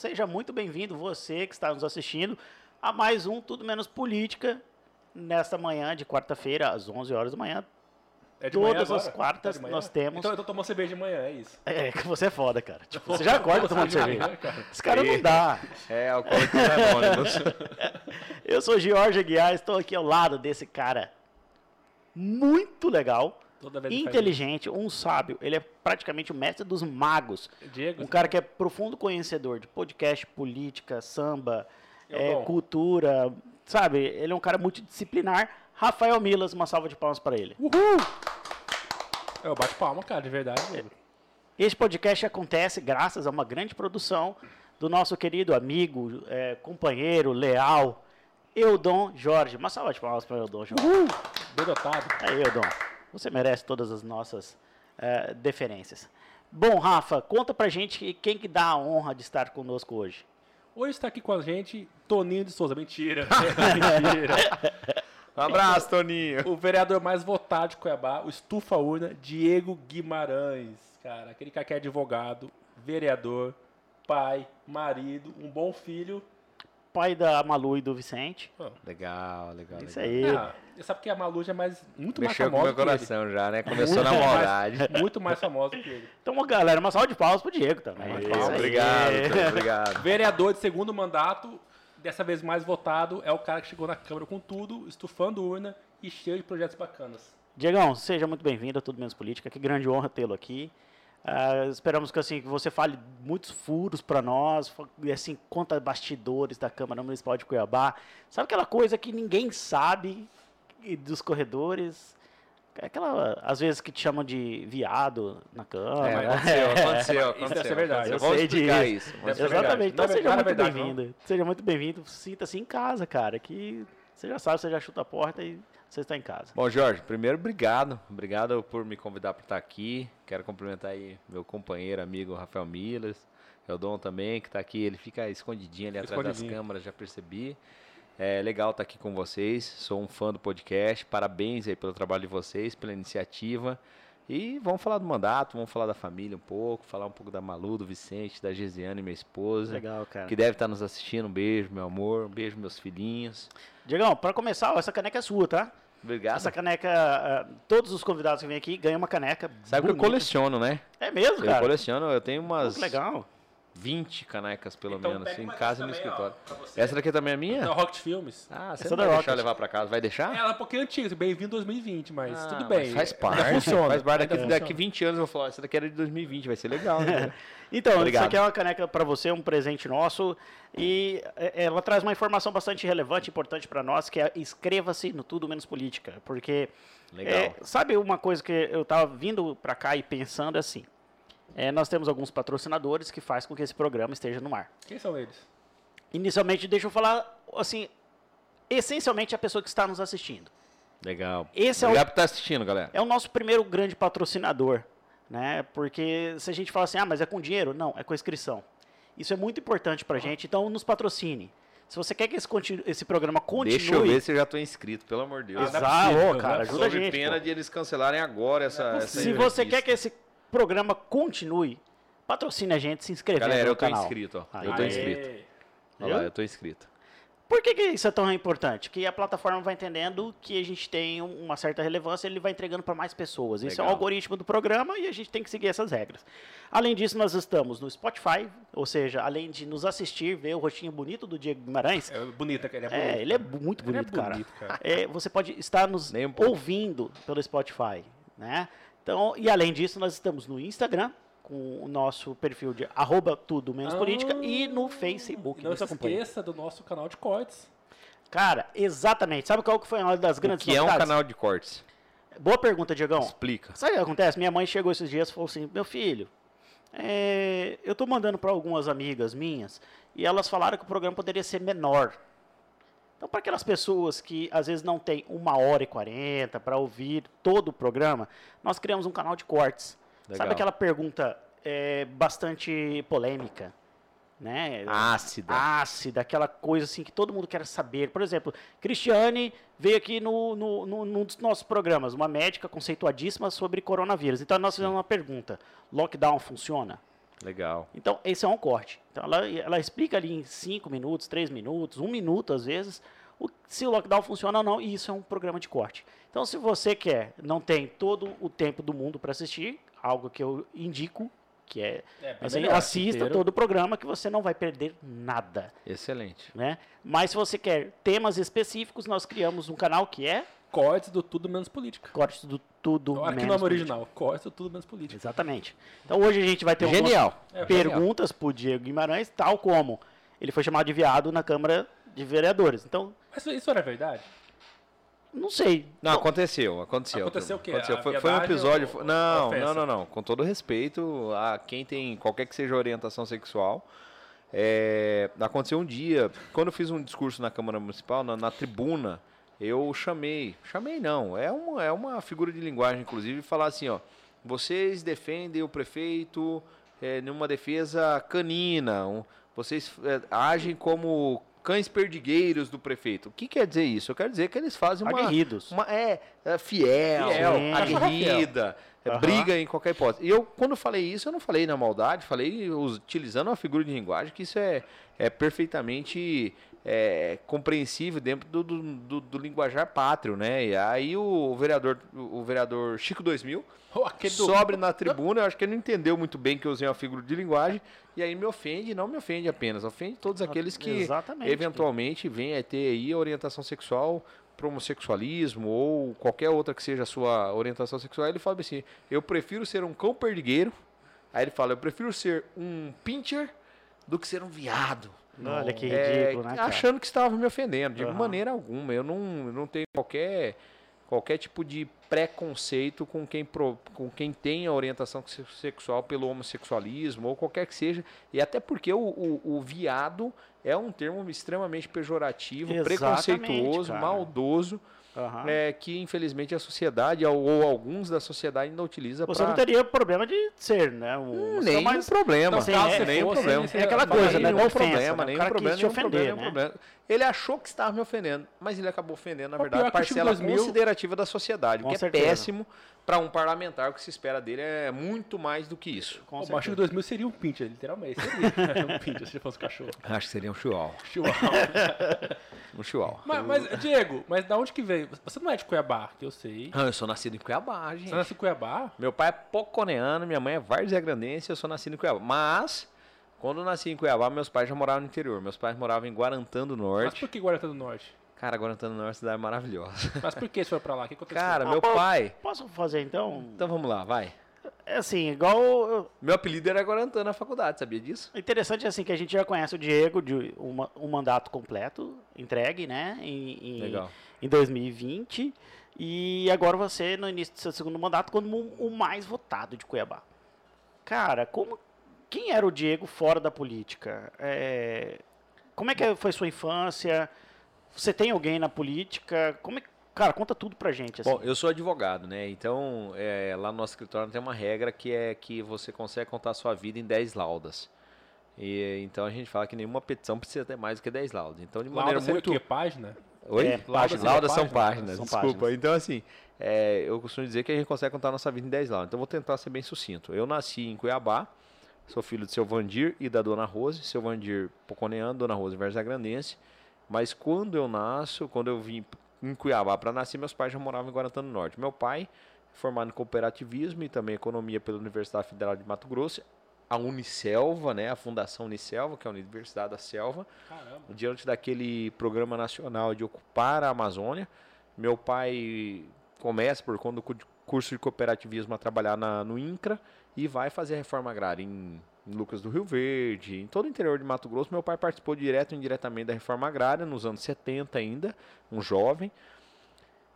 seja muito bem-vindo, você que está nos assistindo, a mais um Tudo Menos Política, nesta manhã de quarta-feira, às 11 horas da manhã. É de manhã Todas as agora? quartas É de manhã? nós temos. Então eu tô tomando cerveja de manhã, é isso. É, que você é foda, cara. Tipo, você já acorda tomando de manhã, cerveja. cara. Esse cara não dá. É, alcoólicos anônimos. Eu sou Jorge Aguiar, estou aqui ao lado desse cara muito legal, Faz inteligente, um sábio. Ele é praticamente o mestre dos magos. Diego, Um cara que é profundo conhecedor de podcast, política, samba, é, cultura, sabe? Ele é um cara multidisciplinar. Rafael Milas, uma salva de palmas para ele. eu bato palma, cara, de verdade. mano. Este podcast acontece graças a uma grande produção do nosso querido amigo, é, companheiro, leal, Eudon Jorge. Uma salva de palmas para Eudon Jorge. Bem dotado. Aí, Eudon, você merece todas as nossas é, deferências. Bom, Rafa, conta pra gente quem que dá a honra de estar conosco hoje. Hoje está aqui com a gente Toninho de Souza. Mentira. Mentira. Um abraço, Toninho. o vereador mais votado de Cuiabá, o Estufa Urna, Diego Guimarães. Cara, aquele cara que é advogado, vereador, pai, marido, um bom filho. Pai da Malu e do Vicente. Legal, legal, Isso legal. aí. Ah, sabe que a Malu já é mais, muito Mexeu mais com famosa meu que ele. coração já, né? Começou na mais- maldade. Muito mais famosa que ele. Então, galera, uma salva de palmas pro Diego também. Palmas, Isso. Obrigado, obrigado. Vereador de segundo mandato, dessa vez mais votado, é o cara que chegou na Câmara com tudo, estufando urna e cheio de projetos bacanas. Diegão, seja muito bem-vindo a Tudo Menos Política. Que grande honra tê-lo aqui. Ah, esperamos que assim que você fale muitos furos para nós, e, assim conta bastidores da Câmara Municipal de Cuiabá. Sabe aquela coisa que ninguém sabe e dos corredores? Aquela às vezes que te chamam de viado na É, Câmara. aconteceu, aconteceu, aconteceu. deve ser verdade. Eu Vamos sei explicar disso. isso. Deve verdade. Exatamente. Então é- seja é muito verdade, bem-vindo. Seja muito bem-vindo. Sinta-se em casa, cara. Que você já sabe, você já chuta a porta e você está em casa. Bom, Jorge, primeiro, obrigado. Obrigado por me convidar para estar aqui. Quero cumprimentar aí meu companheiro, amigo Rafael Milas. Eldon também, que está aqui. Ele fica escondidinho ali atrás das câmeras, já percebi. É legal estar aqui com vocês. Sou um fã do podcast. Parabéns aí pelo trabalho de vocês, pela iniciativa. E vamos falar do mandato, vamos falar da família um pouco, falar um pouco da Malu, do Vicente, da Gesiane, minha esposa. Legal, cara. Que deve estar nos assistindo. Um beijo, meu amor. Um beijo, meus filhinhos. Diegão, para começar, ó, essa caneca é sua, tá? Obrigado. Essa caneca, ah, todos os convidados que vêm aqui ganham uma caneca. Sabe que eu bonita. coleciono, né? É mesmo, Eu cara? coleciono, eu tenho umas legal. 20 canecas, pelo Então, menos, pega em casa e no também, escritório. ó. Essa daqui também é minha? Da Rocket Filmes. Ah, você Essa não da vai Rocket. deixar levar pra casa, vai deixar? Ela é um pouquinho antiga, bem-vindo 2020, mas Ah, tudo mas bem. Faz Ainda parte, funciona. faz parte. Daqui, Ainda daqui funciona. 20 anos eu vou falar, essa daqui era de 2020, vai ser legal, né? Então, Obrigado. isso aqui é uma caneca para você, um presente nosso. E é, ela traz uma informação bastante relevante e importante para nós, que é inscreva-se no Tudo Menos Política. Porque, Legal. é, sabe uma coisa que eu estava vindo para cá e pensando assim? É, nós temos alguns patrocinadores que faz com que esse programa esteja no ar. Quem são eles? Inicialmente, deixa eu falar, assim, essencialmente a pessoa que está nos assistindo. Legal. Esse é o- Obrigado por estar assistindo, galera. É o nosso primeiro grande patrocinador, né? Porque se a gente fala assim, ah, mas é com dinheiro? Não, é com inscrição. Isso é muito importante pra gente, então nos patrocine. Se você quer que esse, continu- esse programa continue... Deixa eu ver se eu já tô inscrito, pelo amor de Deus. Ah, não é Exato, cara, é ajuda a gente. pena pô. de eles cancelarem agora essa, essa Se você quer que esse programa continue, patrocine a gente se inscrevendo Galera, no eu tô canal. inscrito, ó. Aí. Eu tô inscrito. Olha lá, eu tô inscrito. Por que, que isso é tão importante? Que a plataforma vai entendendo que a gente tem um- uma certa relevância, ele vai entregando para mais pessoas. Isso é o algoritmo do programa e a gente tem que seguir essas regras. Além disso, nós estamos no Spotify, ou seja, além de nos assistir, ver o rostinho bonito do Diego Guimarães, É bonita, ele é bonito. é, ele é muito Ele é bonito, cara. bonito, cara. É, você pode estar nos um ouvindo pelo Spotify, né? Então, e além disso, nós estamos no Instagram com o nosso perfil de arroba tudo menos política e no Facebook. Ah, Não se esqueça do nosso canal de cortes. Cara, exatamente. Sabe qual que foi uma das O grandes que é um novidades? canal de cortes? Boa pergunta, Diegão. Explica. Sabe o que acontece? Minha mãe chegou esses dias e falou assim: Meu filho, é, eu tô mandando para algumas amigas minhas e elas falaram que o programa poderia ser menor. Então, para aquelas pessoas que às vezes não tem uma hora e quarenta para ouvir todo o programa, nós criamos um canal de cortes. Legal. Sabe aquela pergunta é, bastante polêmica? Né? Ácida. ácida, aquela coisa assim que todo mundo quer saber. Por exemplo, Cristiane veio aqui no, no, no- num dos nossos programas, uma médica conceituadíssima sobre coronavírus. Então nós fizemos uma pergunta: lockdown funciona? Legal. Então, esse é um corte. Então, ela, ela explica ali em 5 minutos, 3 minutos, 1 um minuto às vezes, o, se o lockdown funciona ou não, e isso é um programa de corte. Então, se você quer, não tem todo o tempo do mundo para assistir, algo que eu indico, que é, É, assim, melhor, assista inteiro. todo o programa que você não vai perder nada. Excelente. Né? Mas se você quer temas específicos, nós criamos um canal que é Cortes do Tudo Menos Política. Cortes do Tudo Olha que Menos nome Política. original. Cortes do Tudo Menos Política. Exatamente. Então hoje a gente vai ter algumas Genial. É, perguntas para o Diego Guimarães, tal como ele foi chamado de viado na Câmara de Vereadores. Então, Mas isso era verdade? não sei. Não, aconteceu, aconteceu. Aconteceu o quê? Aconteceu. A Foi, foi um episódio. ou- não, ofensa? não, não, não. Com todo respeito a quem tem qualquer que seja a orientação sexual. é, aconteceu um dia, quando eu fiz um discurso na Câmara Municipal, na, na tribuna, eu chamei, chamei não, é uma, é uma figura de linguagem, inclusive, falar assim, ó, vocês defendem o prefeito é, numa defesa canina, um- vocês é, agem como cães perdigueiros do prefeito. O que quer dizer isso? Eu quero dizer que eles fazem uma, Aguerridos. uma, é, é fiel, Fiel, sim. aguerrida, é, Aham. briga em qualquer hipótese. E eu, quando falei isso, eu não falei na maldade, falei utilizando uma figura de linguagem que isso é, é perfeitamente é, compreensível dentro do, do, do- linguajar pátrio, né? E aí o vereador, o vereador Chico 2000 Oh, aquele do- sobre na tribuna, eu acho que ele não entendeu muito bem que eu usei uma figura de linguagem, e aí me ofende, não me ofende apenas, ofende todos aqueles que Exatamente. eventualmente venham a ter aí orientação sexual para homossexualismo ou qualquer outra que seja a sua orientação sexual, ele fala assim, eu prefiro ser um cão perdigueiro, aí ele fala, eu prefiro ser um pincher do que ser um viado. Olha que É, ridículo, né, cara? achando que estava me ofendendo, de Aham. maneira alguma. Eu não, não tenho qualquer, qualquer tipo de preconceito com quem, pro- com quem tem a orientação se- sexual pelo homossexualismo ou qualquer que seja. E até porque o, o, o viado é um termo extremamente pejorativo, Exatamente, preconceituoso, cara. maldoso, Aham. é, que infelizmente a sociedade ou, alguns da sociedade ainda utiliza Você não para teria problema de ser, né? Um, é nenhum mais- problema. Não, caso é- nenhum fosse, problema. É aquela Mas coisa, né? nenhum problema, né? O nenhum problema, nenhum problema, ofender, nenhum né? problema. Ele achou que estava me ofendendo, mas ele acabou ofendendo, na O verdade, é parcela 2000 considerativa da sociedade, o Com que certeza. péssimo para um parlamentar. O que se espera dele é muito mais do que isso. Com O. Machico 2000 seria um pincher, literalmente. Seria um pincher se fosse cachorro. Acho que seria um chihuahua. Chihuahua. Um chihuahua. mas, mas, Diego, mas da onde que veio? Você não é de Cuiabá, que eu sei. Ah, eu sou nascido em Cuiabá, gente. Você nasceu em Cuiabá? Meu pai é poconeano, minha mãe é Várzea Grandense, eu sou nascido em Cuiabá. Mas, quando eu nasci em Cuiabá, meus pais já moravam no interior. Meus pais moravam em Guarantã do Mas Norte. por que Guarantã do Norte? Cara, Guarantã do Norte é uma cidade maravilhosa. Mas por que você foi pra lá? O que aconteceu? Cara, meu ô, pai... Posso fazer então? Então vamos lá, vai. É assim, igual. Meu apelido era Guarantã na faculdade, sabia disso? Interessante assim que a gente já conhece o Diego de um, um mandato completo, entregue, né? Em, em, Legal. em 2020. E agora você, no início do seu segundo mandato, como o mais votado de Cuiabá. Cara, como. Quem era o Diego fora da política? É, como é que foi sua infância? Você tem alguém na política? Como é, cara, conta tudo pra gente. Assim. Bom, eu sou advogado, né? Então, é, lá no nosso escritório tem uma regra que é que você consegue contar a sua vida em 10 laudas. E, então a gente fala que nenhuma petição precisa ter mais do que 10 laudas. Então, de maneira Lauda muito. o quê? Página? Oi? É, Laudas, páginas. laudas são Páginas, são desculpa. páginas. Então, assim, é, eu costumo dizer que a gente consegue contar a nossa vida em 10 laudas. Então, eu vou tentar ser bem sucinto. Eu nasci em Cuiabá, sou filho de seu Vandir e da dona Rose. Seu Vandir poconeano, dona Rose Versa Grandense. Mas quando eu nasço, quando eu vim em Cuiabá para nascer, meus pais já moravam em Guarantã do Norte. Meu pai, formado em cooperativismo e também economia pela Universidade Federal de Mato Grosso, a Unicelva, né, a Fundação Unicelva, que é a Universidade da Selva, Caramba. diante daquele programa nacional de ocupar a Amazônia. Meu pai começa, por conta do cu- curso de cooperativismo, a trabalhar na, no INCRA e vai fazer a reforma agrária em, Lucas do Rio Verde, em todo o interior de Mato Grosso. Meu pai participou direto e indiretamente da reforma agrária, nos anos 70 ainda, um jovem.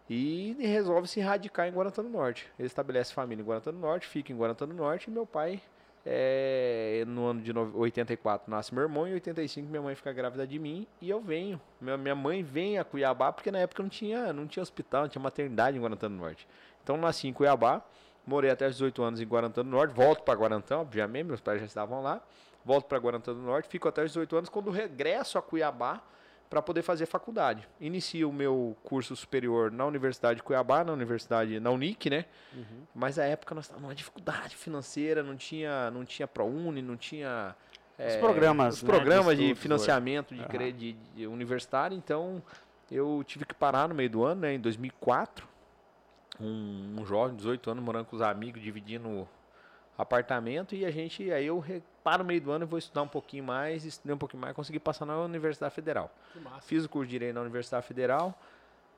E resolve se radicar em Guarantã do Norte. Ele estabelece família em Guarantã do Norte, fica em Guarantã do Norte e meu pai é, no ano de no- 84 nasce meu irmão, em 85 minha mãe fica grávida de mim e eu venho. Minha mãe vem a Cuiabá porque na época não tinha, não tinha hospital, não tinha maternidade em Guarantã do Norte. Então nasci em Cuiabá, morei até os 18 anos em Guarantã do Norte, volto para Guarantã, obviamente, meus pais já estavam lá. Volto para Guarantã do Norte, fico até os 18 anos. Quando regresso a Cuiabá para poder fazer faculdade. Inicio o meu curso superior na Universidade de Cuiabá, na Universidade, na Unic, né? Uhum. Mas a época nós estávamos numa dificuldade financeira, não tinha, não tinha ProUni, não tinha Os é, programas, os né, programas de de, estudos financiamento de, de universitário, então eu tive que parar no meio do ano, né, em 2004. Um, um jovem, 18 anos, morando com os amigos, dividindo apartamento e a gente, aí eu paro no meio do ano e vou estudar um pouquinho mais, estudei um pouquinho mais, consegui passar na Universidade Federal. Fiz o curso de Direito na Universidade Federal,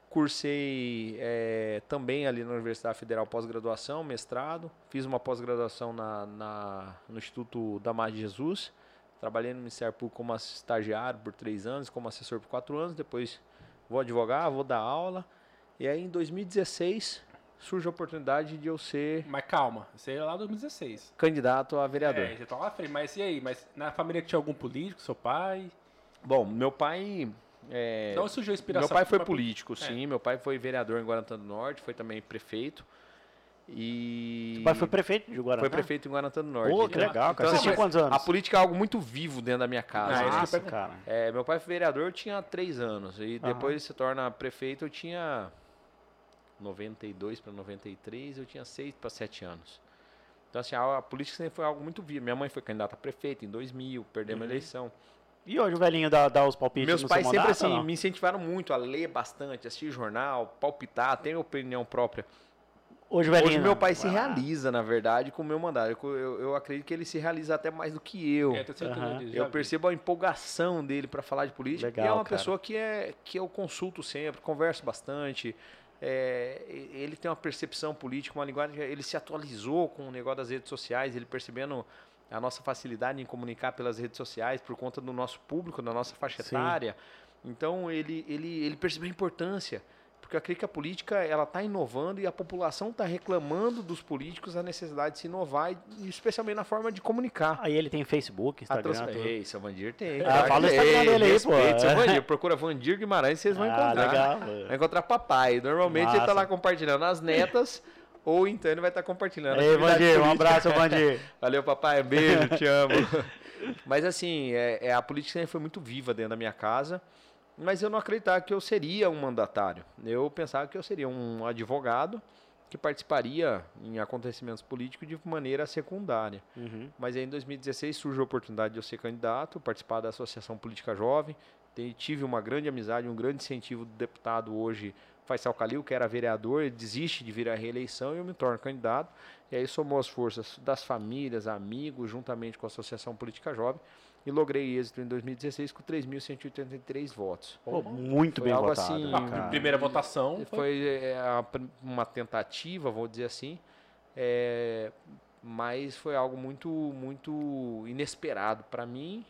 cursei eh, também ali na Universidade Federal pós-graduação, mestrado, fiz uma pós-graduação na, na- no Instituto de Jesus, trabalhei no Ministério Público como estagiário por três anos, como assessor por quatro anos, depois vou advogar, vou dar aula, e aí em 2016 surge a oportunidade de eu ser Mas calma, você é lá em 2016. candidato a vereador. É, você tá lá frente, mas e aí? Mas na família tinha algum político, seu pai? Bom, meu pai... De onde surgiu a inspiração? Meu pai foi político, É. sim. Meu pai foi vereador em Guarantã do Norte, foi também prefeito. E. Seu pai foi prefeito de Guarantã? Foi prefeito em Guarantã do Norte. Pô, que legal, cara. Então, Você tinha quantos anos? A política é algo muito vivo dentro da minha casa. Ah, Nossa, pergunto. cara. É, meu pai foi vereador, eu tinha três anos. E depois ele se torna prefeito, eu tinha 92 para 93, eu tinha 6 para 7 anos. Então, assim, a, a política sempre foi algo muito vivo. Minha mãe foi candidata a prefeito em 2000, perdemos Uhum. a eleição. E hoje o velhinho dá, dá os palpites Meus no pais seu sempre mandato, assim me incentivaram muito a ler bastante, assistir jornal, palpitar, ter opinião própria. Hoje o velhinho Hoje meu pai se Ah, realiza, na verdade, com o meu mandato. Eu, eu- eu acredito que ele se realiza até mais do que eu. É, disso, já Eu percebo a empolgação dele para falar de política. e é Legal, uma cara. pessoa que, é, que eu consulto sempre, converso bastante. É, ele tem uma percepção política, uma linguagem. Ele se atualizou com o negócio das redes sociais, ele percebendo a nossa facilidade em comunicar pelas redes sociais por conta do nosso público, da nossa faixa Sim. etária. Então ele, ele, ele percebeu a importância. Porque eu acredito que a política ela está inovando e a população está reclamando dos políticos a necessidade de se inovar, e especialmente na forma de comunicar. Aí ele tem Facebook, A Instagram, trans... tudo. Ei, seu Vandir tem. Ah, claro fala o Instagram dele aí, pô. Seu Vandir. Procura Vandir Guimarães, vocês vão Ah, encontrar. legal. Vai encontrar papai. Normalmente ele tá Massa. lá compartilhando as netas, ou então ele vai estar compartilhando. a Ei, Vandir, um abraço, Vandir. Valeu, papai. Beijo, te amo. Mas assim, é, é, a política sempre foi muito viva dentro da minha casa. Mas eu não acreditava que eu seria um mandatário. Eu pensava que eu seria um advogado que participaria em acontecimentos políticos de maneira secundária. Uhum. Mas aí em 2016 surgiu a oportunidade de eu ser candidato, participar da Associação Política Jovem. Tive uma grande amizade, um grande incentivo do deputado hoje, Faisal Calil, que era vereador, ele desiste de vir à reeleição e eu me torno candidato. E aí somou as forças das famílias, amigos, juntamente com a Associação Política Jovem, e logrei êxito em 2016 com 3.183 votos. Pô, muito Foi bem algo votado. assim, A cara. primeira votação foi... Foi é, uma tentativa, vou dizer assim, é, mas foi algo muito, muito inesperado para mim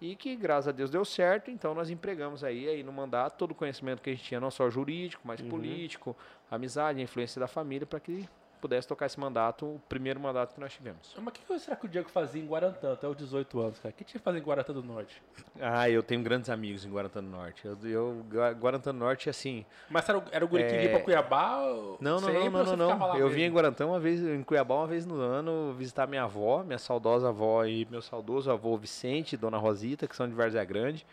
e que, graças a Deus, deu certo. Então, nós empregamos aí, aí no mandato todo o conhecimento que a gente tinha, não só jurídico, mas Uhum. político, amizade, a influência da família, para que pudesse tocar esse mandato, o primeiro mandato que nós tivemos. Mas o que, que será que o Diego fazia em Guarantã até os 18 anos, cara? O que tinha que fazer em Guarantã do Norte? Ah, eu tenho grandes amigos em Guarantã do Norte. Eu, eu Gua- Guarantã do Norte, assim, Mas era o, era o guri que É. vinha pra Cuiabá? ou Não, não, não, não, não, não. Eu mesmo? vim em Guarantã uma vez, em Cuiabá uma vez no ano, visitar minha avó, minha saudosa avó e meu saudoso avô Vicente e Dona Rosita, que são de Várzea Grande.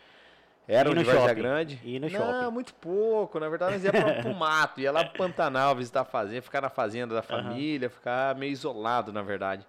Eram E no Várzea shopping? Grande. E no não, shopping? muito pouco. Na verdade, nós ia pro, pro mato, ia lá pro Pantanal visitar a fazenda, ficar na fazenda da família, ficar meio isolado, na verdade.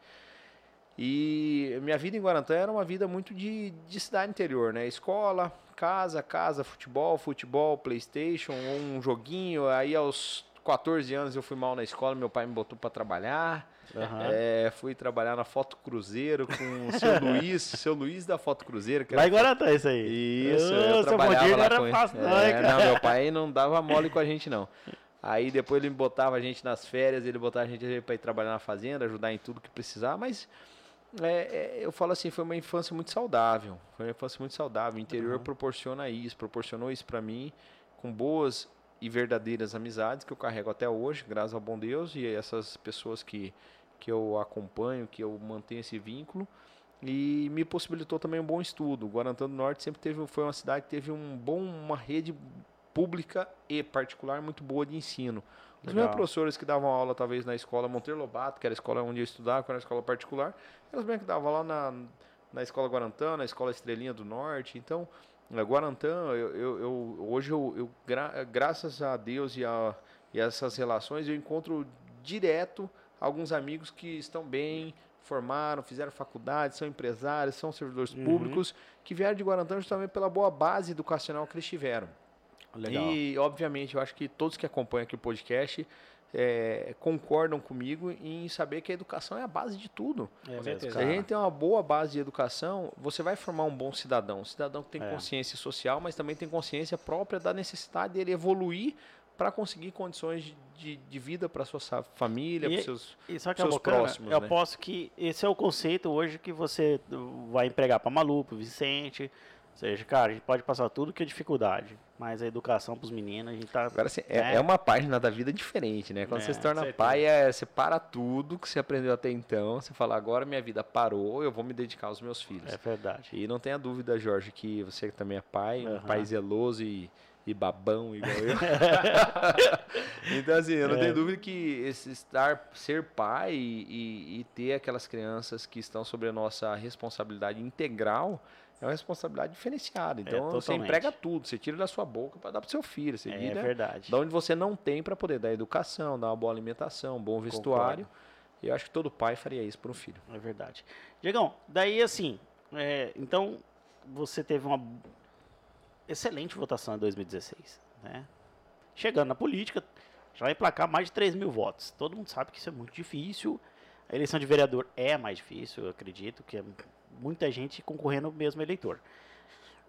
E minha vida em Guarantã era uma vida muito de, de cidade interior, né? Escola, casa, casa, futebol, futebol, Playstation, um joguinho. Aí aos 14 anos eu fui mal na escola, meu pai me botou para trabalhar. Aham. É, fui trabalhar na Foto Cruzeiro com o seu Luiz, seu Luiz da Foto Cruzeiro. Que Lá era em Guarantã, isso aí. isso, eu seu trabalhava lá com ele. fácil, não, É, não, meu pai não dava mole com a gente, não. Aí depois ele botava a gente nas férias, ele botava a gente para ir trabalhar na fazenda, ajudar em tudo que precisar, mas é, é, eu falo assim, foi uma infância muito saudável. Foi uma infância muito saudável. O interior Uhum. proporciona isso, proporcionou isso para mim, com boas e verdadeiras amizades que eu carrego até hoje, graças ao bom Deus e essas pessoas que, que eu acompanho, que eu mantenho esse vínculo. E me possibilitou também um bom estudo. Guarantã do Norte sempre teve, foi uma cidade que teve um bom, uma rede pública e particular muito boa de ensino. Os Legal. meus professores que davam aula, talvez, na escola Monteiro Lobato, que era a escola onde eu estudava, que era a escola particular, eles mesmo que davam lá na, na escola Guarantã, na escola Estrelinha do Norte. Então, Guarantã, eu, eu- eu- hoje eu, eu gra- graças a Deus e a e essas relações, eu encontro direto alguns amigos que estão bem, formaram, fizeram faculdade, são empresários, são servidores Uhum. públicos, que vieram de Guarantã justamente pela boa base educacional que eles tiveram. Legal. E, obviamente, eu acho que todos que acompanham aqui o podcast é, concordam comigo em saber que a educação é a base de tudo. É mesmo. Se a gente tem uma boa base de educação, você vai formar um bom cidadão. Um cidadão que tem É. consciência social, mas também tem consciência própria da necessidade dele evoluir para conseguir condições de, de, vida para sua família, E- para seus. E só que é seus bacana, próximos, eu né? aposto que esse é o conceito hoje que você vai empregar para Malu, para Vicente. Ou seja, cara, a gente pode passar tudo que é dificuldade, mas a educação para os meninos, a gente tá. Agora, assim, é, né? é uma página da vida diferente, né? Quando É, você se torna certeza. pai, é, você para tudo que você aprendeu até então. Você fala, agora minha vida parou, eu vou me dedicar aos meus filhos. É verdade. E não tenha dúvida, Jorge, que você também é pai, um Aham. pai zeloso e, e babão igual eu. então, assim, eu não É. tenho dúvida que esse estar, ser pai e, e- ter aquelas crianças que estão sobre a nossa responsabilidade integral é uma responsabilidade diferenciada. Então, você totalmente. emprega tudo, você tira da sua boca para dar pro seu filho. Você É vira verdade. da onde você não tem para poder dar educação, dar uma boa alimentação, um bom vestuário. E eu acho que todo pai faria isso para um filho. É verdade. Diegão, daí assim, é, então você teve uma excelente votação em 2016, né? Chegando na política, já vai emplacar mais de 3 mil votos. Todo mundo sabe que isso é muito difícil. A eleição de vereador é mais difícil, eu acredito, que é muita gente concorrendo ao mesmo eleitor.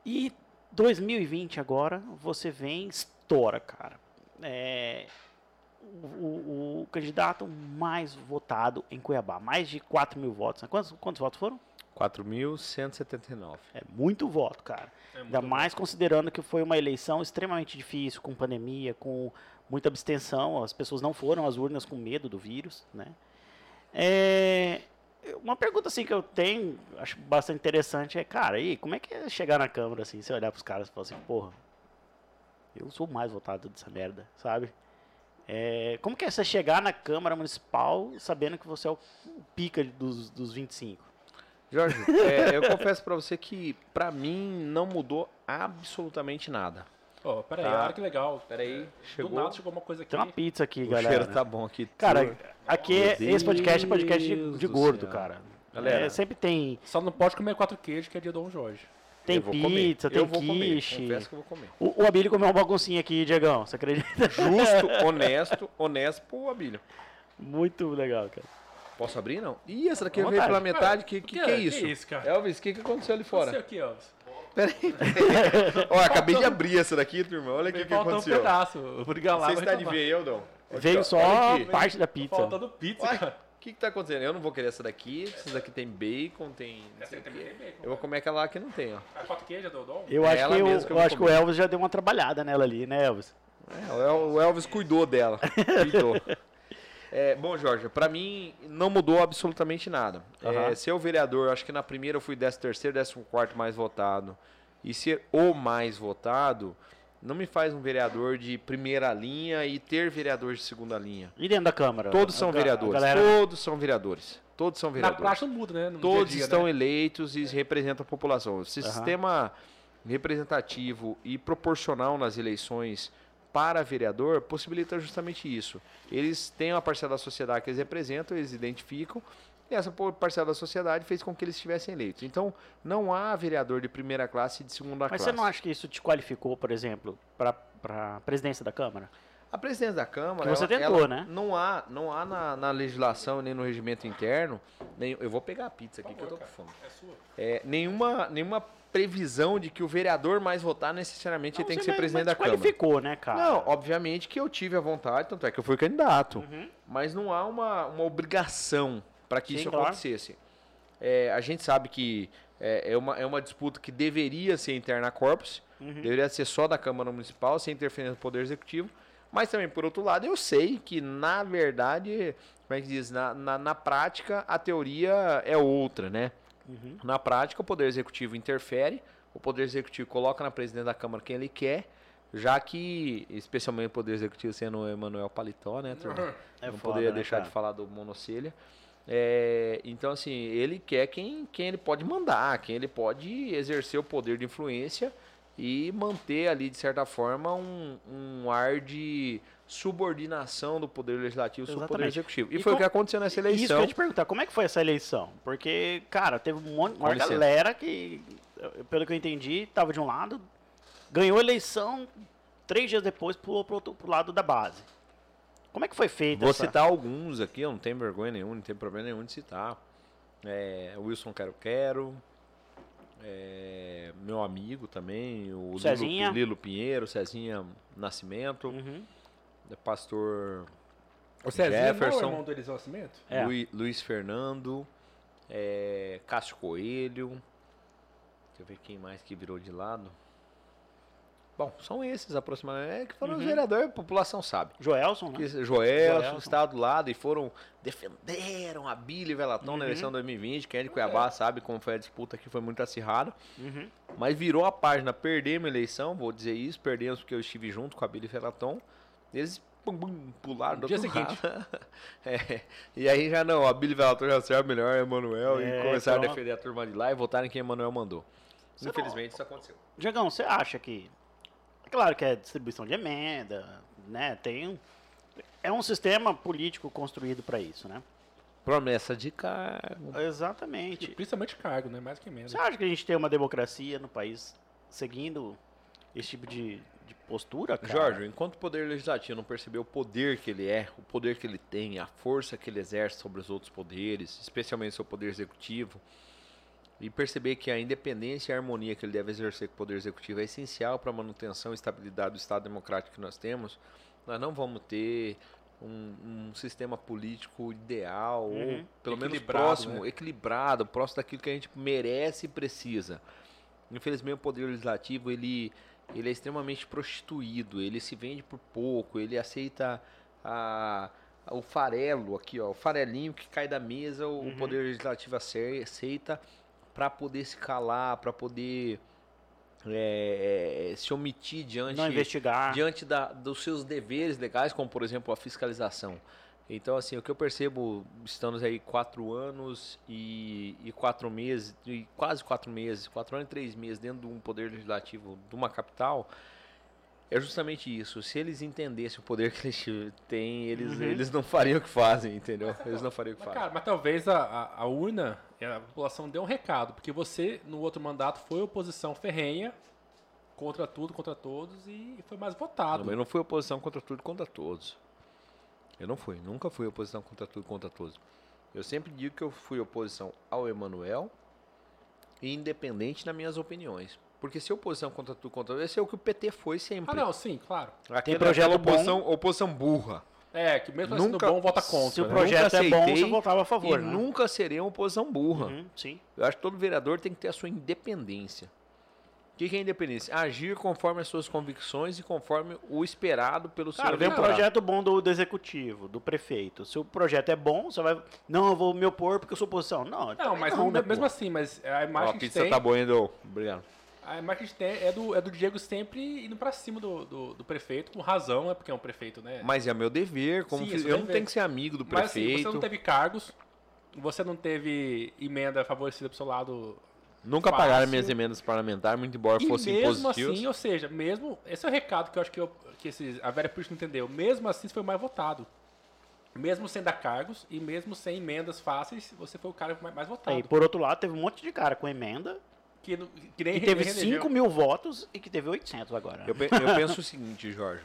E 2020 agora, você vem, estoura, cara. É, o, o- o candidato mais votado em Cuiabá, mais de 4 mil votos. né? Quantos, quantos votos foram? 4.179. É muito voto, cara. É Ainda mais considerando que foi uma eleição extremamente difícil, com pandemia, com muita abstenção. As pessoas não foram às urnas com medo do vírus, né? É, uma pergunta assim que eu tenho, acho bastante interessante é, cara, aí, como é que é chegar na Câmara assim, você olhar pros caras e falar assim, porra, eu sou o mais votado dessa merda, sabe? É, como que é você chegar na Câmara Municipal sabendo que você é o pica dos, dos 25? Jorge, é, eu confesso pra você que pra mim não mudou absolutamente nada. Ó, peraí, Tá. olha que legal. Peraí, Do chegou. nada chegou uma coisa aqui. Tem uma pizza aqui, O galera. cheiro tá bom aqui. Cara, aqui é, esse podcast é podcast de, de do gordo, céu. cara. Galera. É, sempre tem, Só não pode comer quatro queijos, que é dia do Dom Jorge. tem pizza, Eu tem vou comer, quiche. Confesso que eu vou comer. O, o Abílio comeu uma baguncinha aqui, Diegão, você acredita? Justo, honesto, honesto pro Abílio. Muito legal, cara. Posso abrir, não? Ih, essa daqui veio pela metade. Que, que, que é isso? Que isso, cara? Elvis, o que, que aconteceu ali fora? aqui, Elvis. Peraí. Ó, acabei de abrir essa daqui, turma. Olha o que, que faltando um aconteceu. pedaço. O Briga lá Você está de ver, Eldon? Aqui, Veio só parte da pizza. faltando pizza, Olha, cara. O que, que tá acontecendo? Eu não vou querer essa daqui. Essa daqui tem bacon, tem. não sei o quê. Eu vou comer aquela lá que não tem, ó. Ah, Quatro queijos do Dom? Eu É acho, que, que eu eu vou acho que o. Elvis já deu uma trabalhada nela ali, né, Elvis? É, o Elvis cuidou dela. Cuidou. É, bom, Jorge, pra mim não mudou absolutamente nada. É, Aham. ser o vereador, acho que na primeira eu fui 13 terceiro, 14 quarto mais votado. E ser o mais votado não me faz um vereador de primeira linha e ter vereador de segunda linha. E dentro da Câmara? Todos são A ga- a vereadores. galera- Todos são vereadores. Todos são Na vereadores. prática não muda, né? No Todos dia estão né? eleitos e representam a população. O sistema representativo e proporcional nas eleições para vereador possibilita justamente isso. Eles têm uma parcela da sociedade que eles representam, eles identificam, e essa parcela da sociedade fez com que eles estivessem eleitos. Então, não há vereador de primeira classe e de segunda Mas classe. você não acha que isso te qualificou, por exemplo, para a presidência da Câmara? A presidência da Câmara. Que você ela- tentou, ela né? Não há, não há na, na legislação nem no regimento interno. Nem, eu vou pegar a pizza aqui que eu tô com fome. É sua. É, nenhuma, nenhuma previsão de que o vereador mais votar necessariamente ele tem que ser presidente da Câmara. qualificou, né, cara? Não, obviamente que eu tive a vontade, tanto é que eu fui candidato. Uhum. Mas não há uma, uma obrigação para que Sim, isso claro. acontecesse. É, a gente sabe que é, é uma, é uma disputa que deveria ser interna corpus, Uhum. deveria ser só da Câmara Municipal, sem interferência do Poder Executivo. Mas também, por outro lado, eu sei que, na verdade, como é que diz? Na, na, na prática, a teoria é outra, né? Uhum. Na prática, o Poder Executivo interfere, o Poder Executivo coloca na presidente da Câmara quem ele quer, já que, especialmente o Poder Executivo sendo o Emanuel Paletó, né, turma? É Não foda, poderia né, deixar cara? de falar do monocelha. É, então, assim, ele quer quem, quem ele pode mandar, quem ele pode exercer o poder de influência e manter ali, de certa forma, um, um ar de subordinação do poder legislativo sobre o poder executivo. E, E foi o com- que aconteceu nessa Isso que eu eleição. ia te perguntar, como é que foi essa eleição? Porque, cara, teve um monte, uma licença. galera que, pelo que eu entendi, tava de um lado, ganhou a eleição, três dias depois pulou outro, pro lado da base. Como é que foi feita Vou essa... citar alguns aqui, eu não tenho vergonha nenhuma, não tem problema nenhum de citar. É, Wilson Quero Quero, é, meu amigo também, o. Lilo, Lilo Pinheiro, Cezinha Nascimento, Uhum. É pastor O Cezinha não é o Jefferson. irmão do Eliseu Nascimento? É. Lui- Luiz Fernando, é, Cássio Coelho. Deixa eu ver quem mais que virou de lado. Bom, são esses aproximadamente. É que foram os Uhum. vereadores, a população sabe. Joelson, Que né? esse Joelson. Joelson estava do lado e foram, defenderam a Billy Velatão na Uhum. eleição 2020. Quem é de Cuiabá sabe como foi a disputa que foi muito acirrada. Uhum. Mas virou a página, perdemos a eleição, vou dizer isso, perdemos porque eu estive junto com a Billy Velatão. Eles pum, pum, pularam do No dia outro seguinte. lado. É, E aí já não, a Billy Velatão já serve melhor, Emanuel, É, e começaram a pronto. defender a turma de lá e votaram em quem Emanuel mandou. Você não- Infelizmente isso aconteceu. Diegão, você acha que. É claro que é distribuição de emenda, né? Tem um. É um sistema político construído para isso, né? Promessa de cargo. Exatamente. principalmente cargo, né? Mais que menos. Você acha que a gente tem uma democracia no país seguindo esse tipo de, de postura, cara? Jorge, enquanto o poder legislativo não perceber o poder que ele é, o poder que ele tem, a força que ele exerce sobre os outros poderes, especialmente o poder executivo, e perceber que a independência e a harmonia que ele deve exercer com o poder executivo é essencial para a manutenção e estabilidade do Estado democrático que nós temos, nós não vamos ter um, um sistema político ideal, ou Uhum. pelo menos próximo, né? equilibrado, próximo daquilo que a gente merece e precisa. Infelizmente, o poder legislativo ele, ele é extremamente prostituído, ele se vende por pouco, ele aceita a, o farelo aqui, ó, o farelinho que cai da mesa, o, Uhum. poder legislativo ace- aceita para poder se calar, para poder é, se omitir diante diante da- dos seus deveres legais, como por exemplo a fiscalização. Então, assim, o que eu percebo, estamos aí quatro anos e, e quatro meses, e quase quatro meses, quatro anos e três meses dentro de um poder legislativo de uma capital, é justamente isso. Se eles entendessem o poder que eles têm, eles, Uhum. eles não fariam o que fazem, entendeu? Eles não fariam o que Mas, fazem. cara, mas talvez a, a, a urna, a população deu um recado, porque você, no outro mandato, foi oposição ferrenha, contra tudo, contra todos, e foi mais votado. Não, eu não fui oposição contra tudo e contra todos. Eu não fui, nunca fui oposição contra tudo e contra todos. Eu sempre digo que eu fui oposição ao Emanuel e independente nas minhas opiniões. Porque se oposição contra tudo e contra todos, esse é o que o PT foi sempre. Ah, não, sim, claro. Aquela, projeto aquela bom. oposição, oposição burra. É, que mesmo sendo Nunca- bom, vota Se contra. o né? projeto é bom, você votava a favor, e né? nunca serei uma oposição burra. Uhum, sim. Eu acho que todo vereador tem que ter a sua independência. O que que é independência? Agir conforme as suas convicções e conforme o esperado pelo seu Cara, vem um projeto bom do, do executivo, do prefeito. Se o projeto é bom, você vai. Não, eu vou me opor porque eu sou oposição. Não, Não, mas não, né, mesmo assim, mas a Ó, imagem a que a pizza tem, tá boa, hein? Obrigado. a imagem que a gente tem é do, é do Diego sempre indo pra cima do, do, do prefeito, com razão, né? Porque é um prefeito, né? Mas é meu dever, como Sim, é eu não tenho que ser amigo do Mas assim, prefeito. você não teve cargos, você não teve emenda favorecida pro seu lado. Nunca fácil. pagaram minhas emendas parlamentares, muito embora E fossem mesmo assim, ou seja, mesmo. Esse é o recado que eu acho que, eu, que esses, a velha política não entendeu. Mesmo assim, você foi mais votado. Mesmo sem dar cargos e mesmo sem emendas fáceis, você foi o cara mais, mais votado. Aí, por outro lado, teve um monte de cara com emenda que, não- que nem que teve nem 5 mil votos e que teve 800 agora. Eu, pe- eu penso o seguinte, Jorge.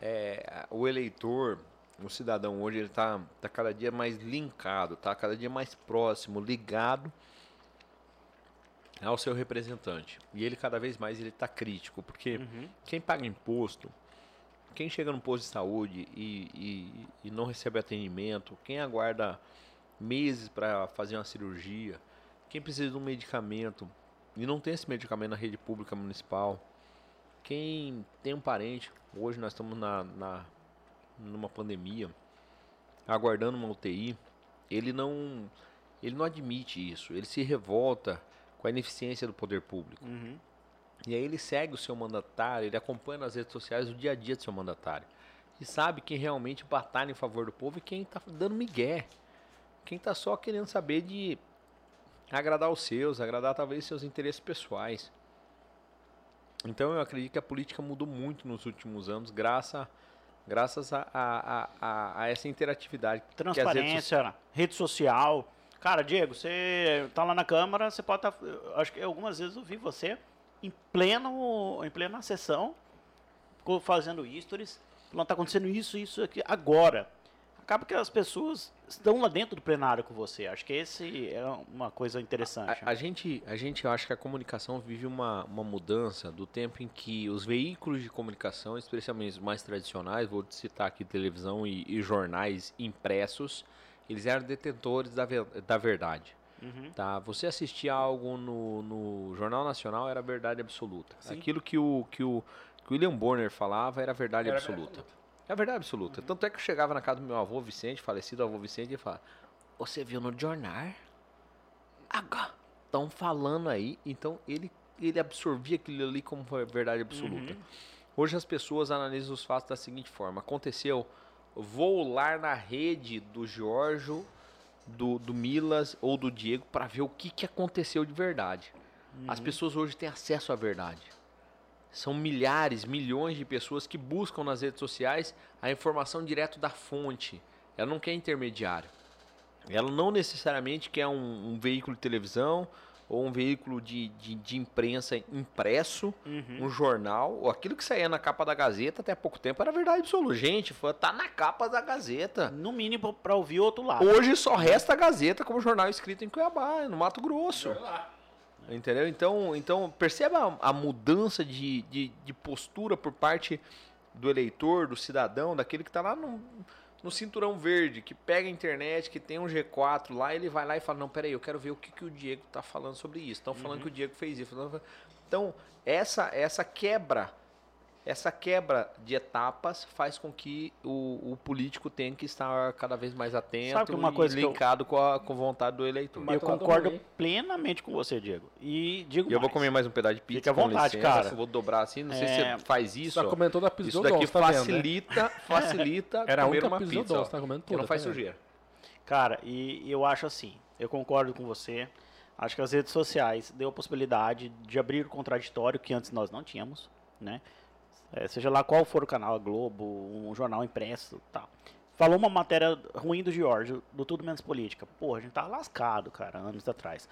É, o eleitor, o cidadão hoje, ele tá, tá cada dia mais linkado, tá cada dia mais próximo, ligado ao seu representante. E ele cada vez mais ele tá crítico, porque Uhum. quem paga imposto, quem chega no posto de saúde e, e- e não recebe atendimento, quem aguarda meses para fazer uma cirurgia, quem precisa de um medicamento e não tem esse medicamento na rede pública municipal, quem tem um parente, hoje nós estamos na, na- numa pandemia, aguardando uma UTI, ele não, ele não admite isso, ele se revolta com a ineficiência do poder público. Uhum. E aí ele segue o seu mandatário, ele acompanha nas redes sociais o dia a dia do seu mandatário. E sabe quem realmente batalha em favor do povo e quem tá dando migué. Quem tá só querendo saber de agradar os seus, agradar talvez seus interesses pessoais. Então eu acredito que a política mudou muito nos últimos anos, graças, graças a, a, a, a essa interatividade. as redes Transparência, rede social. Cara, Diego, você tá lá na Câmara, você pode estar. acho que algumas vezes eu vi você em pleno, em plena sessão, fazendo stories. Falando, tá acontecendo isso, isso aqui, agora. Acaba que as pessoas estão lá dentro do plenário com você. Acho que esse é uma coisa interessante. A, a gente, a gente acha que a comunicação vive uma, uma mudança do tempo em que os veículos de comunicação, especialmente os mais tradicionais, vou citar aqui televisão e, e jornais impressos, eles eram detentores da, ve- da verdade. Uhum. Tá? Você assistia algo no, no Jornal Nacional era verdade absoluta. Sim. Aquilo que o, que, o, que o William Bonner falava era verdade Era absoluta. É a verdade absoluta. Tanto é que eu chegava na casa do meu avô Vicente, falecido avô Vicente, e falava: Você viu no jornal? Agora. Estão falando aí. Então ele, ele absorvia aquilo ali como verdade absoluta. Hoje as pessoas analisam os fatos da seguinte forma: aconteceu, vou lá na rede do Giorgio, do, do Milas ou do Diego para ver o que, que aconteceu de verdade. As pessoas hoje têm acesso à verdade. São milhares, milhões de pessoas que buscam nas redes sociais a informação direto da fonte. Ela não quer intermediário. Ela não necessariamente quer um, um veículo de televisão ou um veículo de, de, de imprensa impresso, Uhum. um jornal, ou aquilo que saía na capa da Gazeta até há pouco tempo era verdade absoluta. Gente, foi- tá na capa da Gazeta. No mínimo para ouvir outro lado. Hoje só resta a Gazeta como jornal escrito em Cuiabá, no Mato Grosso. Entendeu? Então, então perceba a, a mudança de, de, de postura por parte do eleitor, do cidadão, daquele que está lá no, no cinturão verde, que pega a internet, que tem um G4 lá, ele vai lá e fala, não, peraí, eu quero ver o que, que o Diego está falando sobre isso. Estão falando que o Diego fez isso. Então, essa, essa quebra, essa quebra de etapas faz com que o, o político tenha que estar cada vez mais atento Sabe que uma e coisa que eu- linkado com, a, com a vontade do eleitor. Mas eu concordo plenamente com você, Diego. E digo E eu vou mais. comer mais um pedaço de pizza. Fique à com vontade, licença, cara. eu Vou dobrar assim. Não sei se É, você faz isso. Você tá ó. comendo toda a pizza Isso daqui tá vendo, né? facilita, facilita Era a comer uma pizza, pizza. ó, tá comendo que toda. não faz tá sujeira. Cara, e e eu acho assim, eu concordo com você. Acho que as redes sociais deu a possibilidade de abrir o contraditório que antes nós não tínhamos, né? É, seja lá qual for o canal, a Globo, um jornal impresso, tal. Falou uma matéria ruim do Giorgio, do Tudo Menos Política. Porra, a gente tá lascado, cara, anos atrás.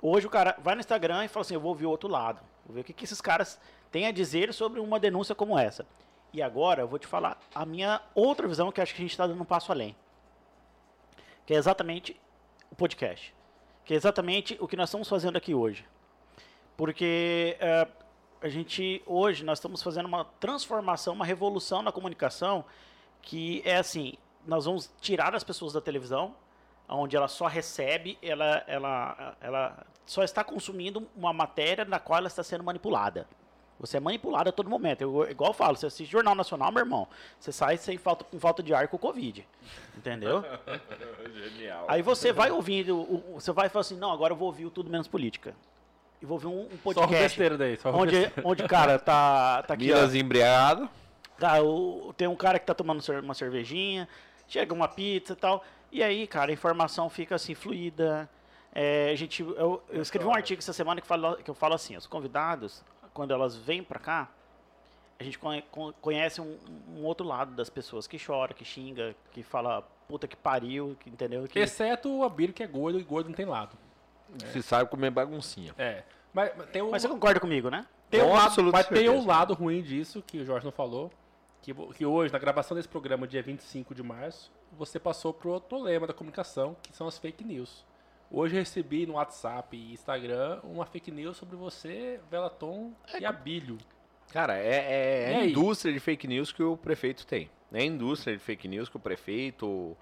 Hoje o cara vai no Instagram e fala assim, eu vou ouvir o outro lado. Vou ver o que, que esses caras têm a dizer sobre uma denúncia como essa. E agora eu vou te falar a minha outra visão, que acho que a gente está dando um passo além que é exatamente o podcast, que é exatamente o que nós estamos fazendo aqui hoje. Porque é, a gente, hoje, nós estamos fazendo uma transformação, uma revolução na comunicação, que é assim, nós vamos tirar as pessoas da televisão, onde ela só recebe, ela, ela, ela só está consumindo uma matéria na qual ela está sendo manipulada. Você é manipulado a todo momento. Eu, igual eu falo, você assiste Jornal Nacional, meu irmão, você sai sem falta, com falta de ar com o Covid. Entendeu? Genial. Aí você vai ouvindo, você vai falar assim, não, agora eu vou ouvir o Tudo Menos Política. E vou ouvir um, um Só o podcast besteira daí. Só onde, besteira. onde, cara, tá, tá aqui, ó, Milas embriagado. tá, o- tem um cara que tá tomando uma cervejinha, chega uma pizza e tal, e aí, cara, a informação fica assim, fluida. É, a gente, eu, eu escrevi um artigo essa semana que, fala, que eu falo assim, os convidados, quando elas vêm pra cá, a gente conhe- con- conhece um, um outro lado das pessoas que chora, que xinga, que fala puta que pariu, que entendeu? Que, Exceto o Abílio, que é gordo, e gordo não tem lado. Se sabe comer baguncinha. É. Mas, mas tem um, Mas você concorda comigo, né? tem um lado, mas tem um lado ruim disso, que o Jorge não falou, que, que hoje, na gravação desse programa, dia 25 de março, você passou pro outro problema da comunicação, que são as fake news. Hoje eu recebi no WhatsApp e Instagram uma fake news sobre você, Velaton e Abílio. Cara, é, é- é a indústria de fake news que o prefeito tem. É a indústria de fake news que o prefeito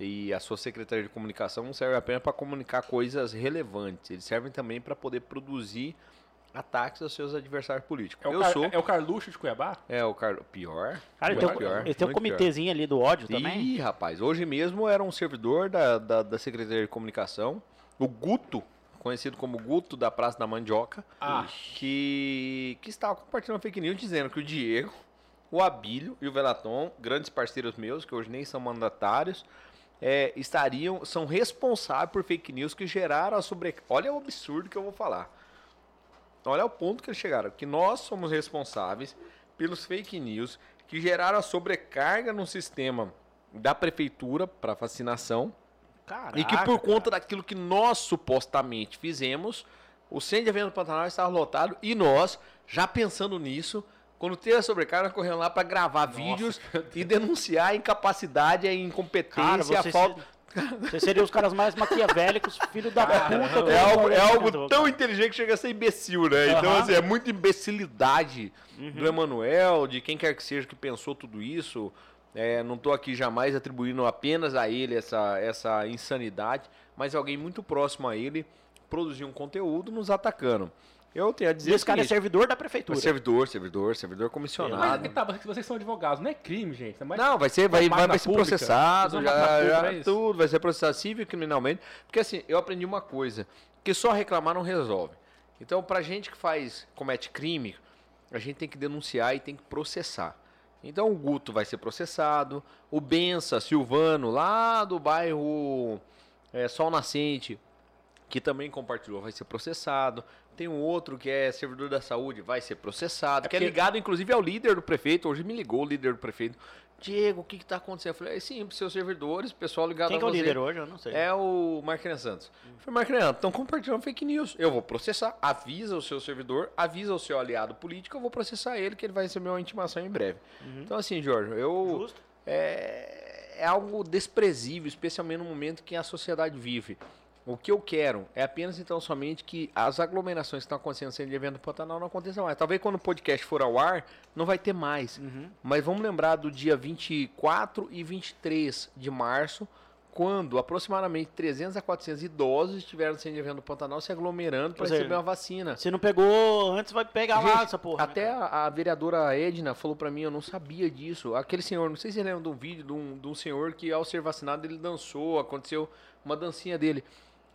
e a sua secretaria de comunicação não servem apenas para comunicar coisas relevantes. Eles servem também para poder produzir ataques aos seus adversários políticos. É o, Eu Car- sou. é o Carluxo de Cuiabá? É o Carlos. Pior. Cara, ele tem, um- pior. ele tem um muito pior. comitêzinho ali do ódio também. Ih, rapaz, hoje mesmo era um servidor da, da, da Secretaria de Comunicação, o Guto, conhecido como Guto da Praça da Mandioca, Ah. que, que estava compartilhando fake news dizendo que o Diego, o Abílio e o Velaton, grandes parceiros meus, que hoje nem são mandatários, é, estariam, são responsáveis por fake news que geraram a sobre... Olha o absurdo que eu vou falar. olha o ponto que eles chegaram, que nós somos responsáveis pelos fake news que geraram a sobrecarga no sistema da prefeitura para vacinação Caraca, e que por conta cara. daquilo que nós supostamente fizemos, o centro de evento do Pantanal estava lotado e nós, já pensando nisso, quando teve a sobrecarga, correndo lá para gravar vídeos e denunciar a incapacidade, a Cara, incompetência, a você, falta. se- você seria os caras mais maquiavélicos, filho da puta. do É algo, é algo tão cara. inteligente que chega a ser imbecil, né? Então, Aham. assim, é muita imbecilidade Uhum. do Emanuel, de quem quer que seja que pensou tudo isso. É, não tô aqui jamais atribuindo apenas a ele essa, essa insanidade, mas alguém muito próximo a ele produziu um conteúdo nos atacando. Eu tenho a E dizer esse cara é servidor da é prefeitura. servidor, servidor, servidor Mas comissionado. que tá, vocês são advogados, não é crime, gente. É mais Não, vai ser, vai, vai, vai ser pública. processado, já, pública, já é tudo, vai ser processado civil e criminalmente. Porque assim, eu aprendi uma coisa, que só reclamar não resolve. Então, pra gente que faz, comete crime, a gente tem que denunciar e tem que processar. Então o Guto vai ser processado, o Bença Silvano, lá do bairro é, Sol Nascente, que também compartilhou, vai ser processado. Tem um outro que é servidor da saúde, vai ser processado, É que é ligado inclusive ao líder do prefeito. Hoje me ligou o líder do prefeito. Diego, o que está acontecendo? Eu falei, é simples, seus servidores, pessoal ligado Quem a que é o você. líder hoje? Eu não sei. É o Marquinhos Santos. Eu falei, Marquinhos, estão compartilhando fake news. Eu vou processar. Avisa o seu servidor, avisa o seu aliado político, eu vou processar ele, que ele vai receber uma intimação em breve. Então, assim, Jorge, eu. Justo. É, é algo desprezível, especialmente no momento que a sociedade vive. O que eu quero é apenas então somente que as aglomerações que estão acontecendo de evento do Pantanal não aconteçam mais. Talvez quando o podcast for ao ar, não vai ter mais. Uhum. Mas vamos lembrar do dia 24 e 23 de março, quando aproximadamente 300 a 400 idosos estiveram de evento do Pantanal se aglomerando para seja, receber uma vacina. Se não pegou antes, vai pegar lá Gente, essa porra. né, Até a, a vereadora Edna falou pra mim, eu não sabia disso. Aquele senhor, não sei se você lembra de um vídeo de um, de um senhor que ao ser vacinado ele dançou, aconteceu uma dancinha dele.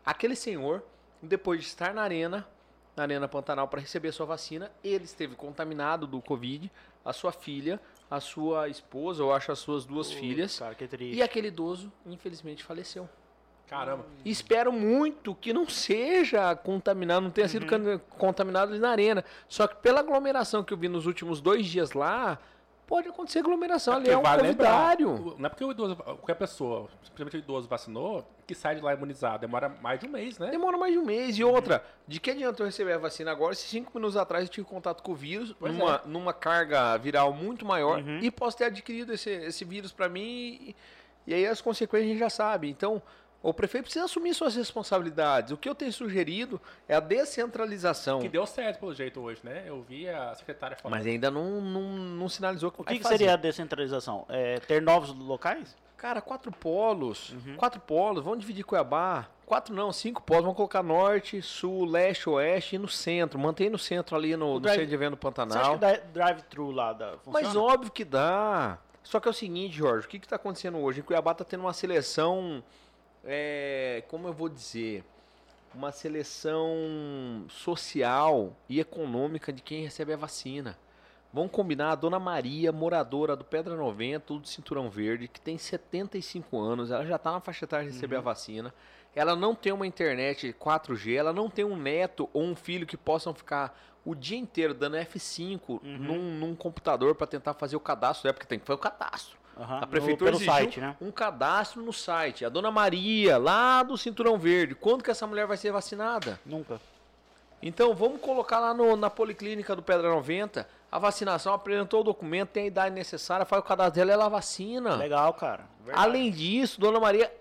Aquele senhor, depois de estar na arena, na arena Pantanal para receber sua vacina, ele esteve contaminado do Covid, a sua filha, a sua esposa, eu acho as suas duas Putz, filhas, Cara, que triste. e aquele idoso infelizmente faleceu. Caramba. E espero muito que não seja contaminado, não tenha Uhum. sido contaminado na arena. Só que pela aglomeração que eu vi nos últimos dois dias lá, pode acontecer aglomeração ali. É um vale convidário. Não é porque o idoso, qualquer pessoa, principalmente o idoso vacinou, que sai de lá imunizado. Demora mais de um mês, né? Demora mais de um mês. E outra, de que adianta eu receber a vacina agora se cinco minutos atrás eu tive contato com o vírus, Pois numa, numa carga viral muito maior, Uhum. e posso ter adquirido esse, esse vírus pra mim, e, e aí as consequências a gente já sabe. Então, o prefeito precisa assumir suas responsabilidades. O que eu tenho sugerido é a descentralização. Que deu certo pelo jeito hoje, né? Eu vi a secretária falando. Mas ainda não, não, não sinalizou que O que, que seria a descentralização? É, ter novos locais? Cara, quatro polos. Uhum. Quatro polos. Vamos dividir Cuiabá. Quatro não, cinco polos. Vamos colocar norte, sul, leste, oeste e no centro. Mantém no centro ali no, no drive- centro de evento do Você acha Pantanal. que dá- drive-thru lá da, funciona? Mas óbvio que dá. Só que é o seguinte, Jorge, o que está acontecendo hoje? Em Cuiabá está tendo uma seleção, é, como eu vou dizer, uma seleção social e econômica de quem recebe a vacina. Vamos combinar, a dona Maria, moradora do Pedra 90, do Cinturão Verde, que tem 75 anos, ela já está na faixa etária de receber a vacina. Ela não tem uma internet 4G, ela não tem um neto ou um filho que possam ficar o dia inteiro dando F5 num, num computador para tentar fazer o cadastro, é porque tem que fazer o cadastro. Aham, A no- prefeitura exigiu site, né? um cadastro no site. A dona Maria, lá do Cinturão Verde, quando que essa mulher vai ser vacinada? Nunca. Então vamos colocar lá no- na Policlínica do Pedra 90 a vacinação, apresentou o documento, tem a idade necessária, faz o cadastro dela, ela vacina. Legal, cara. Verdade. Além disso, Dona Maria,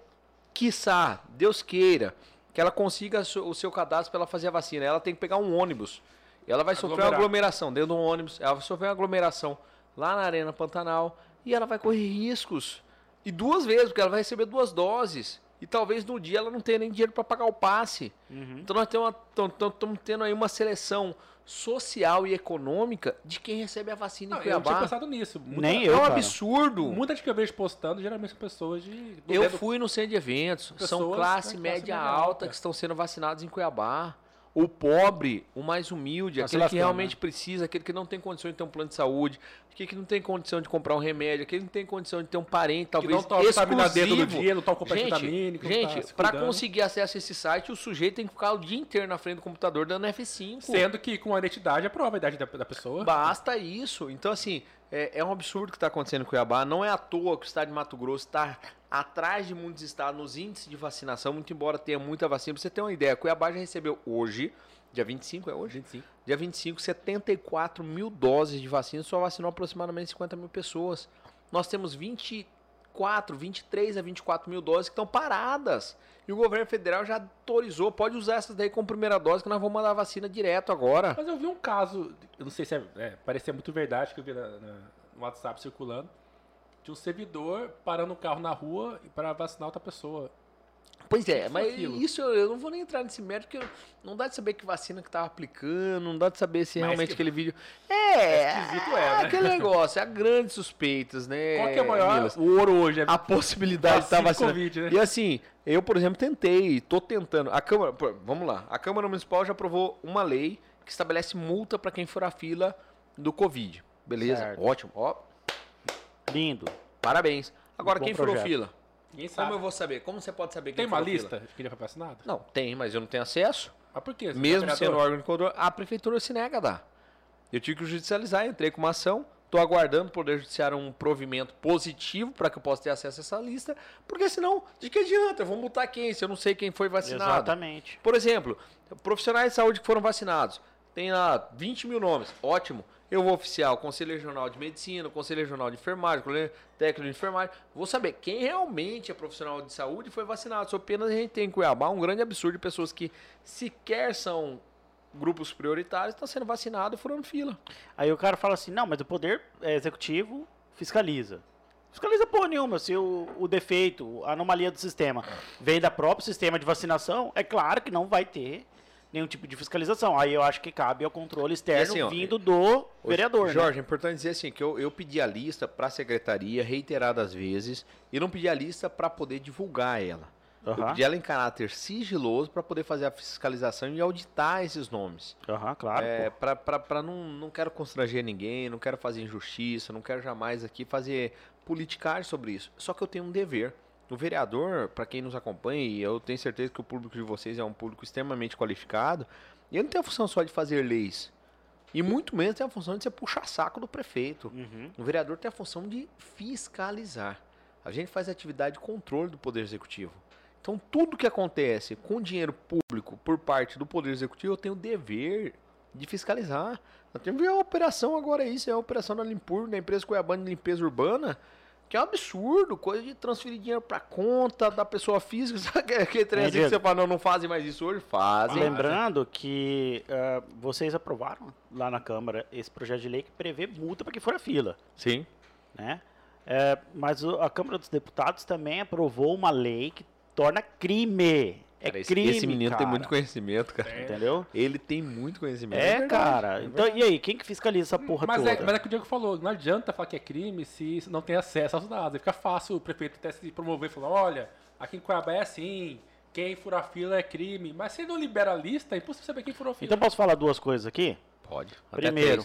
quiçá, Deus queira, que ela consiga o seu cadastro para ela fazer a vacina. Ela tem que pegar um ônibus. Ela vai sofrer uma Aglomerar. aglomeração dentro de um ônibus, ela vai sofrer uma aglomeração lá na Arena Pantanal e ela vai correr riscos. E duas vezes, porque ela vai receber duas doses. E talvez no dia ela não tenha nem dinheiro para pagar o passe. Uhum. Então nós estamos tendo aí uma seleção social e econômica de quem recebe a vacina Não, em eu não tinha Cuiabá. pensado nisso. Muita, Nem É eu, um cara. absurdo. Muita gente que eu vejo postando, geralmente são pessoas de. Eu fui no centro de eventos. São Pessoas, classe né, média classe média alta alta. que estão sendo vacinados em Cuiabá. O pobre, o mais humilde, Tá aquele que realmente precisa, aquele que não tem condição de ter um plano de saúde, aquele que não tem condição de comprar um remédio, aquele que não tem condição de ter um parente, Que talvez não toma vitamina D todo exclusivo. dia, não toma complexo Gente, não tá gente para conseguir acesso a esse site, o sujeito tem que ficar o dia inteiro na frente do computador dando F5. Sendo que com a identidade é prova a idade da, da pessoa. Basta isso. Então, assim, é, é um absurdo o que está acontecendo em Cuiabá. Não é à toa que o estado de Mato Grosso está atrás de muitos estados nos índices de vacinação, muito embora tenha muita vacina. Pra você ter uma ideia, Cuiabá já recebeu hoje, dia 25 é hoje? 25. Dia 25, 74 mil doses de vacina, só vacinou aproximadamente 50 mil pessoas. Nós temos 24, 23 a 24 mil doses que estão paradas. E o governo federal já autorizou, pode usar essas daí como primeira dose, que nós vamos mandar vacina direto agora. Mas eu vi um caso, eu não sei se é, é parecia muito verdade que eu vi na- na- no WhatsApp circulando, de um servidor parando o carro na rua para vacinar outra pessoa. Pois é, mas aquilo? isso eu, não vou nem entrar nesse mérito, porque não dá de saber que vacina que tava aplicando, não dá de saber se Mas realmente que- aquele vídeo. É, esquisito é, né? aquele negócio, há grandes suspeitas, né? Qual que é o maior? Milas? O ouro hoje é A possibilidade de estar vacina vacinando. Covid, né? E assim, eu, por exemplo, tentei, tô tentando. A Câmara, vamos lá, a Câmara Municipal já aprovou uma lei que estabelece multa para quem for à fila do Covid. Beleza? Certo. Ótimo. Ó, Lindo. parabéns. Agora, Bom quem furou projeto. fila? Ninguém Como sabe. eu vou saber? Como você pode saber quem Tem uma lista fila? de quem já foi vacinado? Não, tem, mas eu não tenho acesso. Mas por quê? Você Mesmo é sendo órgão de controle, a prefeitura se nega a dar. Eu tive que judicializar, entrei com uma ação, estou aguardando o Poder Judiciário um provimento positivo para que eu possa ter acesso a essa lista, porque senão, de que adianta? Eu vou multar quem se eu não sei quem foi vacinado? Exatamente. Por exemplo, profissionais de saúde que foram vacinados, tem lá 20 mil nomes, ótimo. Eu vou oficiar o Conselho Regional de Medicina, o Conselho Regional de Enfermagem, o Conselho Técnico de Enfermagem. Vou saber quem realmente é profissional de saúde e foi vacinado. Só apenas a gente tem em Cuiabá um grande absurdo de pessoas que sequer são grupos prioritários estão sendo vacinados e furando fila. Aí o cara fala assim, não, mas o poder é, executivo fiscaliza. Fiscaliza porra nenhuma, se o, o defeito, a anomalia do sistema vem da próprio sistema de vacinação, é claro que não vai ter nenhum tipo de fiscalização. Aí eu acho que cabe ao controle externo assim, ó, vindo do vereador. né? Jorge, é importante dizer assim, que eu, eu pedi a lista para a secretaria reiteradas vezes e não pedi a lista para poder divulgar ela. Eu Aham, pedi ela em caráter sigiloso para poder fazer a fiscalização e auditar esses nomes. aham, claro. É, pra não, não quero constranger ninguém, não quero fazer injustiça, não quero jamais aqui fazer politicagem sobre isso. Só que eu tenho um dever. O vereador, para quem nos acompanha, e eu tenho certeza que o público de vocês é um público extremamente qualificado, ele não tem a função só de fazer leis. E muito menos tem a função de ser puxa-saco do prefeito. Uhum. O vereador tem a função de fiscalizar. A gente faz atividade de controle do Poder Executivo. Então, tudo que acontece com dinheiro público por parte do Poder Executivo, eu tenho o dever de fiscalizar. Nós temos a operação agora isso, é a operação da Limpur, da empresa Cuiabana de Limpeza Urbana, que é um absurdo, coisa de transferir dinheiro para conta da pessoa física. Sabe aquele trem assim que você fala, não, não fazem mais isso hoje? Fazem. Lembrando que ah, vocês aprovaram lá na Câmara esse projeto de lei que prevê multa para quem for a fila. Sim. né? É, mas a Câmara dos Deputados também aprovou uma lei que torna crime. É Cara, esse, crime, esse menino tem cara. muito conhecimento, cara. É. Entendeu? Ele tem muito conhecimento. É, verdade, cara. é então, e aí, quem que fiscaliza essa porra Mas toda? é, mas é que o Diego falou, não adianta falar que é crime se não tem acesso aos dados. Aí Fica fácil o prefeito até se promover e falar, olha, aqui em Cuiabá é assim, quem fura fila é crime. Mas se não libera a lista, é impossível saber quem furou fila. Então posso falar duas coisas aqui? Pode. Primeiro.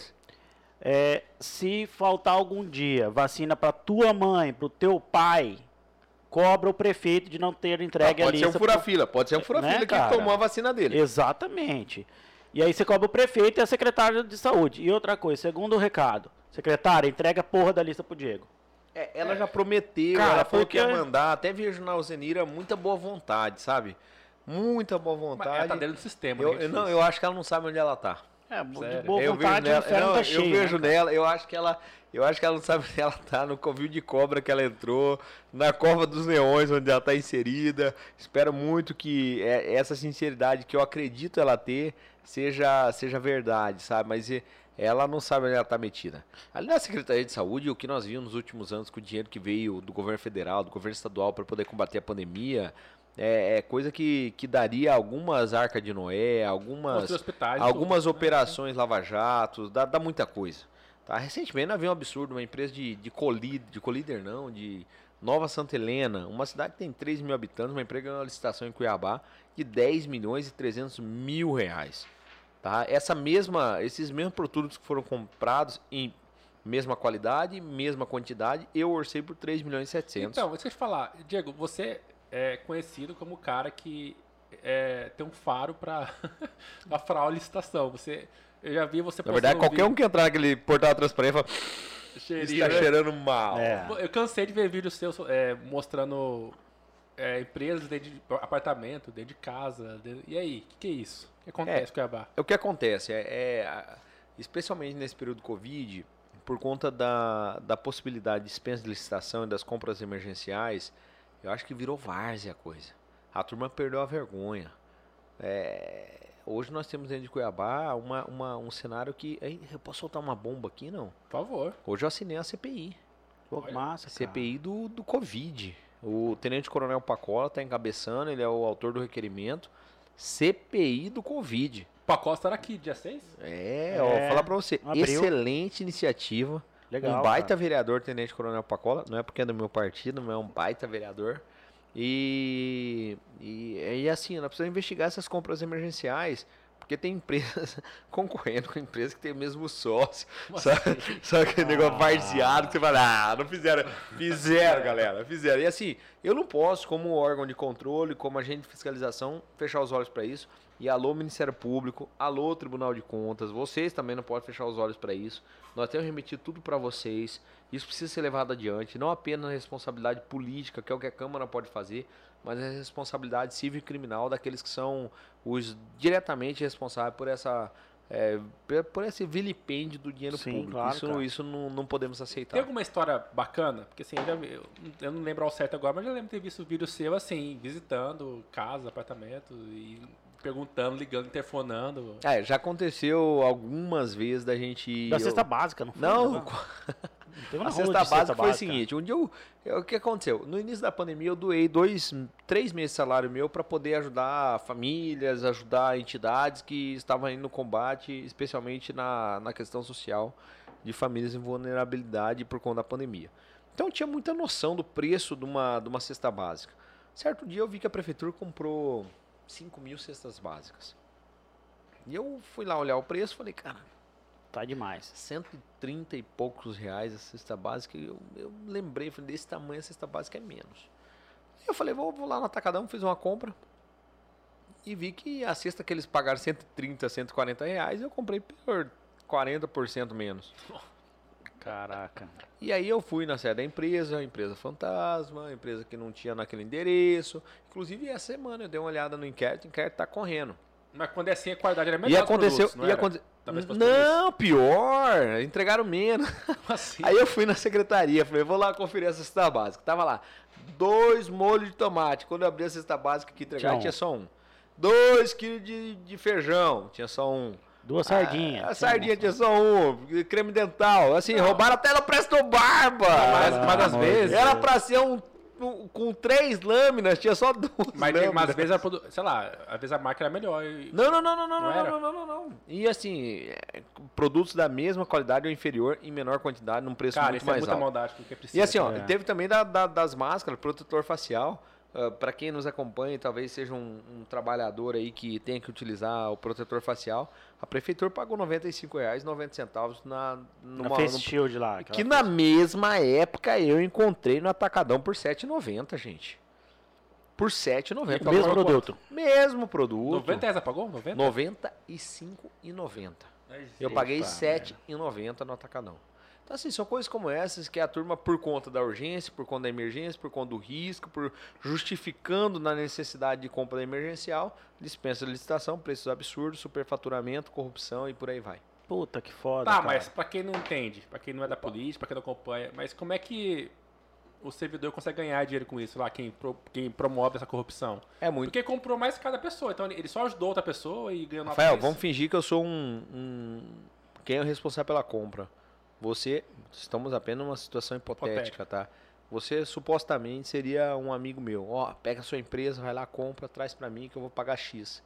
É, se faltar algum dia vacina para tua mãe, pro teu pai, cobra o prefeito de não ter entregue Ah, a pode ser lista. um fura-fila, pode ser um Né, fura-fila que tomou a vacina dele. Exatamente. E aí você cobra o prefeito e a secretária de saúde. E outra coisa, segundo o recado, secretária, entrega a porra da lista pro Diego. É, ela já prometeu, Cara, ela falou que ia porque- mandar. Até vejo na Alzenira muita boa vontade, sabe? Muita boa Mas ela vontade. tá dentro do sistema. eu, né, eu- não, eu acho que ela não sabe onde ela tá. É, de boa eu vontade, vejo o inferno nela, tá não, cheio. eu vejo né, nela, eu acho que ela, eu acho que ela não sabe onde ela tá, no covil de cobra que ela entrou, na cova dos leões onde ela tá inserida. Espero muito que é- essa sinceridade que eu acredito ela ter seja seja verdade, sabe? Mas ela não sabe onde ela tá metida. Ali na Secretaria de Saúde, o que nós vimos nos últimos anos com o dinheiro que veio do governo federal, do governo estadual para poder combater a pandemia, é, é coisa que, que daria algumas arcas de Noé, algumas hospitais. algumas tudo, né? operações lava-jato, dá, dá muita coisa. Tá? Recentemente vimos um absurdo, uma empresa de, de, colíder, de colíder não, de Nova Santa Helena, uma cidade que tem 3 mil habitantes, uma empresa ganhou uma licitação em Cuiabá, de 10 milhões e 300 mil reais. Tá? Essa mesma, esses mesmos produtos que foram comprados em mesma qualidade, mesma quantidade, eu orcei por 3 milhões e 700. Então, deixa eu te falar, Diego, você é conhecido como o cara que é, tem um faro para a fraude licitação. Você, eu já vi você Na verdade, postando qualquer um que entrar naquele portal transparente fala, cheirinho, está né? cheirando mal. É. Eu cansei de ver vídeos seus é, mostrando é, empresas dentro de apartamento, dentro de casa. dentro- E aí, o que, que é isso? O que acontece É. com o Cuiabá? O que acontece é, é, especialmente nesse período do Covid, por conta da, da possibilidade de dispensa de licitação e das compras emergenciais, eu acho que virou várzea a coisa. A turma perdeu a vergonha. É, hoje nós temos dentro de Cuiabá uma, uma- um cenário que. Eu posso soltar uma bomba aqui? Não. Por favor. Hoje eu assinei a CPI. Pô, massa, cara. CPI do, do Covid. O Tenente Coronel Pacola está encabeçando, ele é o autor do requerimento. CPI do Covid. O Pacosta era aqui, dia 6? É, É, ó, falar pra você, abril. excelente iniciativa. Legal, um baita cara. vereador, Tenente Coronel Pacola, não é porque é do meu partido, mas é um baita vereador. E, e, e assim, nós precisamos investigar essas compras emergenciais, porque tem empresas concorrendo com empresas que tem o mesmo sócio. Sabe, sabe aquele negócio Ah. varzeado que você fala, ah, não fizeram. Fizeram, galera, fizeram. E assim, eu não posso, como órgão de controle, como agente de fiscalização, fechar os olhos para isso. E alô, Ministério Público, alô, Tribunal de Contas, vocês também não podem fechar os olhos para isso. Nós temos remetido tudo para vocês. Isso precisa ser levado adiante, não apenas a responsabilidade política, que é o que a Câmara pode fazer, mas a responsabilidade civil e criminal daqueles que são os diretamente responsáveis por essa é, por- esse vilipêndio do dinheiro Sim, público. claro, isso cara. isso não, não podemos aceitar. Tem alguma história bacana? Porque assim, eu, eu, eu não lembro ao certo agora, mas eu lembro de ter visto vídeo seu assim, visitando casa, apartamento e perguntando, ligando, interfonando. É, já aconteceu algumas vezes da gente. Da eu- cesta básica, não foi? Não, uma a cesta básica foi o seguinte, um dia eu, eu- o que aconteceu? No início da pandemia eu doei dois, três meses de salário meu para poder ajudar famílias, ajudar entidades que estavam indo no combate, especialmente na, na questão social de famílias em vulnerabilidade por conta da pandemia. Então eu tinha muita noção do preço de uma, de uma cesta básica. Certo dia eu vi que a prefeitura comprou 5 mil cestas básicas. E eu fui lá olhar o preço e falei, cara, Tá demais. 130 e poucos reais a cesta básica. Eu, eu lembrei, falei, desse tamanho a cesta básica é menos. Eu falei, vou, vou lá no Atacadão, fiz uma compra. E vi que a cesta que eles pagaram 130, 140 reais, eu comprei por 40% menos. Caraca. E aí eu fui na sede da empresa, empresa fantasma, empresa que não tinha naquele endereço. Inclusive essa semana eu dei uma olhada no inquérito, o inquérito tá correndo. Mas quando é assim, a qualidade era melhor. E aconteceu, produtos, não e aconte- fosse Não, pior, entregaram menos. Como assim? Aí eu fui na secretaria, falei, vou lá conferir a cesta básica. Tava lá, dois molhos de tomate. Quando eu abri a cesta básica que entregaram, Tinha um. tinha só um. Dois quilos de, de feijão, tinha só um. Duas sardinhas. A, a sardinha tinha só um. Creme dental. Assim, roubaram até no Presto Barba. Mas, Ah, mas às amor de vezes. Era pra ser um, um- com três lâminas, tinha só duas Mas, lâminas. mas às vezes, a produ... sei lá, às vezes a marca era melhor. e- Não, não, não, não, não, Não não, não, não, não, não. E assim, é, produtos da mesma qualidade ou inferior em menor quantidade, num preço Cara, muito isso é mais muita alto. maldade com o que precisa. E assim, ó, É. teve também da- da- das máscaras, protetor facial. Para pra quem nos acompanha, talvez seja um, um trabalhador aí que tenha que utilizar o protetor facial. A prefeitura pagou R$ 95,90 na, Na numa, Face num- Shield lá. que na mesma época eu encontrei no Atacadão por R$ 7,90, gente. Por R$ 7,90. O mesmo produto. quanto? Mesmo produto. 90 reais, pagou? 90? R$ 95,90. Eu paguei R$ Eita, 7,90 no Atacadão. Então, assim, são coisas como essas que a turma, por conta da urgência, por conta da emergência, por conta do risco, por justificando na necessidade de compra emergencial, dispensa de licitação, preços absurdos, superfaturamento, corrupção e por aí vai. Puta que foda. Tá, cara. mas pra quem não entende, pra quem não é da política, pra quem não acompanha, mas como é que o servidor consegue ganhar dinheiro com isso lá, quem, pro- quem promove essa corrupção? É muito. Porque comprou mais que cada pessoa, então ele só ajudou outra pessoa e ganhou nota Rafael, vamos fingir que eu sou um, um- Quem é o responsável pela compra? Você. Estamos apenas numa situação hipotética, tá? Você supostamente seria um amigo meu. Ó, pega a sua empresa, vai lá, compra, traz pra mim que eu vou pagar X.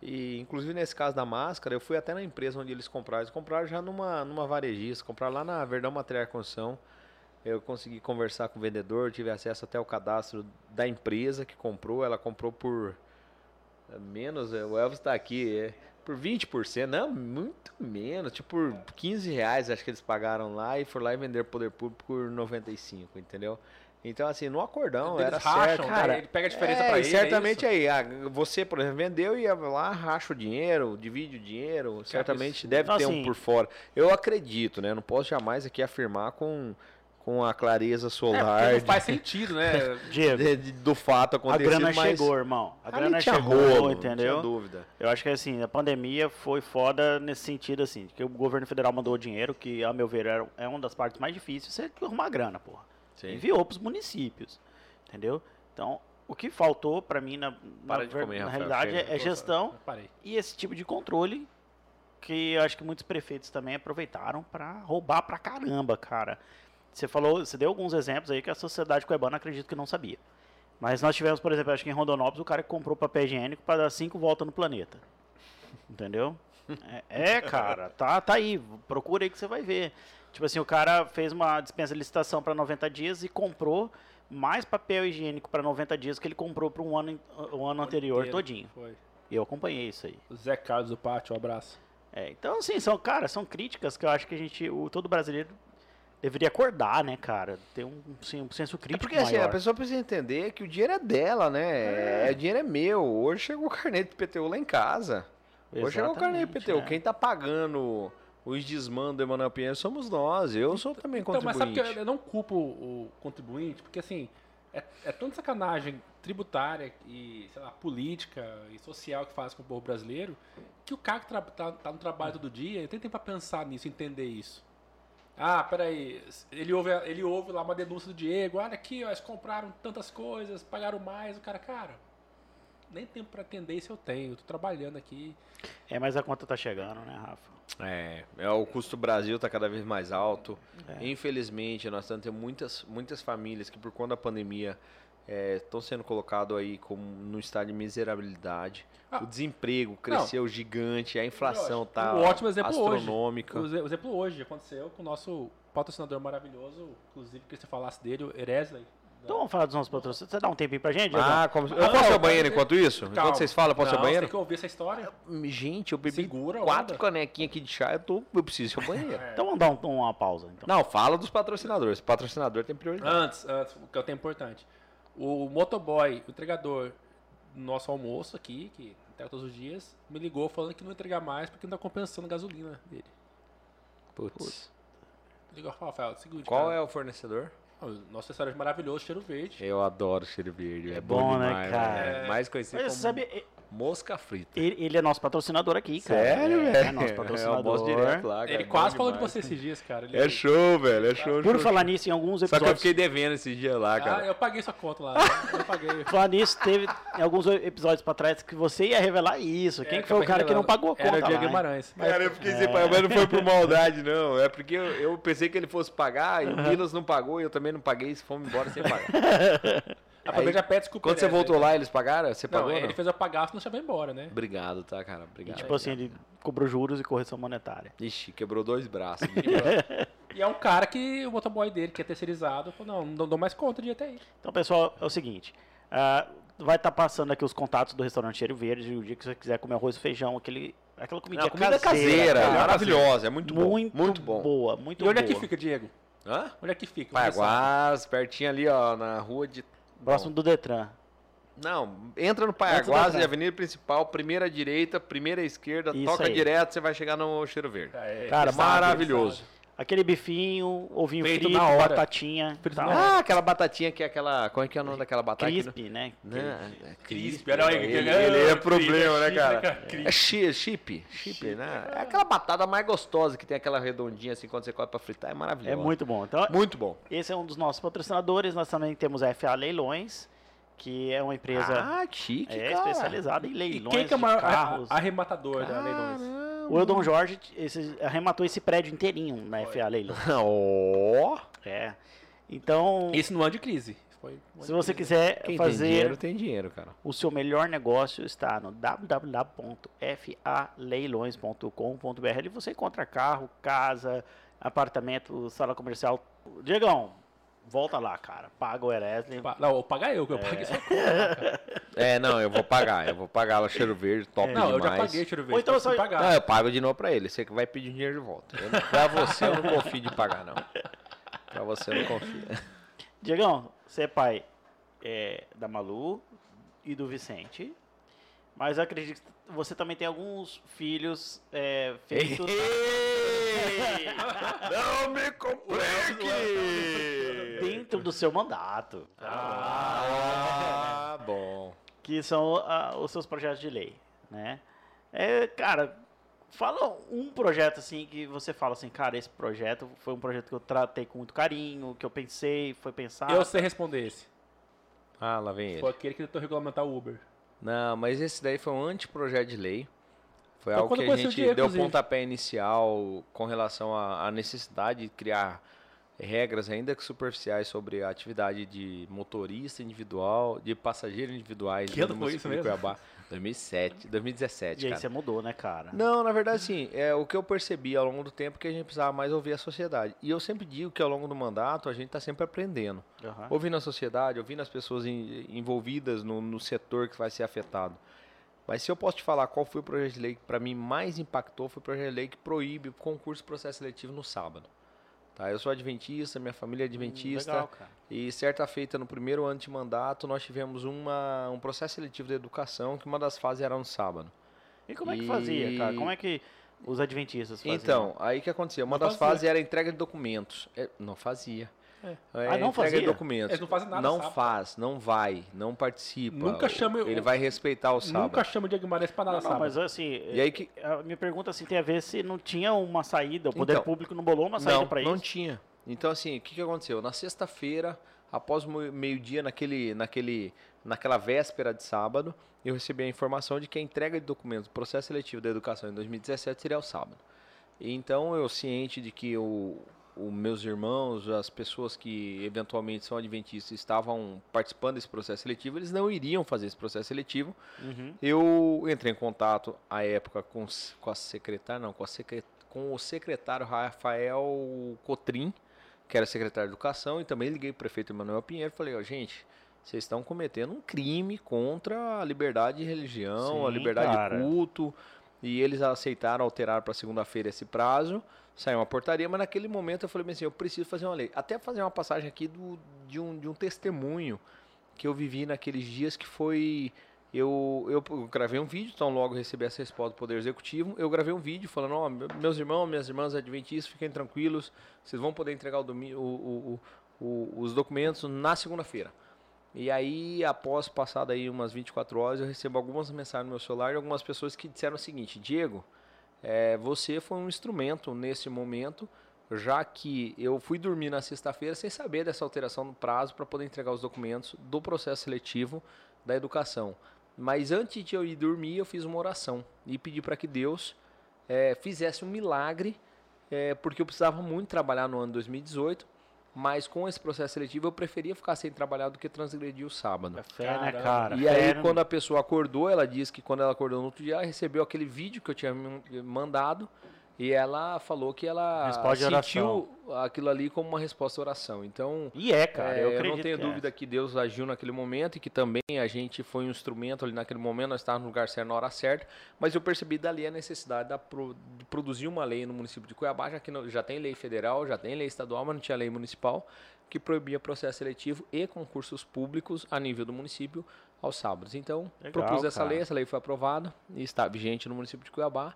E inclusive nesse caso da máscara, eu fui até na empresa onde eles compraram. Eles compraram já numa, numa varejista, compraram lá na Verdão Material e Construção. Eu consegui conversar com o vendedor, tive acesso até o cadastro da empresa que comprou. Ela comprou por Menos, o Elvis tá aqui. É, por 20%, não, muito menos. Tipo, por 15 reais acho que eles pagaram lá e foram lá e venderam poder público por 95, entendeu? Então, assim, no acordão Eles era racham, certo. Cara, Ele pega a diferença é, pra ele, é certamente isso? aí, ah, você, por exemplo, vendeu e ia lá, racha o dinheiro, divide o dinheiro, certamente deve ter Assim- um por fora. Eu acredito, né? Não posso jamais aqui afirmar com, com a clareza É, solar porque não faz sentido, né? Diego, de- de- do fato a acontecido, grana mas chegou, irmão. A ali grana tinha chegou, rolo, entendeu? Não dúvida. Eu acho que assim, a pandemia foi foda nesse sentido, assim, que o governo federal mandou dinheiro, que, a meu ver, era- é uma das partes mais difíceis, você arrumar grana, porra. Sim. Enviou pros municípios, entendeu? Então, o que faltou pra mim, na, na, Para de ver- comer, na Rafael, realidade, é, é gestão e esse tipo de controle que eu acho que muitos prefeitos também aproveitaram pra roubar pra caramba, cara. Você falou, você deu alguns exemplos aí que a sociedade cuebana acredito que não sabia. Mas nós tivemos, por exemplo, acho que em Rondonópolis, o cara que comprou papel higiênico para dar cinco voltas no planeta. Entendeu? É, é, cara, tá, tá aí. Procura aí que você vai ver. Tipo assim, o cara fez uma dispensa de licitação para 90 dias e comprou mais papel higiênico para 90 dias que ele comprou para um ano, o ano anterior Inteiro. todinho. Foi. E eu acompanhei isso aí. O Zé Carlos do Pátio, um abraço. É, então, assim, são, cara, são críticas que eu acho que a gente, o, todo brasileiro deveria acordar, né, cara? Ter um, assim, um senso É crítico porque assim, a maior. pessoa precisa entender que o dinheiro é dela, né? É. O dinheiro é meu. Hoje chegou o carnê de PTU lá em casa. Hoje chegou o carnê de Exatamente, PTU. é. Quem tá pagando os desmandos do Emanuel Pinheiro somos nós. Eu sou também Então, mas contribuinte. sabe que eu, não culpo o, contribuinte, porque assim, é, é tanta sacanagem tributária e, sei lá, política e social que faz com o povo brasileiro, que o cara que tá, tá no trabalho todo dia, ele tem tempo pra pensar nisso, entender isso. Ah, peraí, ele ouve, ele ouve lá uma denúncia do Diego, olha aqui, ó, eles compraram tantas coisas, pagaram mais, o cara, cara, nem tempo pra atender isso eu tenho, eu tô trabalhando aqui. É, mas a conta tá chegando, né, Rafa? É, é, o custo do Brasil está cada vez mais alto. É. Infelizmente, nós estamos tendo muitas, muitas famílias que, por conta da pandemia, estão sendo colocadas aí como no estado de miserabilidade. Ah. o desemprego cresceu gigante, a inflação está exemplo hoje. astronômica. O exe- o exemplo hoje aconteceu com o nosso patrocinador maravilhoso, inclusive que você falasse dele, o Eresley. Então vamos falar dos nossos patrocinadores. Você dá um tempinho pra gente? Ah, como... Ah, eu posso ir ao não, banheiro enquanto isso? Calma. Enquanto vocês falam, eu posso ir Não, ao Você banheiro? tem que ouvir essa história? Gente, eu bebi Segura quatro canequinhas aqui de chá, eu, tô, eu preciso ir ao banheiro. É. Então vamos dar um- uma pausa. Então. Não, fala dos patrocinadores. O patrocinador tem prioridade. Antes, antes, o que eu tenho importante. O motoboy, o entregador do nosso almoço aqui, que entrega todos os dias, me ligou falando que não ia entregar mais porque não tá compensando a gasolina dele. Putz. Ligou, Rafael, é o seguinte, Qual cara, é o fornecedor? o nosso restaurante maravilhoso, cheiro verde. Eu adoro cheiro verde. É, É bom, bom, né, demais, cara? É. Mais conhecido Mas como você sabe, mosca frita. ele, ele é nosso patrocinador aqui, cara. Sério, é, velho? É nosso Eu patrocinador. almoço direto lá, cara. Ele é quase falou de você esses dias, cara. Ele- É show, velho. É show, Por show, falar show. nisso, em alguns Só que eu episódios. fiquei devendo esses dias lá, Ah, cara. eu paguei sua conta lá. eu paguei. Falar nisso, teve em alguns episódios pra trás que você ia revelar isso. Quem É, que foi o cara que não revelando. pagou a conta Era o Diego? Guimarães. Mas- Cara, eu fiquei sem pagar, mas não foi por maldade, não. É porque eu, eu pensei que ele fosse pagar e o Milas não pagou e eu também não paguei e fomos embora sem pagar. Aproveita já pede desculpa. Quando você Eresley. voltou lá, eles pagaram? Você Não, pagou? ele não? fez eu pagar, senão você vai embora, né? Obrigado, tá, cara? E, Obrigado. tipo assim, ele cobrou juros e correção monetária. Ixi, quebrou dois braços. E é um cara que o motoboy dele, que é terceirizado, falou, não, não dou mais conta de ir até aí. Então, pessoal, é o seguinte. ah, vai estar passando aqui os contatos do restaurante Cheiro Verde. O dia que você quiser comer arroz e feijão, aquele, aquela comida Não, comida caseira, caseira, cara. maravilhosa, é muito, muito, bom. Muito bom. boa, muito e onde boa. é que fica, Diego? Hã? Onde é que fica? Você? Paiaguás, pertinho ali, ó, na rua de. Próximo do Detran. Não, entra no Paiaguás e Avenida Principal, primeira à direita, primeira à esquerda, Isso toca aí. direto, você vai chegar no Cheiro Verde. É, Cara, maravilhoso. Ele. Aquele bifinho, ovinho Feito frito, na hora. batatinha. Frito na hora. Ah, aquela batatinha que é aquela. Como é que é o nome daquela batata? aqui no- Crisp, né? Não, é Crisp, Ele, que- ele é ah, problema, né, crisp, cara? né, cara? Crisp. É chi- chip, chip, né? É aquela batata mais gostosa que tem aquela redondinha assim quando você corta pra fritar, é É maravilhoso. muito bom. Então, muito bom. esse é um dos nossos patrocinadores. Nós também temos a FA Leilões, que é uma empresa Ah, que chique, é, cara. especializada em E leilões quem que é o de maior carros. arrematador da Leilões? Caramba. O Eldon Jorge esse, arrematou esse prédio inteirinho na FA Leilões. Ó, É. Então, Esse no ano de crise. Foi se de você crise. quiser quem tem fazer dinheiro tem dinheiro, cara. o seu melhor negócio, está no www.faleilões.com.br e você encontra carro, casa, apartamento, sala comercial. Diegão, volta lá, cara. Paga o Eresne. Pa- Não, vou pagar eu, que eu paguei só conta, cara. É, não, eu vou pagar. Eu vou pagar o cheiro verde, top Não, eu já demais. paguei, deixa eu ver. Ou então pode só- pagar. Não, eu pago de novo pra ele. Você que vai pedir dinheiro de volta. Eu, não- pra você eu não confio de pagar, não. Pra você eu não confio. Diegão, você é pai é, da Malu e do Vicente. Mas eu acredito que você também tem alguns filhos é, feitos. não me complique! Dentro do seu mandato. Ah, bom. que são ah, os seus projetos de lei, né? É, cara, fala um projeto assim que você fala assim, cara, esse projeto foi um projeto que eu tratei com muito carinho, que eu pensei, foi pensado. Eu sei responder esse. Ah, lá vem ele. Foi aquele que tentou regulamentar o Uber. Não, mas esse daí foi um anteprojeto de lei. Foi Foi algo que eu a gente Diego, deu inclusive. pontapé inicial com relação à necessidade de criar regras ainda que superficiais sobre a atividade de motorista individual, de passageiro individuais Que no ano foi isso mesmo? Cuiabá. 2007, 2017, E aí cara. você mudou, né, cara? Não, na verdade, sim. É o que eu percebi ao longo do tempo é que a gente precisava mais ouvir a sociedade. E eu sempre digo que ao longo do mandato a gente está sempre aprendendo. Aham. Ouvindo a sociedade, ouvindo as pessoas en- envolvidas no, no setor que vai ser afetado. Mas se eu posso te falar qual foi o projeto de lei que para mim mais impactou, foi o projeto de lei que proíbe o concurso e processo seletivo no sábado. Tá? Eu sou adventista, minha família é adventista. Legal, cara. E certa feita, no primeiro ano de mandato, nós tivemos uma, um processo seletivo de educação que uma das fases era no sábado. E como é que fazia, cara? E- Como é que os adventistas faziam? Então, aí que acontecia? Uma Não das fazia. fases era a entrega de documentos. É, não fazia. É. É, Ah, não fazia? documentos. Eles não fazem nada Não sábado. faz, não vai, não participa. Nunca chama- Ele vai respeitar o sábado. Nunca chama o Diego Guimarães pra nada, Não, não, sabe? mas assim, E aí que- a minha pergunta assim tem a ver se não tinha uma saída, o poder Então, público não bolou uma saída não, para não isso. tinha. Então, assim, o que, que aconteceu? Na sexta-feira, após meio-dia, naquele, naquele, naquela véspera de sábado, eu recebi a informação de que a entrega de documentos do processo seletivo da educação em 2017 seria o sábado. E Então, eu ciente de que o, o meus irmãos, as pessoas que eventualmente são adventistas, estavam participando desse processo seletivo, eles não iriam fazer esse processo seletivo. Uhum. Eu entrei em contato à época com, com a secretária, não, com, a secre- com o secretário Rafael Cotrim, que era secretário de Educação, e também liguei para o prefeito Emanuel Pinheiro e falei, ó, gente, vocês estão cometendo um crime contra a liberdade de religião, a Sim, liberdade cara. de culto, e eles aceitaram alterar para segunda-feira esse prazo, saiu uma portaria, mas naquele momento eu falei assim, eu preciso fazer uma lei. Até fazer uma passagem aqui do, de, um, de um testemunho que eu vivi naqueles dias que foi eu, eu, gravei um vídeo, então logo recebi essa resposta do Poder Executivo. Eu gravei um vídeo falando, ó, me- meus irmãos, minhas irmãs adventistas, fiquem tranquilos, vocês vão poder entregar o domi- o- o- o- o- os documentos na segunda-feira. E aí, após passar aí umas 24 horas, eu recebo algumas mensagens no meu celular de algumas pessoas que disseram o seguinte, Diego, é, você foi um instrumento nesse momento, já que eu fui dormir na sexta-feira sem saber dessa alteração no prazo para poder entregar os documentos do processo seletivo da educação. Mas antes de eu ir dormir, eu fiz uma oração e pedi para que Deus eh, fizesse um milagre, eh, porque eu precisava muito trabalhar no ano 2018, mas com esse processo seletivo eu preferia ficar sem trabalhar do que transgredir o sábado. É fé, né, cara? E Fé aí, no- quando a pessoa acordou, ela disse que quando ela acordou no outro dia, ela recebeu aquele vídeo que eu tinha mandado e ela falou que ela sentiu aquilo ali como uma resposta à oração. Então, E é, cara, é, eu, eu, não tenho que é. dúvida que Deus agiu naquele momento e que também a gente foi um instrumento ali naquele momento, nós estávamos no lugar certo na hora certa, mas eu percebi dali a necessidade de produzir uma lei no município de Cuiabá, já que não- já tem lei federal, já tem lei estadual, mas não tinha lei municipal, que proibia processo seletivo e concursos públicos a nível do município aos sábados. Então, Legal, propus essa cara. lei, essa lei foi aprovada e está vigente no município de Cuiabá.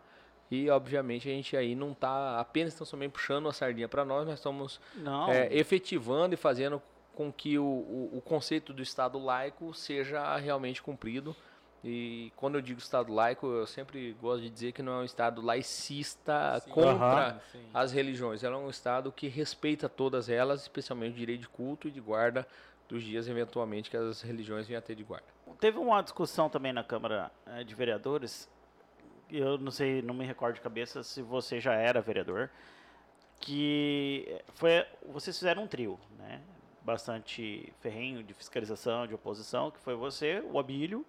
E, obviamente, a gente aí não está apenas tão somente puxando a sardinha para nós, nós estamos Não, é, efetivando e fazendo com que o, o, o conceito do Estado laico seja realmente cumprido. E quando eu digo Estado laico, eu sempre gosto de dizer que não é um Estado laicista Sim. contra as religiões. Ela é um Estado que respeita todas elas, especialmente o direito de culto e de guarda dos dias, eventualmente, que as religiões venham a ter de guarda. Teve uma discussão também na Câmara eh, de Vereadores, eu não sei, não me recordo de cabeça se você já era vereador, que foi, vocês fizeram um trio, né? Bastante ferrenho de fiscalização, de oposição, que foi você, o Abílio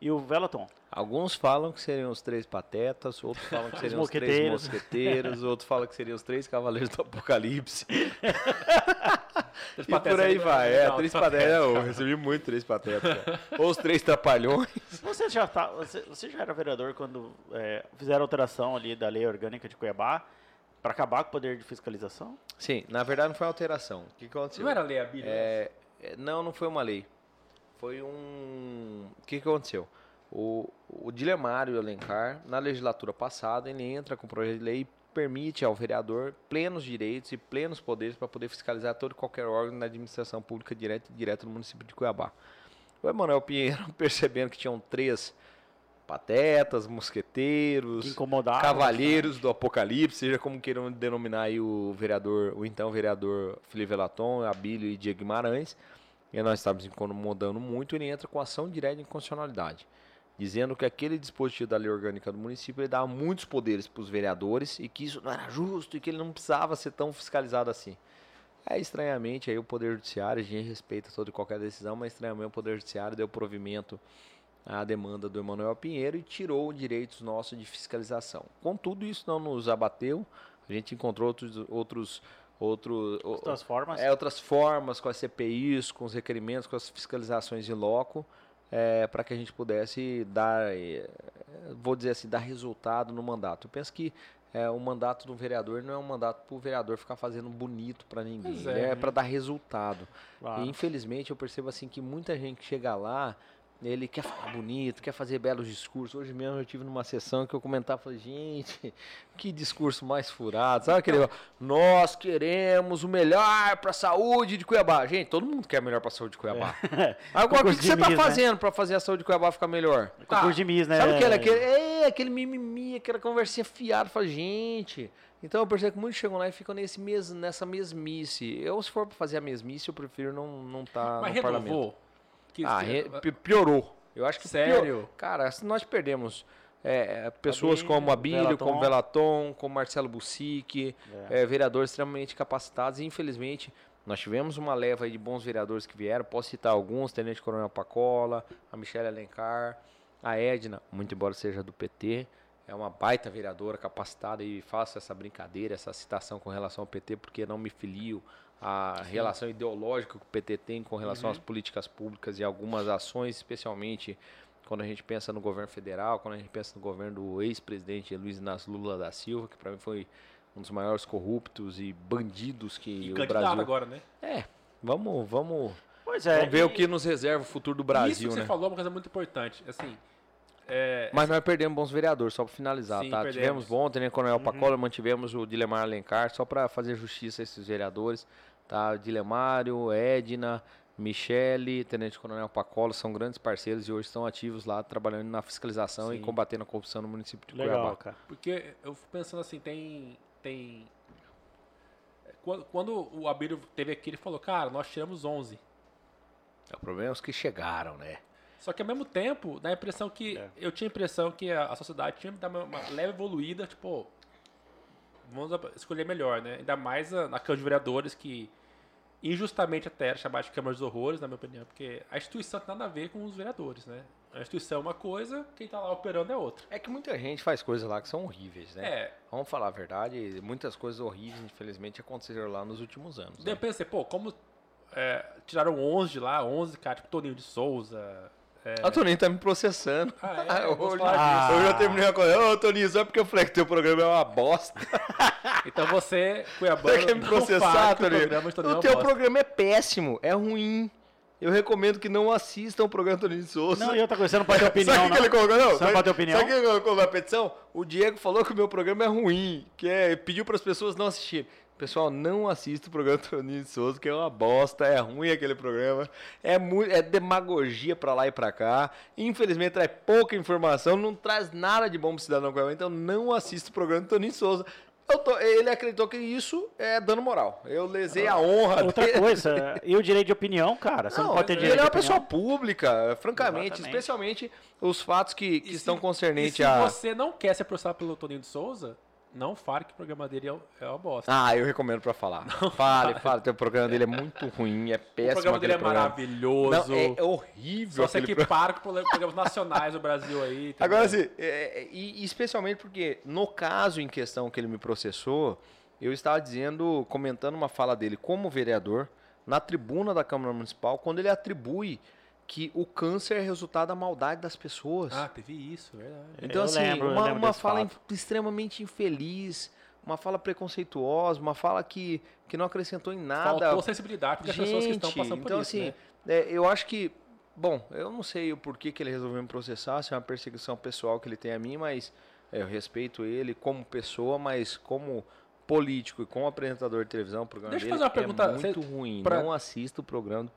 e o Velaton. Alguns falam que seriam os três patetas, outros falam que seriam os, três mosqueteiros. mosqueteiros, outros falam que seriam os três cavaleiros do apocalipse. Três E por patetas aí né? vai. É, Não, três patetas. Eu recebi muito três patetas. cara. Ou os três trapalhões. Você já, tá, você, você já era vereador quando é, fizeram a alteração ali da lei orgânica de Cuiabá para acabar com o poder de fiscalização? Sim, na verdade não foi alteração. O que, aconteceu? Não era lei Abílio? É, é, não, não foi uma lei. Foi um. O que, que aconteceu? O, o Dilemário Alencar, na legislatura passada, ele entra com o projeto de lei e permite ao vereador plenos direitos e plenos poderes para poder fiscalizar todo e qualquer órgão da administração pública direta e direta no município de Cuiabá. O Emanuel Pinheiro, percebendo que tinham três patetas, Que mosqueteiros, incomodava. Cavalheiros do Apocalipse, seja como queiram denominar aí o vereador, o então vereador Felipe Velaton, Abílio e Diego Guimarães, e nós estávamos incomodando muito, ele entra com ação direta de inconstitucionalidade, dizendo que aquele dispositivo da lei orgânica do município dava muitos poderes para os vereadores e que isso não era justo e que ele não precisava ser tão fiscalizado assim. É estranhamente aí o Poder Judiciário, a gente respeita toda e qualquer decisão, mas estranhamente o Poder Judiciário deu provimento à demanda do Emanuel Pinheiro e tirou direitos nossos de fiscalização. Contudo, isso não nos abateu, a gente encontrou outros, outros, outros o- Outras formas. é, outras formas, com as CPIs, com os requerimentos, com as fiscalizações em loco, para que a gente pudesse dar, eh, vou dizer assim, dar resultado no mandato. Eu penso que é, o mandato do vereador não é um mandato para o vereador ficar fazendo bonito para ninguém, é. é para dar resultado. Claro. E infelizmente eu percebo assim que muita gente chega lá, ele quer falar bonito, quer fazer belos discursos. Hoje mesmo eu tive numa sessão que eu comentava, falei, gente, que discurso mais furado. Sabe aquele, nós queremos o melhor para a saúde de Cuiabá. Gente, todo mundo quer o melhor para a saúde de Cuiabá. Agora, o que, que você tá Miss, né? fazendo para fazer a saúde de Cuiabá ficar melhor? Concurso de Miss, né? Sabe era? Aquele, é, aquele mimimi, aquela conversinha fiada. Fala, gente. Então eu percebo que muitos chegam lá e ficam nesse mes, nessa mesmice. Eu, se for pra fazer a mesmice, eu prefiro não não tá Mas no parlamento. Que- Ah, re- piorou. Eu acho que Sério? pior- Cara, nós perdemos é, é, pessoas Abílio, como Abílio, Velaton. como Velaton, como Marcelo Bussic, é, vereadores extremamente capacitados. E infelizmente nós tivemos uma leva de bons vereadores que vieram. Posso citar alguns: Tenente Coronel Pacola, a Michelle Alencar, a Edna, muito embora seja do PT. É uma baita vereadora capacitada e faço essa brincadeira, essa citação com relação ao PT, porque não me filio à relação ideológica que o PT tem com relação às políticas públicas e algumas ações, especialmente quando a gente pensa no governo federal, quando a gente pensa no governo do ex-presidente Luiz Inácio Lula da Silva, que para mim foi um dos maiores corruptos e bandidos que E o candidato Brasil. agora, né? É, vamos, vamos, Pois é. vamos ver e- o que nos reserva o futuro do Isso Brasil, que você né? falou é uma coisa muito importante. Assim, é, Mas nós perdemos bons vereadores, só para finalizar, Sim, tá? perdemos. Tivemos bom, Tenente Coronel Pacola, mantivemos o Dilemar Alencar, só para fazer justiça a esses vereadores, tá? Dilemário, Edna, Michele, Tenente Coronel Pacola, são grandes parceiros e hoje estão ativos lá, trabalhando na fiscalização e Sim. combatendo a corrupção no município de Legal, Cuiabá. cara. Porque eu fico pensando assim, tem. tem quando, quando o Abílio teve aqui, ele falou, cara, nós tiramos 11. O problema é os que chegaram, né? Só que ao mesmo tempo, dá a impressão que. É. Eu tinha a impressão que a, a sociedade tinha uma, uma leve evoluída, tipo. Vamos escolher melhor, né? Ainda mais a- na Câmara de Vereadores, que injustamente até era chamada de Câmara dos Horrores, na minha opinião, porque a instituição tem nada a ver com os vereadores, né? A instituição é uma coisa, quem tá lá operando é outra. É que muita gente faz coisas lá que são horríveis, né? É, Vamos falar a verdade, muitas coisas horríveis, infelizmente, aconteceram lá nos últimos anos. Daí Né? eu pensei, pô, como é, tiraram 11 de lá, 11, cara, tipo Toninho de Souza. É, A Toninho tá me processando. Ah, é? Eu vou hoje, hoje eu terminei a coisa. Ô, Toninho, só porque eu falei que teu programa é uma bosta. Então você, Cuiabano, Você quer me processar, o Toninho? é O uma teu bosta. programa é péssimo, é ruim. Eu recomendo que não assistam o programa do Toninho de Souza. Não, e outra coisa, você não pode ter opinião, Sabe o que ele colocou? Não, Você não pode ter opinião? Sabe o que ele colocou na petição? O Diego falou que o meu programa é ruim, que é, pediu para as pessoas não assistirem. Pessoal, não assista o programa do Toninho de Souza, que é uma bosta, é ruim aquele programa. É, muito, é demagogia pra lá e pra cá. Infelizmente traz pouca informação, não traz nada de bom pro cidadão Cuiabá. Então não assista o programa do Toninho de Souza. Eu tô- ele acreditou que isso é dando moral. Eu lesei a honra Outra dele. coisa, e o direito de opinião, cara? Você não, Não, pode ter ele direito é de uma pessoa pública, francamente, Exatamente. especialmente os fatos que, que E estão se- concernentes e se a. você não quer se processar pelo Toninho de Souza, não fale que o programa dele é, é uma bosta. Ah, eu recomendo pra falar. fale, fale. O programa dele é muito ruim, é o péssimo. programa dele é programa. maravilhoso. Não, é horrível. Só que para com pro- programas nacionais do Brasil aí. Agora, assim, é, é, e especialmente porque no caso em questão que ele me processou, eu estava dizendo, comentando uma fala dele como vereador, na tribuna da Câmara Municipal quando ele atribui que o câncer é resultado da maldade das pessoas. Ah, teve isso, verdade. Então, Eu assim, lembro, uma, uma fala in- extremamente infeliz, uma fala preconceituosa, uma fala que, que não acrescentou em nada. Faltou sensibilidade das pessoas que estão passando por então, isso, assim, né? é, eu acho que. Bom, eu não sei o porquê que ele resolveu me processar, se é uma perseguição pessoal que ele tem a mim, mas é, eu respeito ele como pessoa, mas como político e como apresentador de televisão, o programa Deixa eu dele fazer uma pergunta, é muito ruim. pra- Não assisto o programa do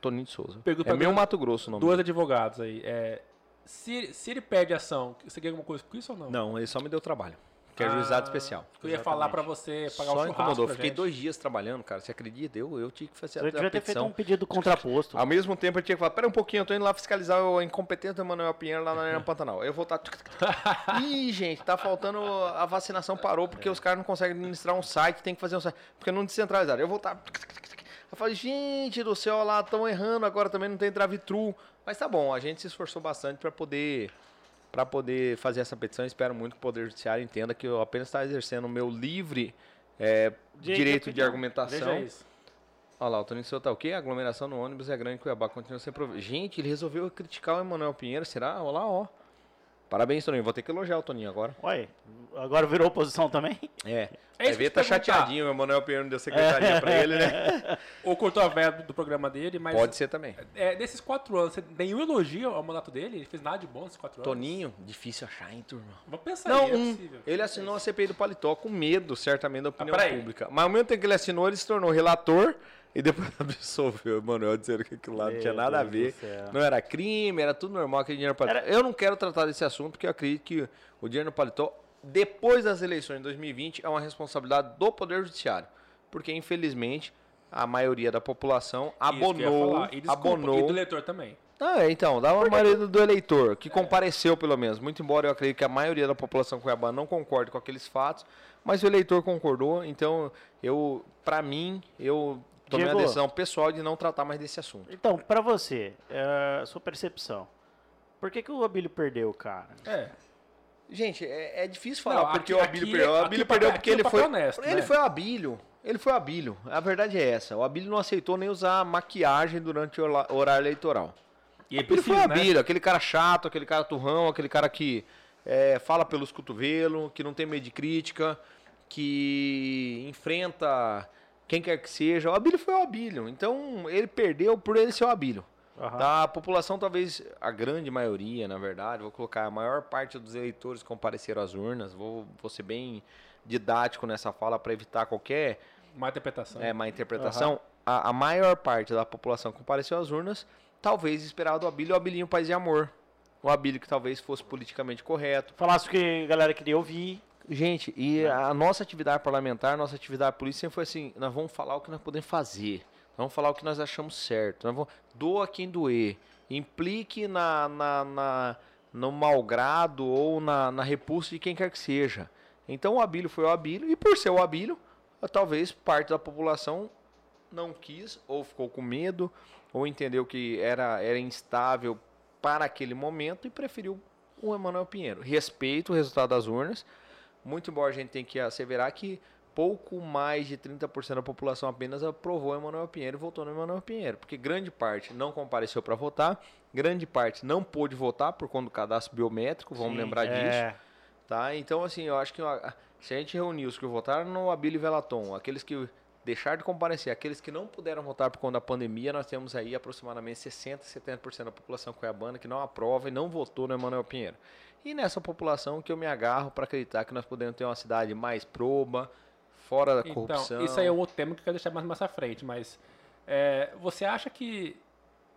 Toninho de Souza. Pergunta é meu mim- Mato Grosso o nome Dois advogados aí. É, se, se ele pede ação, você ganha alguma coisa com isso ou não? Não, ele só me deu trabalho, que é Ah, juizado especial. Eu ia falar pra você pagar o Só churrasco incomodou. Fiquei gente. dois dias trabalhando, cara. Você acredita? Eu, eu tinha que fazer Você a, a devia ter feito um pedido contraposto. Ao mesmo tempo, eu tinha que falar: pera um pouquinho, eu tô indo lá fiscalizar o incompetente do Manuel Pinheiro lá na Arena Pantanal. Eu vou estar. Ih, gente, tá faltando. A vacinação parou porque os caras não conseguem administrar um site, tem que fazer um site. Porque não descentralizaram. Eu vou estar. Eu falei, gente do céu, lá estão errando, agora também não tem drive-thru. Mas tá bom, a gente se esforçou bastante para poder para poder fazer essa petição. Espero muito que o Poder Judiciário entenda que eu apenas estou exercendo o meu livre é, Direito direito de argumentação. Isso. Olha lá, o Toninho Souza tá o quê? A aglomeração no ônibus é grande em Cuiabá, continua sem problema. Gente, ele resolveu criticar o Emanuel Pinheiro, será? Olha lá, ó. Parabéns, Toninho. Vou ter que elogiar o Toninho agora. Olha, agora virou oposição também? É. É Vai ver, tá chateadinho, o Emanuel Pinheiro não deu secretaria pra ele, né? Ou cortou a verba do programa dele, mas. Pode ser também. É, nesses quatro anos, você nenhum elogio ao mandato dele? Ele fez nada de bom nesses quatro anos? Toninho, difícil achar, hein, turma? Vamos pensar Não, aí, é um, possível. ele assinou a CPI do Paletó com medo, certamente, da opinião peraí. pública. Mas ao mesmo tempo que ele assinou, ele se tornou relator e depois absolveu Emanuel, dizendo que aquilo lá não tinha nada a ver. Não era crime, era tudo normal, aquele dinheiro paletó. Eu não quero tratar desse assunto, porque eu acredito que o dinheiro no paletó, depois das eleições de 2020, é uma responsabilidade do Poder Judiciário. Porque, infelizmente, a maioria da população Isso que eu ia abonou. falar. E desculpa, abonou E do eleitor também. ah, é, então, dá uma maioria do, do eleitor, que compareceu pelo menos. Muito embora eu acredite que a maioria da população cuiabana não concorde com aqueles fatos, mas o eleitor concordou, então eu, pra mim, eu tomei Diego. a decisão pessoal de não tratar mais desse assunto. Então, pra você, é, a sua percepção, por que, que o Abílio perdeu, cara? É. Gente, é, é difícil falar Não, porque aqui- o Abílio aqui- perdeu. O aqui Abílio papel- perdeu porque o ele foi. honesto, ele né? foi o Abílio. Ele foi o Abílio. A verdade é essa. O Abílio não aceitou nem usar maquiagem durante o horário eleitoral. E ele foi o né? Abílio, aquele cara chato, aquele cara turrão, aquele cara que é, fala pelos cotovelos, que não tem medo de crítica, que enfrenta quem quer que seja. O Abílio foi o Abílio. Então ele perdeu por ele ser o Abílio. Tá? A população, talvez a grande maioria, na verdade, vou colocar a maior parte dos eleitores que compareceram às urnas. Vou, vou ser bem didático nessa fala para evitar qualquer Má interpretação. é, má interpretação. A, a maior parte da população que compareceu às urnas talvez esperava do Abílio o Abilinho Paz e Amor. O Abílio que talvez fosse politicamente correto. Falasse o que a galera queria ouvir. Gente, e a nossa atividade parlamentar, nossa atividade política sempre foi assim: nós vamos falar o que nós podemos fazer, nós vamos falar o que nós achamos certo, nós vamos, doa quem doer, implique na, na, na- no malgrado ou na, na repulsa de quem quer que seja. Então o Abílio foi o Abílio, e por ser o Abílio, talvez parte da população não quis, ou ficou com medo, ou entendeu que era, era instável para aquele momento e preferiu o Emanuel Pinheiro. Respeito o resultado das urnas, muito embora a gente tenha que asseverar que pouco mais de 30% da população apenas aprovou Emanuel Pinheiro e votou no Emanuel Pinheiro, porque grande parte não compareceu para votar, grande parte não pôde votar por conta do cadastro biométrico, vamos Sim, lembrar disso. é. Tá? Então, assim, eu acho que se a gente reunir os que votaram no Abílio Velaton, aqueles que deixaram de comparecer, aqueles que não puderam votar por conta da pandemia, nós temos aí aproximadamente 60%, 70% da população cuiabana que não aprova e não votou no Emanuel Pinheiro. E nessa população que eu me agarro para acreditar que nós podemos ter uma cidade mais proba, fora da corrupção. Então, isso aí é um outro tema que eu quero deixar mais, mais à frente, mas é, você acha que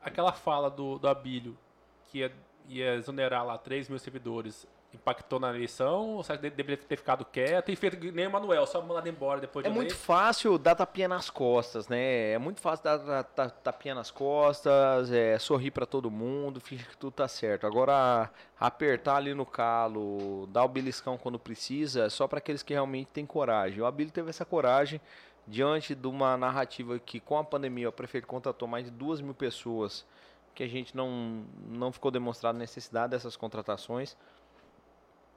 aquela fala do, do Abílio, que ia, ia exonerar lá 3 mil servidores, impactou na eleição? Ou você deveria ter ficado quieto e feito nem o Manuel, só mandado embora depois de É muito fácil dar tapinha nas costas, né? É muito fácil dar ta- ta- tapinha nas costas, é, sorrir pra todo mundo, fingir que tudo tá certo. Agora, apertar ali no calo, dar o beliscão quando precisa, é só para aqueles que realmente têm coragem. O Abílio teve essa coragem diante de uma narrativa que, com a pandemia, o prefeito contratou mais de duas mil pessoas, que a gente não, não ficou demonstrado necessidade dessas contratações.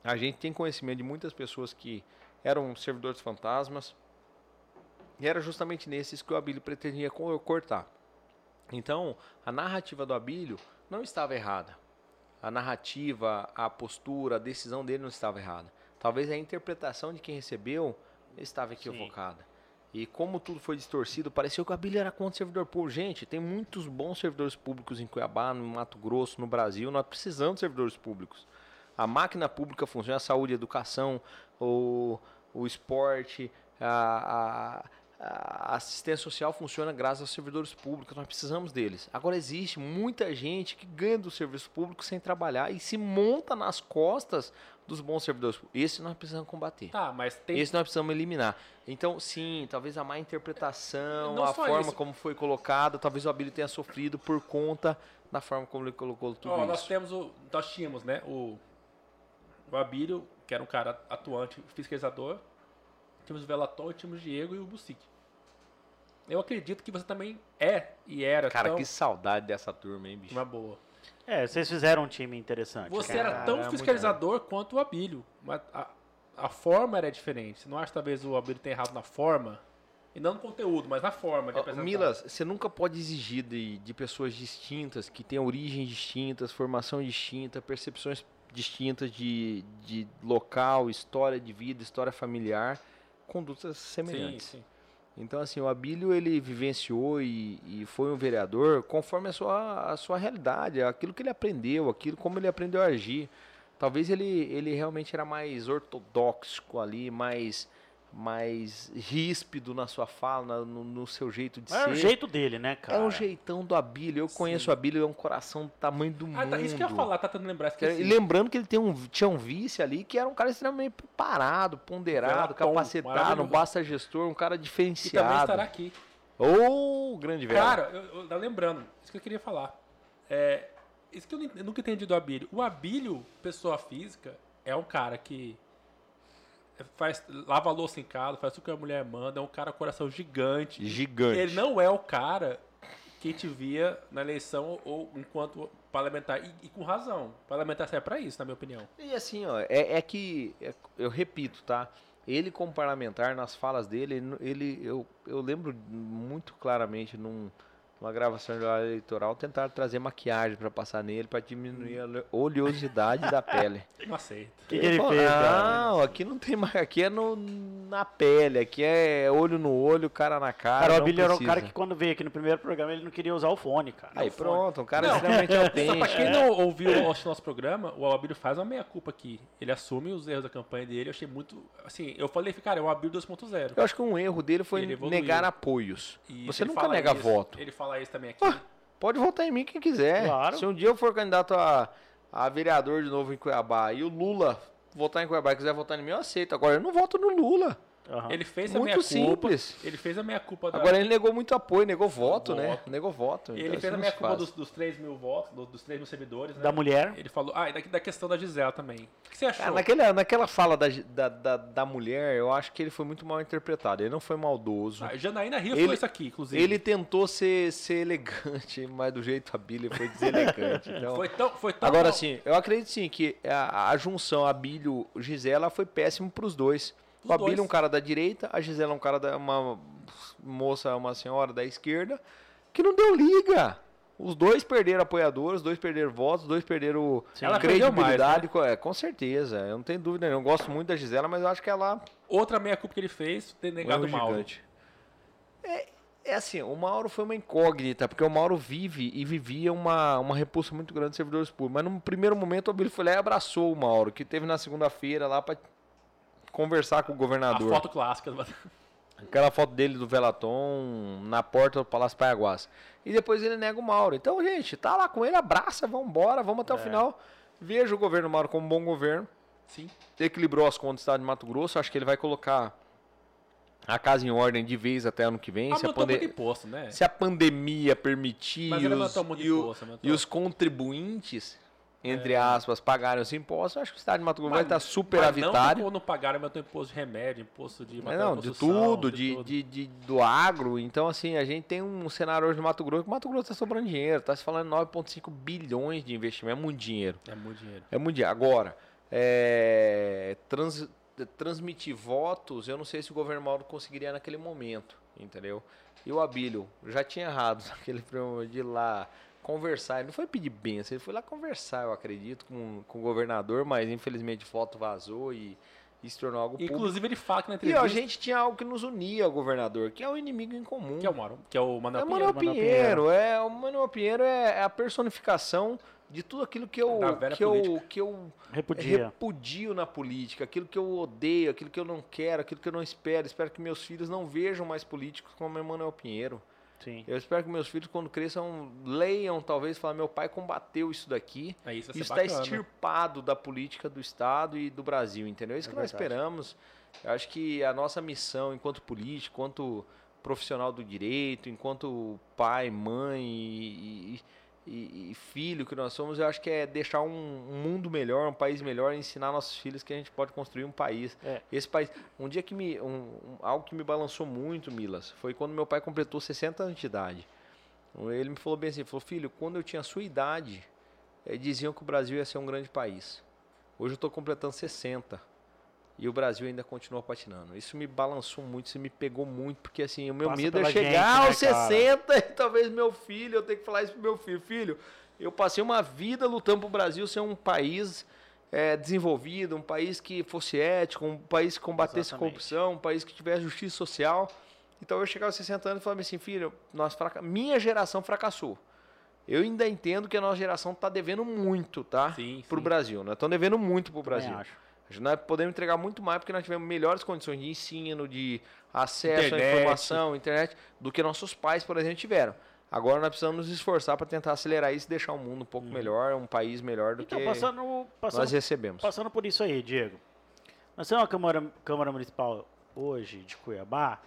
A gente tem conhecimento de muitas pessoas que eram servidores fantasmas, E era justamente nesses que o Abílio pretendia co- cortar. Então, a narrativa do Abílio não estava errada. A narrativa, a postura, a decisão dele não estava errada. Talvez a interpretação de quem recebeu estava equivocada. E como tudo foi distorcido, pareceu que o Abílio era contra o servidor público. Gente, tem muitos bons servidores públicos em Cuiabá, no Mato Grosso, no Brasil. Nós precisamos de servidores públicos. A máquina pública funciona, a saúde, a educação, o, o esporte, a, a- a assistência social funciona graças aos servidores públicos. Nós precisamos deles. Agora, existe muita gente que ganha do serviço público sem trabalhar e se monta nas costas dos bons servidores públicos. Esse nós precisamos combater. Tá, mas tem. Esse nós precisamos eliminar. Então, sim, talvez a má interpretação, Não a forma isso. como foi colocado, talvez o Abílio tenha sofrido por conta da forma como ele colocou tudo nós isso. temos o. Nós tínhamos, né? O. O Abílio, que era um cara atuante, fiscalizador. Tínhamos o Velaton, tínhamos o Diego e o Bucic. Eu acredito que você também é e era Cara, tão que saudade dessa turma, hein, bicho? uma boa. É, vocês fizeram um time interessante. Você cara. era tão Caramba, fiscalizador quanto o Abílio. Mas a, a forma era diferente. Você não acha que talvez o Abílio tenha errado na forma? E não no conteúdo, mas na forma de apresentar. Milas, você nunca pode exigir de, de pessoas distintas, que têm origens distintas, formação distinta, percepções distintas de, de local, história de vida, história familiar, condutas Sim, semelhantes. sim. Então, assim, o Abílio, ele vivenciou e, e foi um vereador conforme a sua, a sua realidade, aquilo que ele aprendeu, aquilo como ele aprendeu a agir. Talvez ele, ele realmente era mais ortodoxo ali, mais, mais ríspido na sua fala, na- no, no seu jeito de Mas ser. é o jeito dele, né, cara? É o jeitão do Abílio. Eu conheço o Abílio, é um coração do tamanho do Ah, mundo. tá, isso que eu ia falar, tá tentando lembrar. Que- Esqueci. E lembrando que ele tem um, tinha um vice ali que era um cara extremamente preparado, ponderado, Velaton, capacitado, um maravilhoso. basta gestor, um cara E também diferenciado. estará aqui. Ô, grande velho. Cara, eu, eu, tá lembrando, isso que eu queria falar. É, isso que eu, eu nunca entendi do Abílio. O Abílio, pessoa física, é um cara que faz, lava louça em casa, faz tudo que a mulher manda, é um cara coração gigante. Gigante. Ele não é o cara que te via na eleição ou enquanto parlamentar. E, e com razão. Parlamentar serve pra isso, na minha opinião. E assim, ó, é, é que, é- eu repito, tá? Ele como parlamentar, nas falas dele, ele, ele- eu, eu lembro muito claramente num, numa gravação eleitoral, tentar trazer maquiagem pra passar nele, pra diminuir a ole- oleosidade da pele. Não aceito. O que, que ele fez, cara? Não, aqui não tem mais, aqui é no, na pele, aqui é olho no olho, cara na cara. Cara, o Abílio era o precisa. cara que quando veio aqui no primeiro programa ele não queria usar o fone, cara. Aí fone. pronto, um cara Não. extremamente Só autêntico. pra quem não ouviu o nosso programa, o Abílio faz uma meia-culpa aqui. Ele assume os erros da campanha dele. Eu achei muito. Assim, eu falei, cara, é o Abílio 2.0. Eu acho que um erro dele foi negar apoios. E Você nunca nega isso, voto. Ele fala isso também aqui. Ah, Pode votar em mim quem quiser. Claro. Se um dia eu for candidato a, a vereador de novo em Cuiabá e o Lula votar em Cuiabá e quiser votar em mim, eu aceito. Agora eu não voto no Lula. Aham. Ele fez a Muito meia-culpa. simples. Ele fez a meia-culpa da. Agora ele negou muito apoio, negou voto, né? Voto. Negou voto. Ele então fez a meia-culpa faz. dos, dos 3 mil votos, do- dos 3 mil servidores, né? Da mulher. Ele falou. Ah, e da, da questão da Gisela também. O que você achou? Cara, naquela, naquela fala da, da, da, da mulher, eu acho que ele foi muito mal interpretado. Ele não foi maldoso. Ah, Janaína Rio Ele- falou isso aqui, inclusive. Ele tentou ser, ser elegante, mas do jeito Abílio foi deselegante. Então, Foi tão. Foi tão Agora mal- sim, eu acredito sim que a, a junção Abílio-Gisela foi péssimo pros dois. Os o Abílio é um cara da direita, a Gisela é um cara da uma moça, uma senhora da esquerda, que não deu liga. Os dois perderam apoiadores, os dois perderam votos, os dois perderam Ela perdeu mais, credibilidade. né? é, com certeza, eu não tenho dúvida. nenhuma. Eu gosto muito da Gisela, mas eu acho que ela Outra meia-culpa que ele fez, ter negado o Mauro. É, é assim, o Mauro foi uma incógnita, porque o Mauro vive e vivia uma, uma repulsa muito grande de servidores públicos. Mas no primeiro momento o Abílio foi lá e abraçou o Mauro, que teve na segunda-feira lá para conversar com o A governador. foto clássica. Aquela foto dele do Velaton na porta do Palácio Paiaguás. E depois ele nega o Mauro. Então, gente, tá lá com ele, abraça, vambora, vamos até o final. Veja o governo Mauro como um bom governo. Sim. Equilibrou as contas do estado de Mato Grosso. Acho que ele vai colocar a casa em ordem de vez até ano que vem. Se a, pande- imposto, né? se a pandemia permitir e os, e os contribuintes, entre É. aspas, pagarem os impostos, eu acho que o estado de Mato Grosso vai Mas- estar super mas avitário. Não, não pagaram, aumentou imposto de remédio, imposto de Mas material não, de tudo, de, tudo. de, de- do agro. Então, assim, a gente tem um cenário hoje no Mato Grosso que o Mato Grosso está sobrando dinheiro. Está se falando 9,5 bilhões de investimento. É muito dinheiro. É muito dinheiro. É muito dinheiro. Agora, é, trans- transmitir votos, eu não sei se o governo Mauro conseguiria naquele momento, entendeu? E o Abílio já tinha errado naquele programa de lá conversar. Ele não foi pedir benção, ele foi lá conversar, eu acredito, com, com o governador, mas infelizmente foto vazou e, e se tornou algo público. Inclusive ele fala que na E entrevista ó, a gente tinha algo que nos unia ao governador, que é o inimigo em comum. que é o Mauro, que é o Manuel É Pinheiro. Manuel Manuel Pinheiro, é o Manuel Pinheiro é, é a personificação de tudo aquilo que eu que eu, que eu Repudia. repudio na política, aquilo que eu odeio, aquilo que eu não quero, aquilo que eu não espero. Espero que meus filhos não vejam mais políticos como Emanuel Pinheiro. Sim. Eu espero que meus filhos, quando cresçam, leiam, talvez, falar: meu pai combateu isso daqui. É isso, está extirpado da política do Estado e do Brasil, entendeu? É isso É que nós verdade. esperamos. Eu acho que a nossa missão enquanto político, enquanto profissional do direito, enquanto pai, mãe e, e- e filho que nós somos, eu acho que é deixar um, um mundo melhor, um país melhor, ensinar nossos filhos que a gente pode construir um país. É. Esse país, um dia que me, um- um- algo que me balançou muito, Milas, foi quando meu pai completou 60 anos de idade. Ele me falou bem assim, falou, filho, quando eu tinha a sua idade, eh, diziam que o Brasil ia ser um grande país. Hoje eu estou completando 60 e o Brasil ainda continua patinando. Isso me balançou muito, isso me pegou muito, porque assim, o meu Passa medo é chegar gente, né, aos cara? 60 e talvez meu filho, eu tenho que falar isso pro meu filho, filho, eu passei uma vida lutando pro Brasil ser um país eh, desenvolvido, um país que fosse ético, um país que combatesse a Exatamente. corrupção, um país que tivesse justiça social. Então eu chegar aos 60 anos e falar assim, filho, nós fraca... minha geração fracassou. Eu ainda entendo que a nossa geração está devendo muito, tá? Sim, Pro sim. Brasil. Nós estamos devendo muito pro Também Brasil. acho. Nós podemos entregar muito mais porque nós tivemos melhores condições de ensino, de acesso Internet. à informação, internet, do que nossos pais, por exemplo, tiveram. Agora nós precisamos nos esforçar para tentar acelerar isso e deixar o mundo um pouco melhor, um país melhor do Então, que passando, passando, nós recebemos. passando por isso aí, Diego. Nós temos uma Câmara, Câmara Municipal hoje de Cuiabá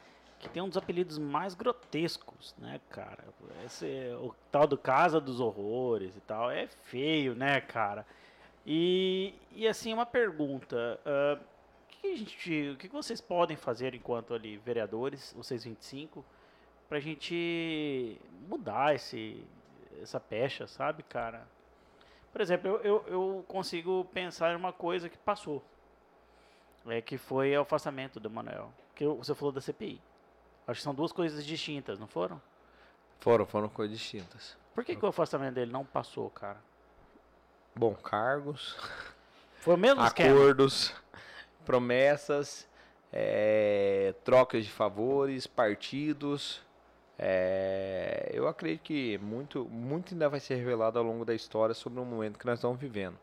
que tem um dos apelidos mais grotescos, né, cara? Esse, o tal do Casa dos Horrores e tal. É feio, né, cara? E, e assim, uma pergunta. o que, a gente, o que, vocês podem fazer enquanto ali vereadores, vocês 25, pra gente mudar esse, essa pecha, sabe, cara? Por exemplo, eu, eu, eu consigo pensar em uma coisa que passou. É que foi o afastamento do Manuel. Que você falou da CPI. Acho que são duas coisas distintas, não foram? Foram, foram coisas distintas. Por que, que o afastamento dele não passou, cara? Bom, cargos, acordos, promessas, é, trocas de favores, partidos. é, eu acredito que muito, muito ainda vai ser revelado ao longo da história sobre o momento que nós estamos vivendo.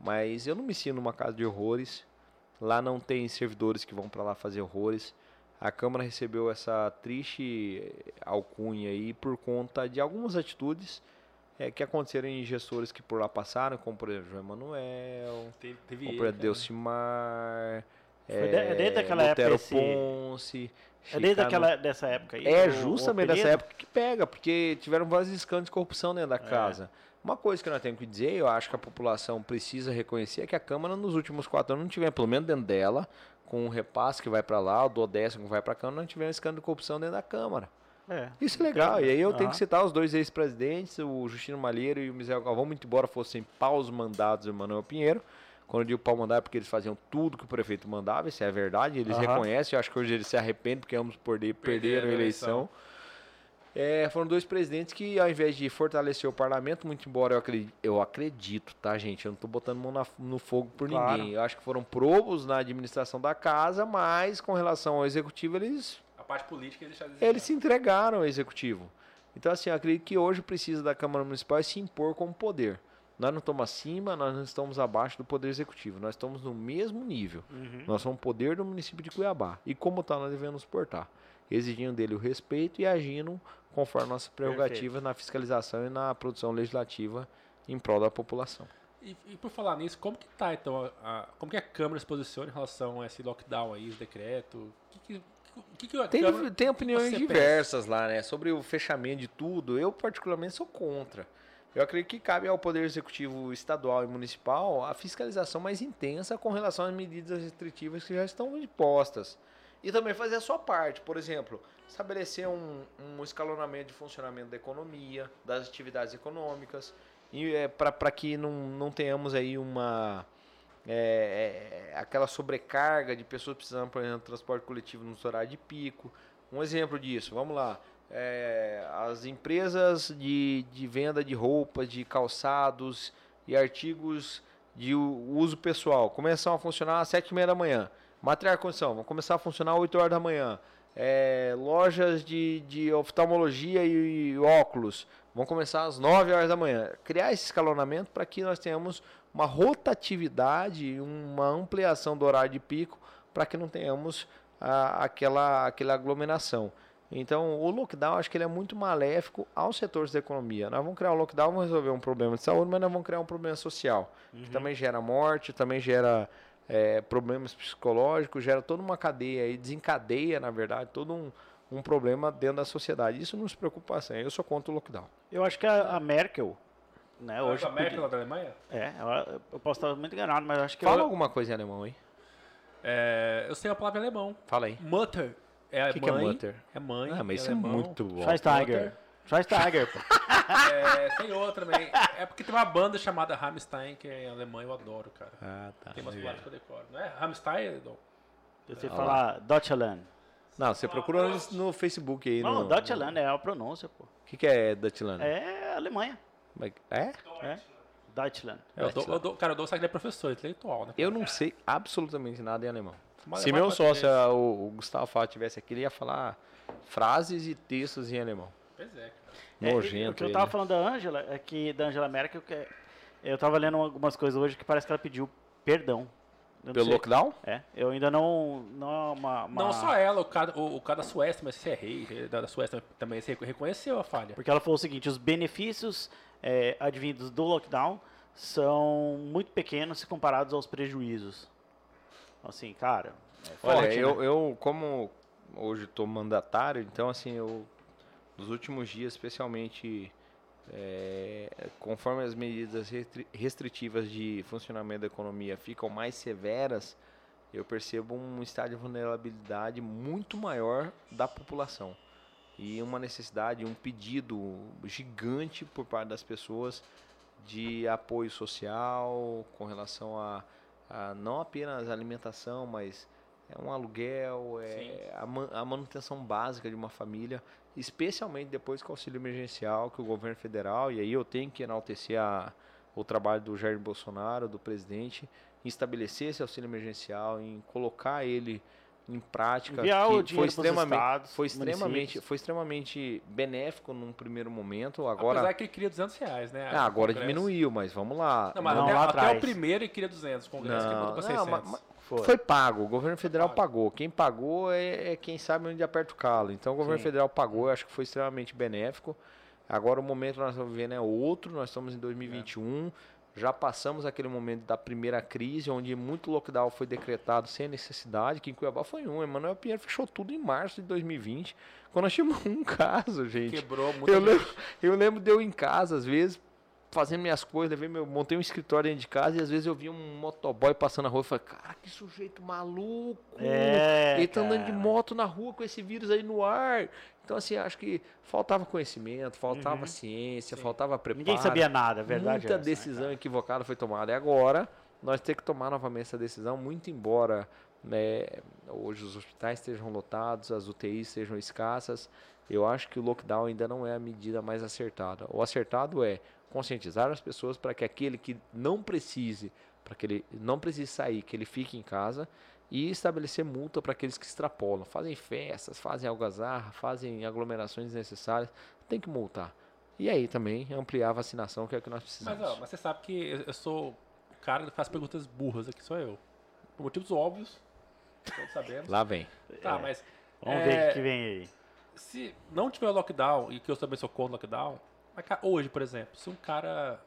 Mas eu não me sinto numa casa de horrores. Lá não tem servidores que vão para lá fazer horrores. A Câmara recebeu essa triste alcunha aí por conta de algumas atitudes é, que aconteceram em gestores que por lá passaram, como por exemplo João Emanuel, Teve, teve como por exemplo. Delcimar, Foi de- é desde aquela época Lutero esse- Ponce. É desde aquela, dessa época aí. é justamente dessa época que pega, porque tiveram vários escândalos de corrupção dentro da É. casa. Uma coisa que nós temos que dizer, eu acho que a população precisa reconhecer, é que a Câmara nos últimos quatro anos não tiver, pelo menos dentro dela, com o repasse que vai para lá, o do décimo que vai para a Câmara, não tivemos escândalo de corrupção dentro da Câmara. É. Isso é legal. E aí eu tenho Aham. que citar os dois ex-presidentes, o Justino Malheiro e o Misael Galvão, muito embora fossem paus mandados do Manuel Pinheiro. Quando eu digo pau mandado é porque eles faziam tudo que o prefeito mandava, isso é verdade, eles Aham. reconhecem, eu acho que hoje eles se arrependem porque ambos perder, perderam Perderam a eleição. É, foram dois presidentes que, ao invés de fortalecer o parlamento, muito embora eu acredito, eu acredito tá, gente? Eu não tô botando mão na- no fogo por Claro. ninguém. Eu acho que foram probos na administração da casa, mas com relação ao executivo, eles parte política eles deixaram de eles se entregaram ao executivo. Então, assim, eu acredito que hoje precisa da Câmara Municipal se impor como poder. Nós não estamos acima, nós não estamos abaixo do poder executivo. Nós estamos no mesmo nível. Uhum. Nós somos poder do município de Cuiabá. E como tal, nós devemos nos portar. Exigindo dele o respeito e agindo conforme nossas prerrogativas na fiscalização e na produção legislativa em prol da população. E, e por falar nisso, como que tá então, a, a- como que a Câmara se posiciona em relação a esse lockdown aí, esse decreto? O que que, que, que Tem, Câmara... tem opiniões diversas lá, né? Sobre o fechamento de tudo. Eu, particularmente, sou contra. Eu acredito que cabe ao Poder Executivo estadual e municipal a fiscalização mais intensa com relação às medidas restritivas que já estão impostas. E também fazer a sua parte. Por exemplo, estabelecer um, um escalonamento de funcionamento da economia, das atividades econômicas, e é, para que não, não tenhamos aí uma, é, é, aquela sobrecarga de pessoas precisando, por exemplo, de transporte coletivo no horário de pico. Um exemplo disso, vamos lá. É, as empresas de, de venda de roupas, de calçados e artigos de uso pessoal começam a funcionar às 7 e meia da manhã. Material de condição vão começar a funcionar às 8 horas da manhã. É, lojas de, de oftalmologia e, e óculos vão começar às 9 horas da manhã. Criar esse escalonamento para que nós tenhamos uma rotatividade, uma ampliação do horário de pico, para que não tenhamos a, aquela, aquela aglomeração. Então, o lockdown, acho que ele é muito maléfico aos setores da economia. Nós vamos criar o lockdown, vamos resolver um problema de saúde, mas nós vamos criar um problema social, uhum. que também gera morte, também gera é, problemas psicológicos, gera toda uma cadeia e desencadeia, na verdade, todo um, um problema dentro da sociedade. Isso nos preocupa assim. Eu sou contra o lockdown. Eu acho que a, a Merkel, né, hoje... A Merkel lá da Alemanha? É, eu, eu posso estar muito enganado, mas acho que... Fala eu... alguma coisa em alemão aí. É, eu sei a palavra em alemão. Fala aí. Mutter. É o que, que é Mutter? É mãe. Ah, mas isso é muito bom. Schweinsteiger. Schweinsteiger, pô. é, tem outra também. É porque tem uma banda chamada Rammstein, que é em alemão, eu adoro, cara. Ah, tá. Tem umas palavras que eu decoro. Não é Rammstein, Dom? Você ah, falar Deutschland. Não, você procura no, no Facebook aí. Não, no, Deutschland é a pronúncia, pô. O que, que é Deutschland? É Alemanha. É? É. Deutschland. Eu dou, eu dou, cara, eu dou que ele é professor, intelectual, né? Eu não sei absolutamente nada em alemão. Mas Se meu sócio, o, o Gustavo Fá, tivesse aqui, ele ia falar frases e textos em alemão. Pois é, cara. Nojento. É, o que eu tava falando da Angela, é que da Angela Merkel, que eu tava lendo algumas coisas hoje que parece que ela pediu perdão. Pelo sei. lockdown? É, eu ainda não. Não, uma, uma... não só ela, o cara, o, o cara da Suécia, mas se é rei, da Suécia também se reconheceu a falha. Porque ela falou o seguinte: os benefícios é, advindos do lockdown são muito pequenos se comparados aos prejuízos. Assim, cara. É forte, Olha, eu, né? eu, como hoje estou mandatário, então, assim, eu, nos últimos dias, especialmente, é, conforme as medidas restritivas de funcionamento da economia ficam mais severas, eu percebo um estado de vulnerabilidade muito maior da população e uma necessidade, um pedido gigante por parte das pessoas de apoio social com relação a, a não apenas alimentação, mas é um aluguel, é a, a, manutenção básica de uma família, especialmente depois com o auxílio emergencial que o governo federal, e aí eu tenho que enaltecer a, o trabalho do Jair Bolsonaro, do presidente, em estabelecer esse auxílio emergencial, em colocar ele em prática que foi extremamente foi extremamente foi extremamente benéfico num primeiro momento agora apesar que ele queria 200 reais né? Ah, agora diminuiu mas vamos lá. Não, mas não, até, lá até o primeiro ele queria 200 o congresso não, que mandou para 600 não, mas, foi. foi. pago o governo federal pagou. Quem pagou é, é, quem sabe onde aperta o calo. Então o governo Sim. federal pagou eu acho que foi extremamente benéfico. Agora o momento que nós estamos vivendo é outro nós estamos em 2021 é já passamos aquele momento da primeira crise, onde muito lockdown foi decretado sem necessidade, que em Cuiabá foi um. Emanuel Pinheiro fechou tudo em março de 2020, quando nós tínhamos um caso, gente. Quebrou muito. Eu, lembro, eu lembro de eu em casa, às vezes, fazendo minhas coisas, levei meu, montei um escritório dentro de casa e às vezes eu via um motoboy passando na rua e falei, cara, que sujeito maluco! É, Ele tá andando de moto na rua com esse vírus aí no ar. Então, assim, acho que faltava conhecimento, faltava uhum. ciência, Sim. faltava preparo. Ninguém sabia nada, é verdade. Muita é essa, decisão né, equivocada foi tomada. E agora, nós temos que tomar novamente essa decisão, muito embora né, hoje os hospitais estejam lotados, as UTIs sejam escassas. Eu acho que o lockdown ainda não é a medida mais acertada. O acertado é conscientizar as pessoas para que aquele que não precise, para que ele não precise sair, que ele fique em casa e estabelecer multa para aqueles que extrapolam, fazem festas, fazem algazarra, fazem aglomerações desnecessárias, tem que multar. E aí também ampliar a vacinação, que é o que nós precisamos. Mas, ó, mas você sabe que eu sou o cara que faz perguntas burras aqui, sou eu. Por motivos óbvios, todos sabemos. Lá vem. Tá, é. mas... Vamos é, ver o que vem aí. Se não tiver lockdown, e que eu também sou contra lockdown, mas, hoje, por exemplo, se um cara.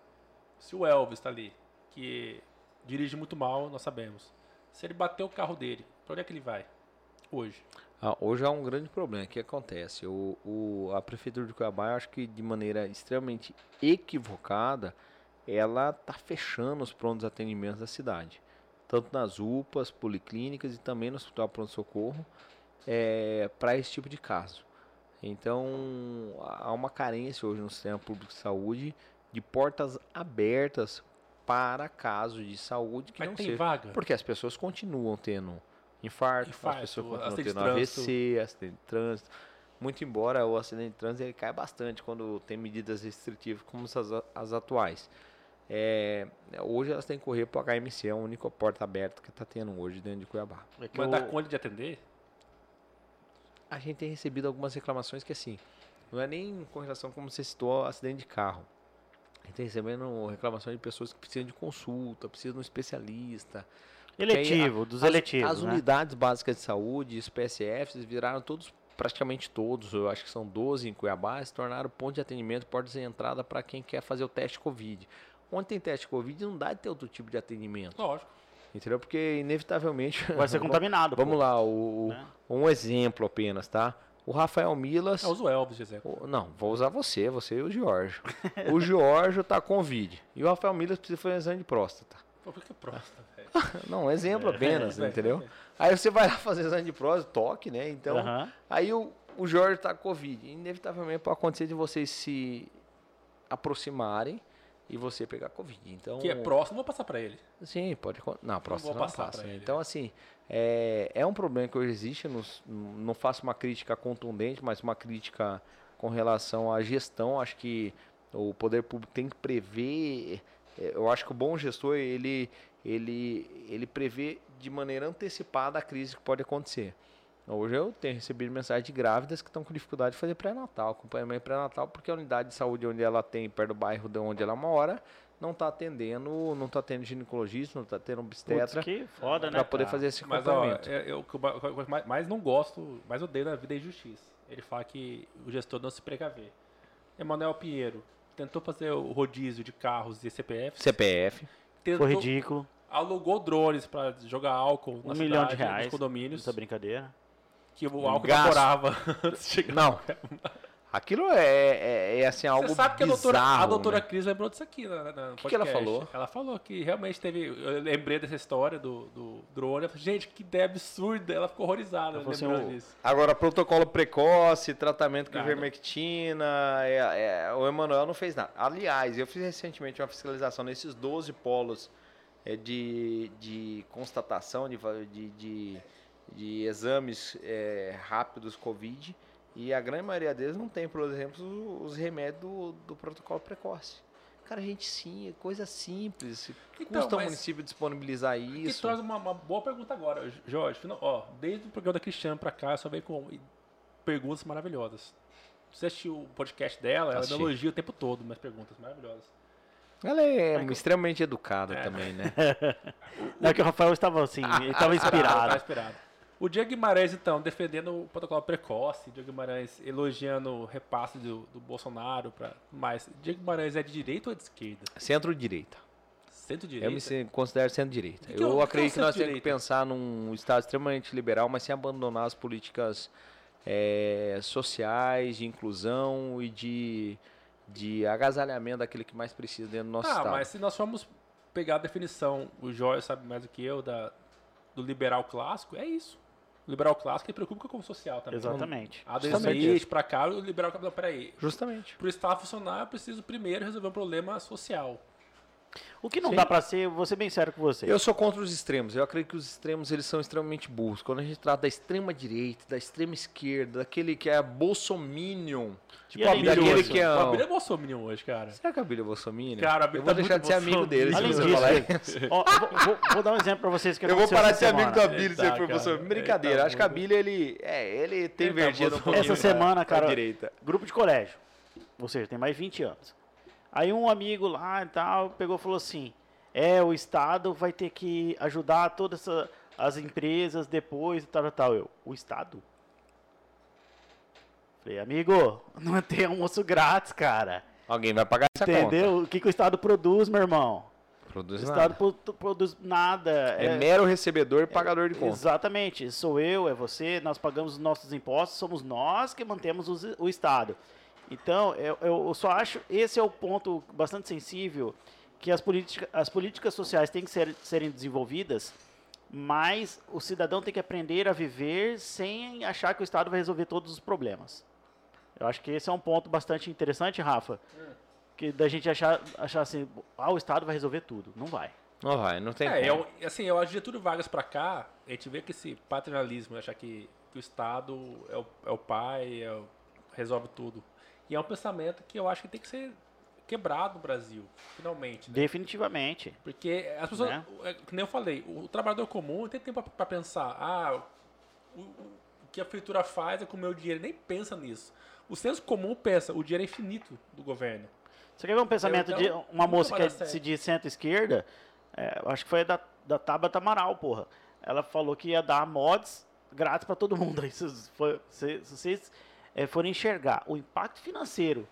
Se o Elvis tá ali, que dirige muito mal, nós sabemos. Se ele bater o carro dele, pra onde é que ele vai? Hoje. Ah, hoje há um grande problema. O que acontece? O, o, a Prefeitura de Cuiabá, eu acho que de maneira extremamente equivocada, ela está fechando os prontos atendimentos da cidade. Tanto nas UPAs, policlínicas e também no Hospital Pronto Socorro, é, para esse tipo de caso. Então, há uma carência hoje no sistema público de saúde de portas abertas para casos de saúde que Mas não tem seja. vaga? Porque as pessoas continuam tendo infarto, Infarto, as pessoas continuam tendo trânsito. AVC, acidente de trânsito. Muito embora o acidente de trânsito ele cai bastante quando tem medidas restritivas como as, as atuais. É, hoje elas têm que correr para o HMC, é a única porta aberta que está tendo hoje dentro de Cuiabá. É que Mas eu- dá conta de atender? A gente tem recebido algumas reclamações que assim, não é nem com relação como você citou ao acidente de carro. A gente tem recebendo reclamações de pessoas que precisam de consulta, precisam de um especialista. eletivo, Porque dos as, eletivos, As né? unidades básicas de saúde, os PSFs, viraram todos, praticamente todos, eu acho que são 12 em Cuiabá, se tornaram ponto de atendimento, portas de entrada para quem quer fazer o teste Covid. Onde tem teste Covid, não dá de ter outro tipo de atendimento. Lógico. Entendeu? Porque, inevitavelmente. Vai ser contaminado. Vamos pô, lá, o, né? um exemplo apenas, tá? O Rafael Milas. Eu uso o Elvis exemplo. o- Não, vou usar você, você e o Giorgio. o Giorgio tá com Covid. E o Rafael Milas precisa fazer um exame de próstata. Pô, por que próstata, velho? Não, um exemplo apenas, Vai, entendeu? Aí você vai lá fazer exame de próstata, toque, né? Então, Aham. aí o, o Jorge tá com Covid. Inevitavelmente pode acontecer de vocês se aproximarem e você pegar Covid. Então, Que é próximo, vou passar pra ele. Sim, pode. Não, vou não passar passa. Então, assim, é, é um problema que hoje existe. Não, não faço uma crítica contundente, mas uma crítica com relação à gestão. Acho que o poder público tem que prever. é, Eu acho que o bom gestor ele, ele, ele prevê de maneira antecipada a crise que pode acontecer. Hoje eu tenho recebido mensagem de grávidas que estão com dificuldade de fazer pré-natal, acompanhamento pré-natal, porque a unidade de saúde onde ela tem, perto do bairro de onde ela mora, não está atendendo, não está tendo ginecologista, não está tendo Putz, obstetra que foda, né? para poder fazer esse Mas, ó, acompanhamento. é- eu, o que eu eu mais, não gosto, mais odeio na vida é injustiça. Ele fala que o gestor não se precaver. Emanuel Pinheiro tentou fazer o rodízio de carros e CPFs. CPF, tentou, Foi ridículo. Alugou drones para jogar álcool na Um milhão de cidade, reais. nos condomínios. Essa brincadeira. Que o álcool gasto. evaporava antes de chegar. Não. Aquilo é, é, é, assim algo Você sabe que a doutora, a bizarro, doutora né? Cris lembrou disso aqui na, na no Que que ela falou? Ela falou que realmente teve. Eu lembrei dessa história do, do drone. Eu falei, gente, que ideia absurda. Ela ficou horrorizada assim, lembrando o- disso. Agora, protocolo precoce, tratamento com ivermectina, é- é, o Emanuel não fez nada. Aliás, eu fiz recentemente uma fiscalização nesses 12 polos é, de, de constatação de, de, de, de exames é, rápidos Covid e a grande maioria deles não tem, por exemplo, os remédios do, do protocolo precoce. Cara, gente, sim, é coisa simples. Então, Custa o município disponibilizar Que isso. traz uma, uma boa pergunta agora, Jorge. Final- Ó, desde o programa da Cristiane pra cá, eu só veio com perguntas maravilhosas. Você assistiu o podcast dela, ela me Assisti. elogia o tempo todo, mas perguntas maravilhosas. Ela é Michael- extremamente educada É. também, né? É que o Rafael estava assim, ele estava Tá inspirado. inspirado. O Diego Guimarães, então, defendendo o protocolo precoce, Diego Guimarães elogiando o repasse do, do Bolsonaro para mais. Diego Guimarães é de direita ou de esquerda? Centro-direita. Centro-direita? Eu me considero centro-direita. É Eu o que acredito que é nós temos que pensar num Estado extremamente liberal, mas sem abandonar as políticas eh, sociais, de inclusão e de, de agasalhamento daquele que mais precisa dentro do nosso Ah, Estado. mas se nós formos pegar a definição, o Jorge sabe mais do que eu, da, do liberal clássico, é isso. O liberal clássico ele preocupa com o social também. Exatamente. Adam Justamente Smith pra cá, o liberal... Não, peraí. Justamente. Para o Estado funcionar, eu preciso primeiro resolver um problema social. O que não Sim. dá pra ser, vou ser bem sério com você. Eu sou contra os extremos. Eu acredito que os extremos eles são extremamente burros. Quando a gente trata da extrema direita, da extrema esquerda, daquele que é bolsominion, tipo além daquele disso, que é O Abílio é Bolsominion hoje, cara. Será que a Bíblia é bolsominion? Cara, a Bíblia eu vou tá deixar de ser amigo dele se você disso, falar ó, eu vou, vou- vou dar um exemplo pra vocês que Eu vou parar de ser amigo da Bíblia se for bolsominion. Brincadeira, Eita, acho que a Deus. Bíblia, ele, é, ele tem pouquinho Essa semana, cara, direita. Grupo de colégio. Ou seja, tem mais 20 anos. Aí um amigo lá e tal pegou e falou assim: É, o Estado vai ter que ajudar todas essa- as empresas depois e tal, tal. Eu, o Estado? Falei, amigo, não tem almoço grátis, cara. Alguém vai pagar essa Entendeu? O que, que o Estado produz, meu irmão? conta. Produz o nada. Estado pro- produz nada. É, mero recebedor e pagador de conta. Exatamente. Sou eu, é você, nós pagamos os nossos impostos, somos nós que mantemos os- o Estado. Então, eu, eu só acho, esse é o ponto bastante sensível, que as, as políticas sociais têm que ser, serem desenvolvidas, mas o cidadão tem que aprender a viver sem achar que o Estado vai resolver todos os problemas. Eu acho que esse é um ponto bastante interessante, Rafa. que da gente achar, achar assim, ah, o Estado vai resolver tudo. Não vai. Não vai, não tem É, eu, assim, eu acho que Getúlio Vargas pra cá, a gente vê que esse paternalismo, achar que, que o Estado é o, é o pai, é o- resolve tudo. E é um pensamento que eu acho que tem que ser quebrado no Brasil, finalmente. Né? Definitivamente. Porque as pessoas, Né? é, nem eu falei, o, trabalhador comum tem tempo pra pensar, ah, o, o- que a feitura faz é com o meu dinheiro, ele nem pensa nisso. O senso comum pensa, o dinheiro é infinito do governo. Você quer ver um pensamento Então, de uma moça que é, se diz centro-esquerda? é, eu acho que foi da, da Tabata Amaral, porra. Ela falou que ia dar mods grátis para todo mundo. Aí, se, for- se- se vocês é, forem enxergar o impacto financeiro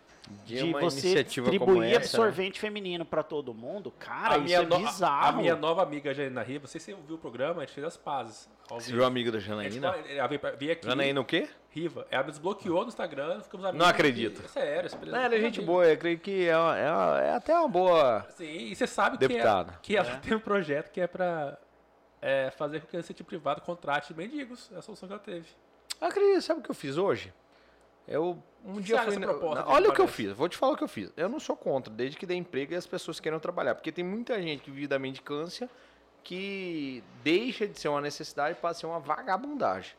De de, uma você distribuir essa, né? absorvente feminino para todo mundo, cara, isso é no- bizarro. a minha nova amiga Janina Riva, não sei se você ouviu o programa, a gente fez as pazes. Você viu da A gente Janaína? fa- ela veio, pra- veio aqui, Janaína o quê? Riva, ela me desbloqueou no Instagram, ficamos amigos. Não acredito. E- Sério, esse Não, ela é gente boa, eu creio que é, uma- é uma- é até uma boa. Sim, e você sabe Deputada. que, é, que ela É. tem um projeto que é pra é, fazer com que a iniciativa privada contrate mendigos. É a solução que ela teve. Acredito, sabe o que eu fiz hoje? Eu um dia fui. na- na- olha o que eu fiz, vou te falar o que eu fiz. Eu não sou contra, desde que dê emprego e as pessoas queiram trabalhar. Porque tem muita gente que vive da mendicância que deixa de ser uma necessidade para ser uma vagabundagem.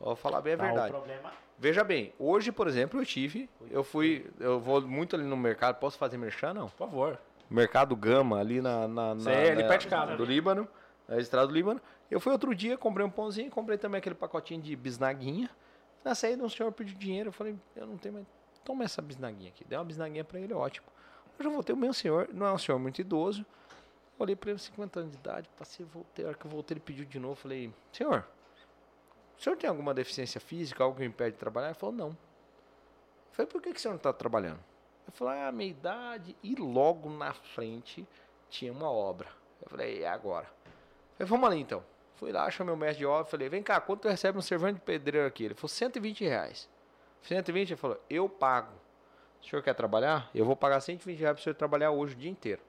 Vou falar bem a Não, verdade. O problema Veja bem, hoje, por exemplo, eu tive. Eu fui. Eu vou muito ali no mercado. Posso fazer merchan? Não. Por favor. Mercado Gama, ali na. na, na na- perto de casa. Do Líbano, na estrada do Líbano. Eu fui outro dia, comprei um pãozinho, comprei também aquele pacotinho de bisnaguinha. Na saída, um senhor pediu dinheiro. Eu falei, eu não tenho mais. Toma essa bisnaguinha aqui. Dei uma bisnaguinha pra ele, ótimo. Eu já voltei, o meu senhor, não é um senhor muito idoso. Olhei pra ele, 50 anos de idade, passei, voltei. A hora que eu voltei, ele pediu de novo. Falei, senhor, o senhor tem alguma deficiência física, algo que me impede de trabalhar? Ele falou, não. Eu falei, por que, que o senhor não está trabalhando? Eu falei, ah, minha idade. E logo na frente tinha uma obra. Eu falei, e agora? Eu falei, vamos ali então. Fui lá, chamei o mestre de obra, falei, vem cá, quanto tu recebe um servente de pedreiro aqui? Ele falou, 120 reais. 120, ele falou, eu pago. O senhor quer trabalhar? Eu vou pagar 120 reais para o senhor trabalhar hoje o dia inteiro.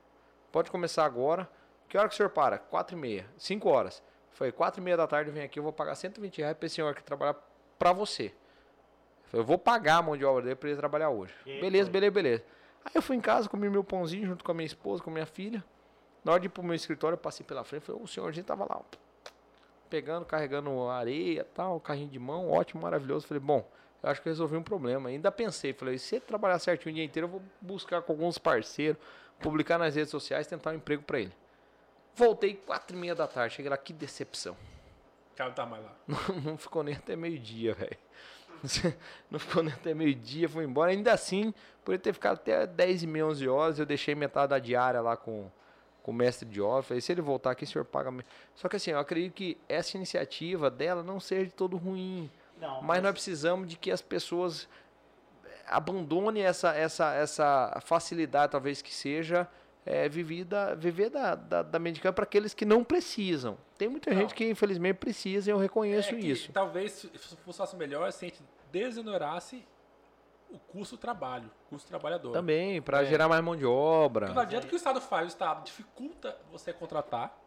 Pode começar agora. Que hora que o senhor para? 4 e meia. 5 horas. Foi 4 e meia da tarde, vem aqui, eu vou pagar 120 reais para esse senhor que trabalhar para você. Eu falei, eu vou pagar a mão de obra dele para ele trabalhar hoje. Aí beleza, foi? beleza, beleza. Aí eu fui em casa, comi meu pãozinho junto com a minha esposa, com a minha filha. Na hora de ir pro meu escritório, eu passei pela frente, falei, o senhorzinho tava lá, ó, pegando, carregando areia, tal, carrinho de mão, ótimo, maravilhoso. Falei, bom, eu acho que eu resolvi um problema. Ainda pensei, falei, se ele trabalhar certinho o dia inteiro, eu vou buscar com alguns parceiros, publicar nas redes sociais, tentar um emprego para ele. Voltei quatro e meia da tarde, cheguei lá, que decepção. O cara não tá mais lá. Não, não ficou nem até meio-dia, velho. Não ficou nem até meio-dia, foi embora. Ainda assim, por ele ter ficado até 10 e meia, 11 horas, eu deixei metade da diária lá com, com o mestre de obra. Falei, se ele voltar aqui, o senhor paga. me-". Só que assim, eu acredito que essa iniciativa dela não seja de todo ruim. Não, Mas nós precisamos de que as pessoas eh, abandonem essa, essa, essa facilidade, talvez que seja, é, vivida, viver da, da, da medicina para aqueles que não precisam. Tem muita Não. gente que infelizmente precisa e eu reconheço É isso. Talvez se se fosse melhor se a gente desonerasse o custo do trabalho, o custo do trabalhador. Também, para É. gerar mais mão de obra. Porque não adianta o que o Estado faz, o Estado dificulta você contratar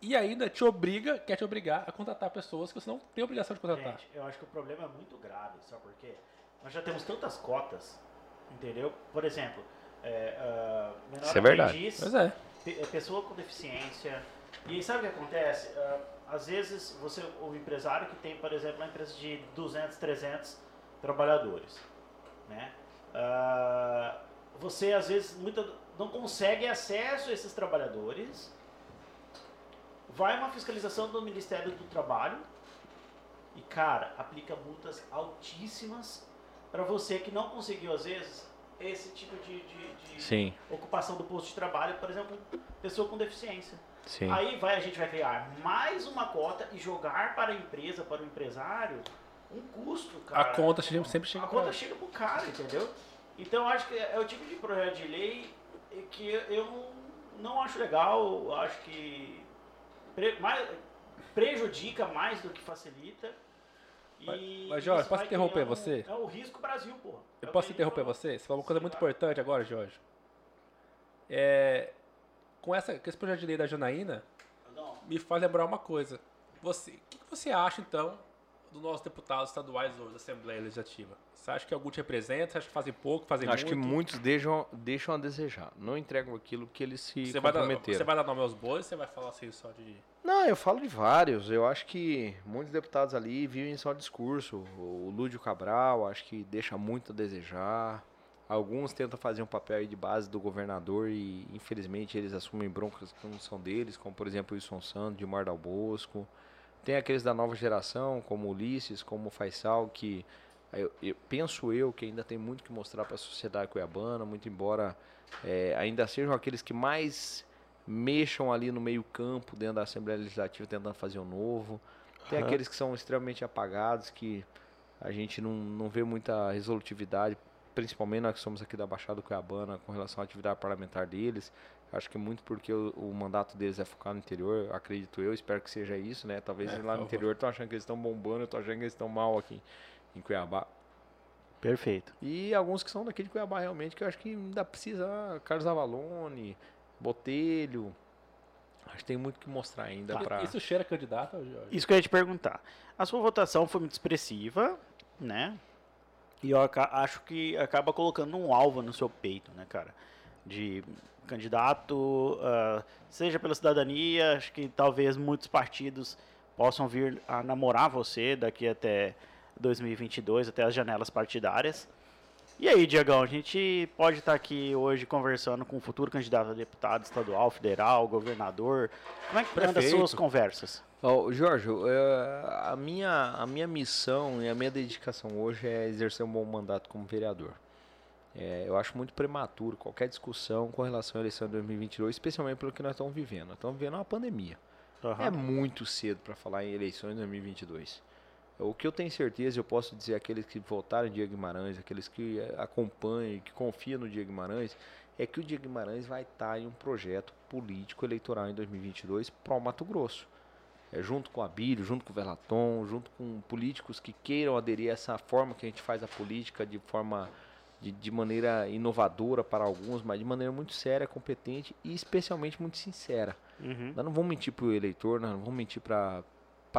e ainda te obriga, quer te obrigar a contratar pessoas que você não tem obrigação de contratar. Gente, eu acho que o problema é muito grave, sabe por quê? Nós já temos tantas cotas, entendeu? Por exemplo, é, ah, menor Isso é verdade. aprendiz, Pois é. pe- pessoa com deficiência. E aí sabe o que acontece? Ah, às vezes, você, o empresário que tem, por exemplo, uma empresa de 200, 300 trabalhadores, né? Ah, você, às vezes, muita, não consegue acesso a esses trabalhadores. Vai uma fiscalização do Ministério do Trabalho e, cara, aplica multas altíssimas para você que não conseguiu, às vezes, esse tipo de, de- de ocupação do posto de trabalho, por exemplo, pessoa com deficiência. sim. Aí vai, a gente vai criar mais uma cota e jogar para a empresa, para o empresário, um custo, cara. A conta sempre- sempre chega A conta chega pro cara, entendeu? Então eu acho que é o tipo de projeto de lei que eu não, não acho legal, acho que pre- mais- prejudica mais do que facilita. E Mas- Jorge, posso interromper criando- você? É o risco Brasil, porra. É Eu o posso interromper falou. você? Você falou uma coisa Sim, muito claro. importante agora, Jorge. É, com, essa, com esse projeto de lei da Janaína, Não, me faz lembrar uma coisa. Você, o que, que você acha, então, dos nossos deputados estaduais hoje da Assembleia Legislativa? Você acha que algum te representa? Você acha que fazem pouco, fazem Acho muito? que muitos deixam, deixam a desejar. Não entregam aquilo que eles se Você vai, dar, comprometeram. você vai dar nome aos bois ou você vai falar assim só de... Não, eu falo de vários. Eu acho que muitos deputados ali vivem só discurso. O Lúdio Cabral, acho que deixa muito a desejar. Alguns tentam fazer um papel aí de base do governador e, infelizmente, eles assumem broncas que não são deles, como, por exemplo, o Wilson Santos, Dilmar Dal Bosco. Tem aqueles da nova geração, como Ulisses, como Faisal, que eu, eu- penso eu que ainda tem muito que mostrar para a sociedade cuiabana, muito embora eh, ainda sejam aqueles que mais mexam ali no meio campo, dentro da Assembleia Legislativa, tentando fazer o novo. Tem Aham. aqueles que são extremamente apagados, que a gente não, não vê muita resolutividade, principalmente nós que somos aqui da Baixada do Cuiabana, com relação à atividade parlamentar deles. Acho que muito porque o, o mandato deles é focar no interior, acredito eu, espero que seja isso, né? Talvez É, lá no interior estão achando que eles estão bombando, eu tô achando que eles estão mal aqui em Cuiabá. Perfeito. E alguns que são daqui de Cuiabá realmente, que eu acho que ainda precisa, ah, Carlos Avalone, Botelho, acho que tem muito que mostrar ainda Tá. pra... Isso cheira candidato, Jorge? Isso que eu ia te perguntar. A sua votação foi muito expressiva, né? E eu acho que acaba colocando um alvo no seu peito, né, cara? De candidato, ah, seja pela cidadania, acho que talvez muitos partidos possam vir a namorar você daqui até 2022, até as janelas partidárias. E aí, Diagão, a gente pode estar aqui hoje conversando com o futuro candidato a deputado estadual, federal, governador. Como é que anda as suas conversas? Ó, Jorge, eh, a, minha, a minha missão e a minha dedicação hoje é exercer um bom mandato como vereador. Eh, eu acho muito prematuro qualquer discussão com relação à eleição de 2022, especialmente pelo que nós estamos vivendo. Nós estamos vivendo uma pandemia. Aham. É muito cedo para falar em eleições de 2022. O que eu tenho certeza, eu posso dizer aqueles que votaram em Diego Guimarães, aqueles que eh, acompanham, que confiam no Diego Guimarães, é que o Diego Guimarães vai estar em um projeto político eleitoral em 2022 para o Mato Grosso. É, junto com a Bílio, junto com o Velaton, junto com políticos que queiram aderir a essa forma que a gente faz a política de forma de, de maneira inovadora para alguns, mas de maneira muito séria, competente e especialmente muito sincera. Uhum. Nós não vamos mentir para o eleitor, nós não vamos mentir para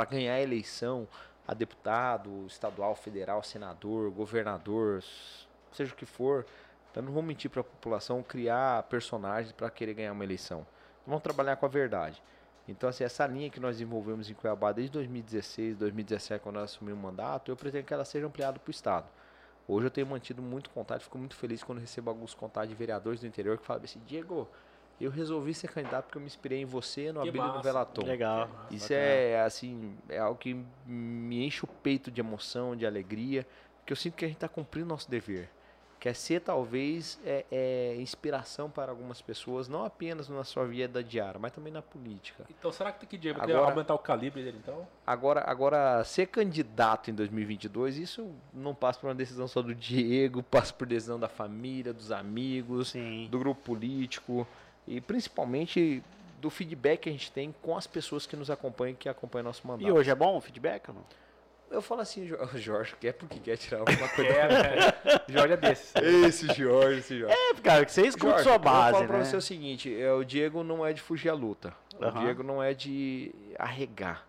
ganhar a eleição a deputado, estadual, federal, senador, governador, seja o que for. Nós não vamos mentir para a população criar personagens para querer ganhar uma eleição. Vamos trabalhar com a verdade. Então, assim, essa linha que nós desenvolvemos em Cuiabá desde 2016, 2017, quando nós assumimos o mandato, eu pretendo que ela seja ampliada para o Estado. Hoje eu tenho mantido muito contato, fico muito feliz quando recebo alguns contatos de vereadores do interior que falam assim, Diego, eu resolvi ser candidato porque eu me inspirei em você, no Que Abílio no. Velaton. Legal. Isso é assim, é algo que me enche o peito de emoção, de alegria, porque eu sinto que a gente está cumprindo nosso dever. Quer ser talvez é, é, inspiração para algumas pessoas, não apenas na sua vida diária, mas também na política. Então, será que tem que Diego Agora- aumentar o calibre dele, então? Agora, agora ser candidato em 2022, isso não passa por uma decisão só do Diego, passa por decisão da família, dos amigos, Sim. do grupo político e principalmente do feedback que a gente tem com as pessoas que nos acompanham, que acompanham nosso mandato. E hoje é bom o feedback não? Eu falo assim, o Jorge, quer porque quer tirar alguma coisa. É, né? Jorge é desse. esse Jorge, esse Jorge. É, cara, que você escuta Jorge, sua eu base, falo pra né? você o seguinte, é, o Diego não é de fugir à luta. O Aham. Diego não é de arregar.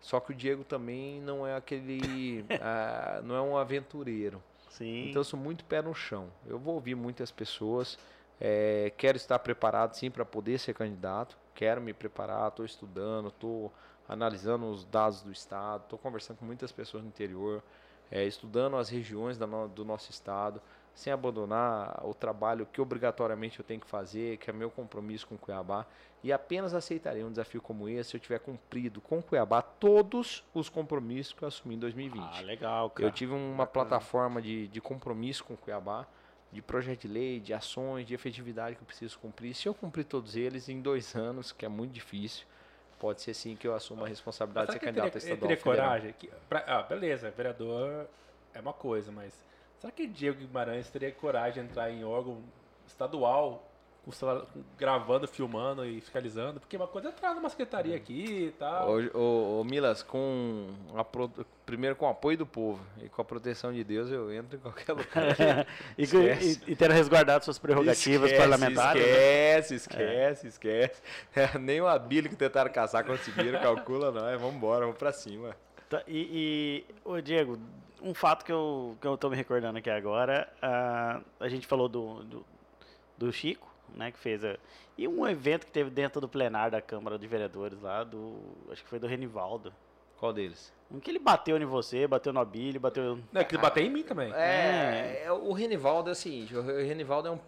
Só que o Diego também não é aquele. ah, não é um aventureiro. Sim. Então eu sou muito pé no chão. Eu vou ouvir muitas pessoas. é, quero estar preparado sim para poder ser candidato. Quero me preparar, estou estudando, estou analisando os dados do estado, estou conversando com muitas pessoas no interior, é, estudando as regiões no- do nosso estado, sem abandonar o trabalho que obrigatoriamente eu tenho que fazer, que é meu compromisso com Cuiabá. E apenas aceitarei um desafio como esse se eu tiver cumprido com Cuiabá todos os compromissos que eu assumi em 2020. Ah, legal, cara. Eu tive uma Bacana. plataforma de, de compromisso com Cuiabá, de projeto de lei, de ações, de efetividade que eu preciso cumprir. Se eu cumprir todos eles em dois anos, que é muito difícil, pode ser sim que eu assuma a responsabilidade de ser ele candidato a teria, ele estadual teria federal. coragem? Que- pra- ah, beleza, vereador é uma coisa, mas será que Diego Guimarães teria coragem de entrar em órgão estadual, com celular- com- gravando, filmando e fiscalizando? Porque uma coisa é entrar numa secretaria aqui e tal. Ô, ô, ô, Milas, com a pro- primeiro com o apoio do povo e com a proteção de Deus, eu entro em qualquer lugar. e, Esquece. e, e ter resguardado suas prerrogativas Esquece, parlamentares. né? Esquece, esquece, esquece. É, nem o Abílio que tentaram caçar conseguiram, calcula nós. Vamos embora, vamos pra cima. Tá, e, e, ô Diego, um fato que eu, que eu tô me recordando aqui agora, ah, a gente falou do, do, do Chico, né, que fez a, e um evento que teve dentro do plenário da Câmara de Vereadores lá, do, acho que foi do Renivaldo. Qual deles? Um que ele bateu em você, bateu no Abílio, bateu... Não, é que bater em mim também. É, é, o Renivaldo é o seguinte, o Renivaldo é um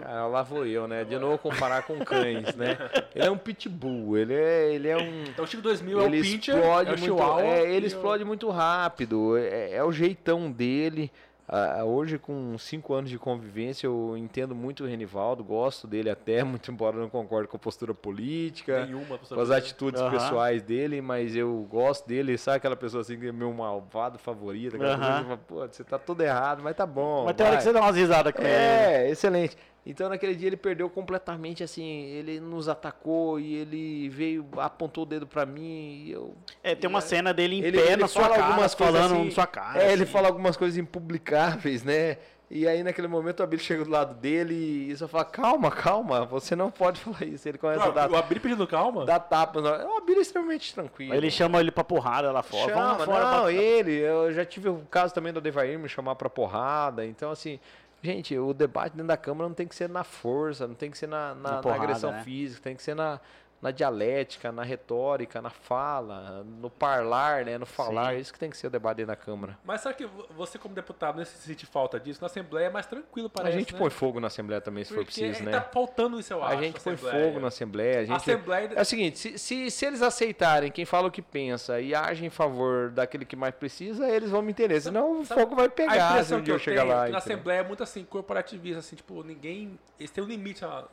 Cara, lá vou eu, né? De novo comparar com cães, né? Ele é um pitbull, ele é, ele é um... Então o Chico 2000 é o ele pincher, explode é o muito, é, ele o- explode muito rápido, é, é o jeitão dele. Ah, hoje, com cinco anos de convivência, eu entendo muito o Renivaldo, gosto dele até, muito embora eu não concorde com a postura política, Nenhuma. com as atitudes Aham. pessoais dele, mas eu gosto dele, sabe aquela pessoa assim que é meu malvado favorito, aquela Aham. pessoa que fala, pô, você tá tudo errado, mas tá bom. Mas tem hora vai." que você dá umas risadas com ele. É, excelente. Então naquele dia ele perdeu completamente, assim, ele nos atacou e ele veio, apontou o dedo pra mim e eu... É, tem uma cena dele em Ele- pé ele na sua fala cara, falando assim- na sua cara. É, ele assim. fala algumas coisas impublicáveis, né? E aí naquele momento o Abílio chega do lado dele e só fala, calma, calma, você não pode falar isso. Ele começa a dar, O Abri pedindo calma? dar tapas. O Abílio é extremamente tranquilo. Aí ele chama ele pra porrada lá fora. Chama, lá fora. não, pra- ele, eu já tive o caso também do Devair me chamar pra porrada, então assim, gente, o debate dentro da Câmara não tem que ser na força, não tem que ser na, na- Na porrada, agressão né? física, tem que ser na, na dialética, na retórica, na fala, no parlar, né, no falar, Sim. isso que tem que ser o debate dentro da Câmara. Mas será que vo- você, como deputado, não sente falta disso? Na Assembleia é mais tranquilo, a parece, gente né? põe fogo na Assembleia também, se for Porque preciso, né? Tá faltando isso, eu A acho. gente põe Assembleia. fogo na Assembleia, a A gente... Assembleia... É o seguinte, se, se, se eles aceitarem quem fala o que pensa e agem em favor daquele que mais precisa, eles vão me entender. Senão o fogo vai a pegar se um que dia eu eu chegar tenho é lá. que na? Assembleia é muito assim, corporativista, assim, tipo, ninguém... Eles têm um limite, ó.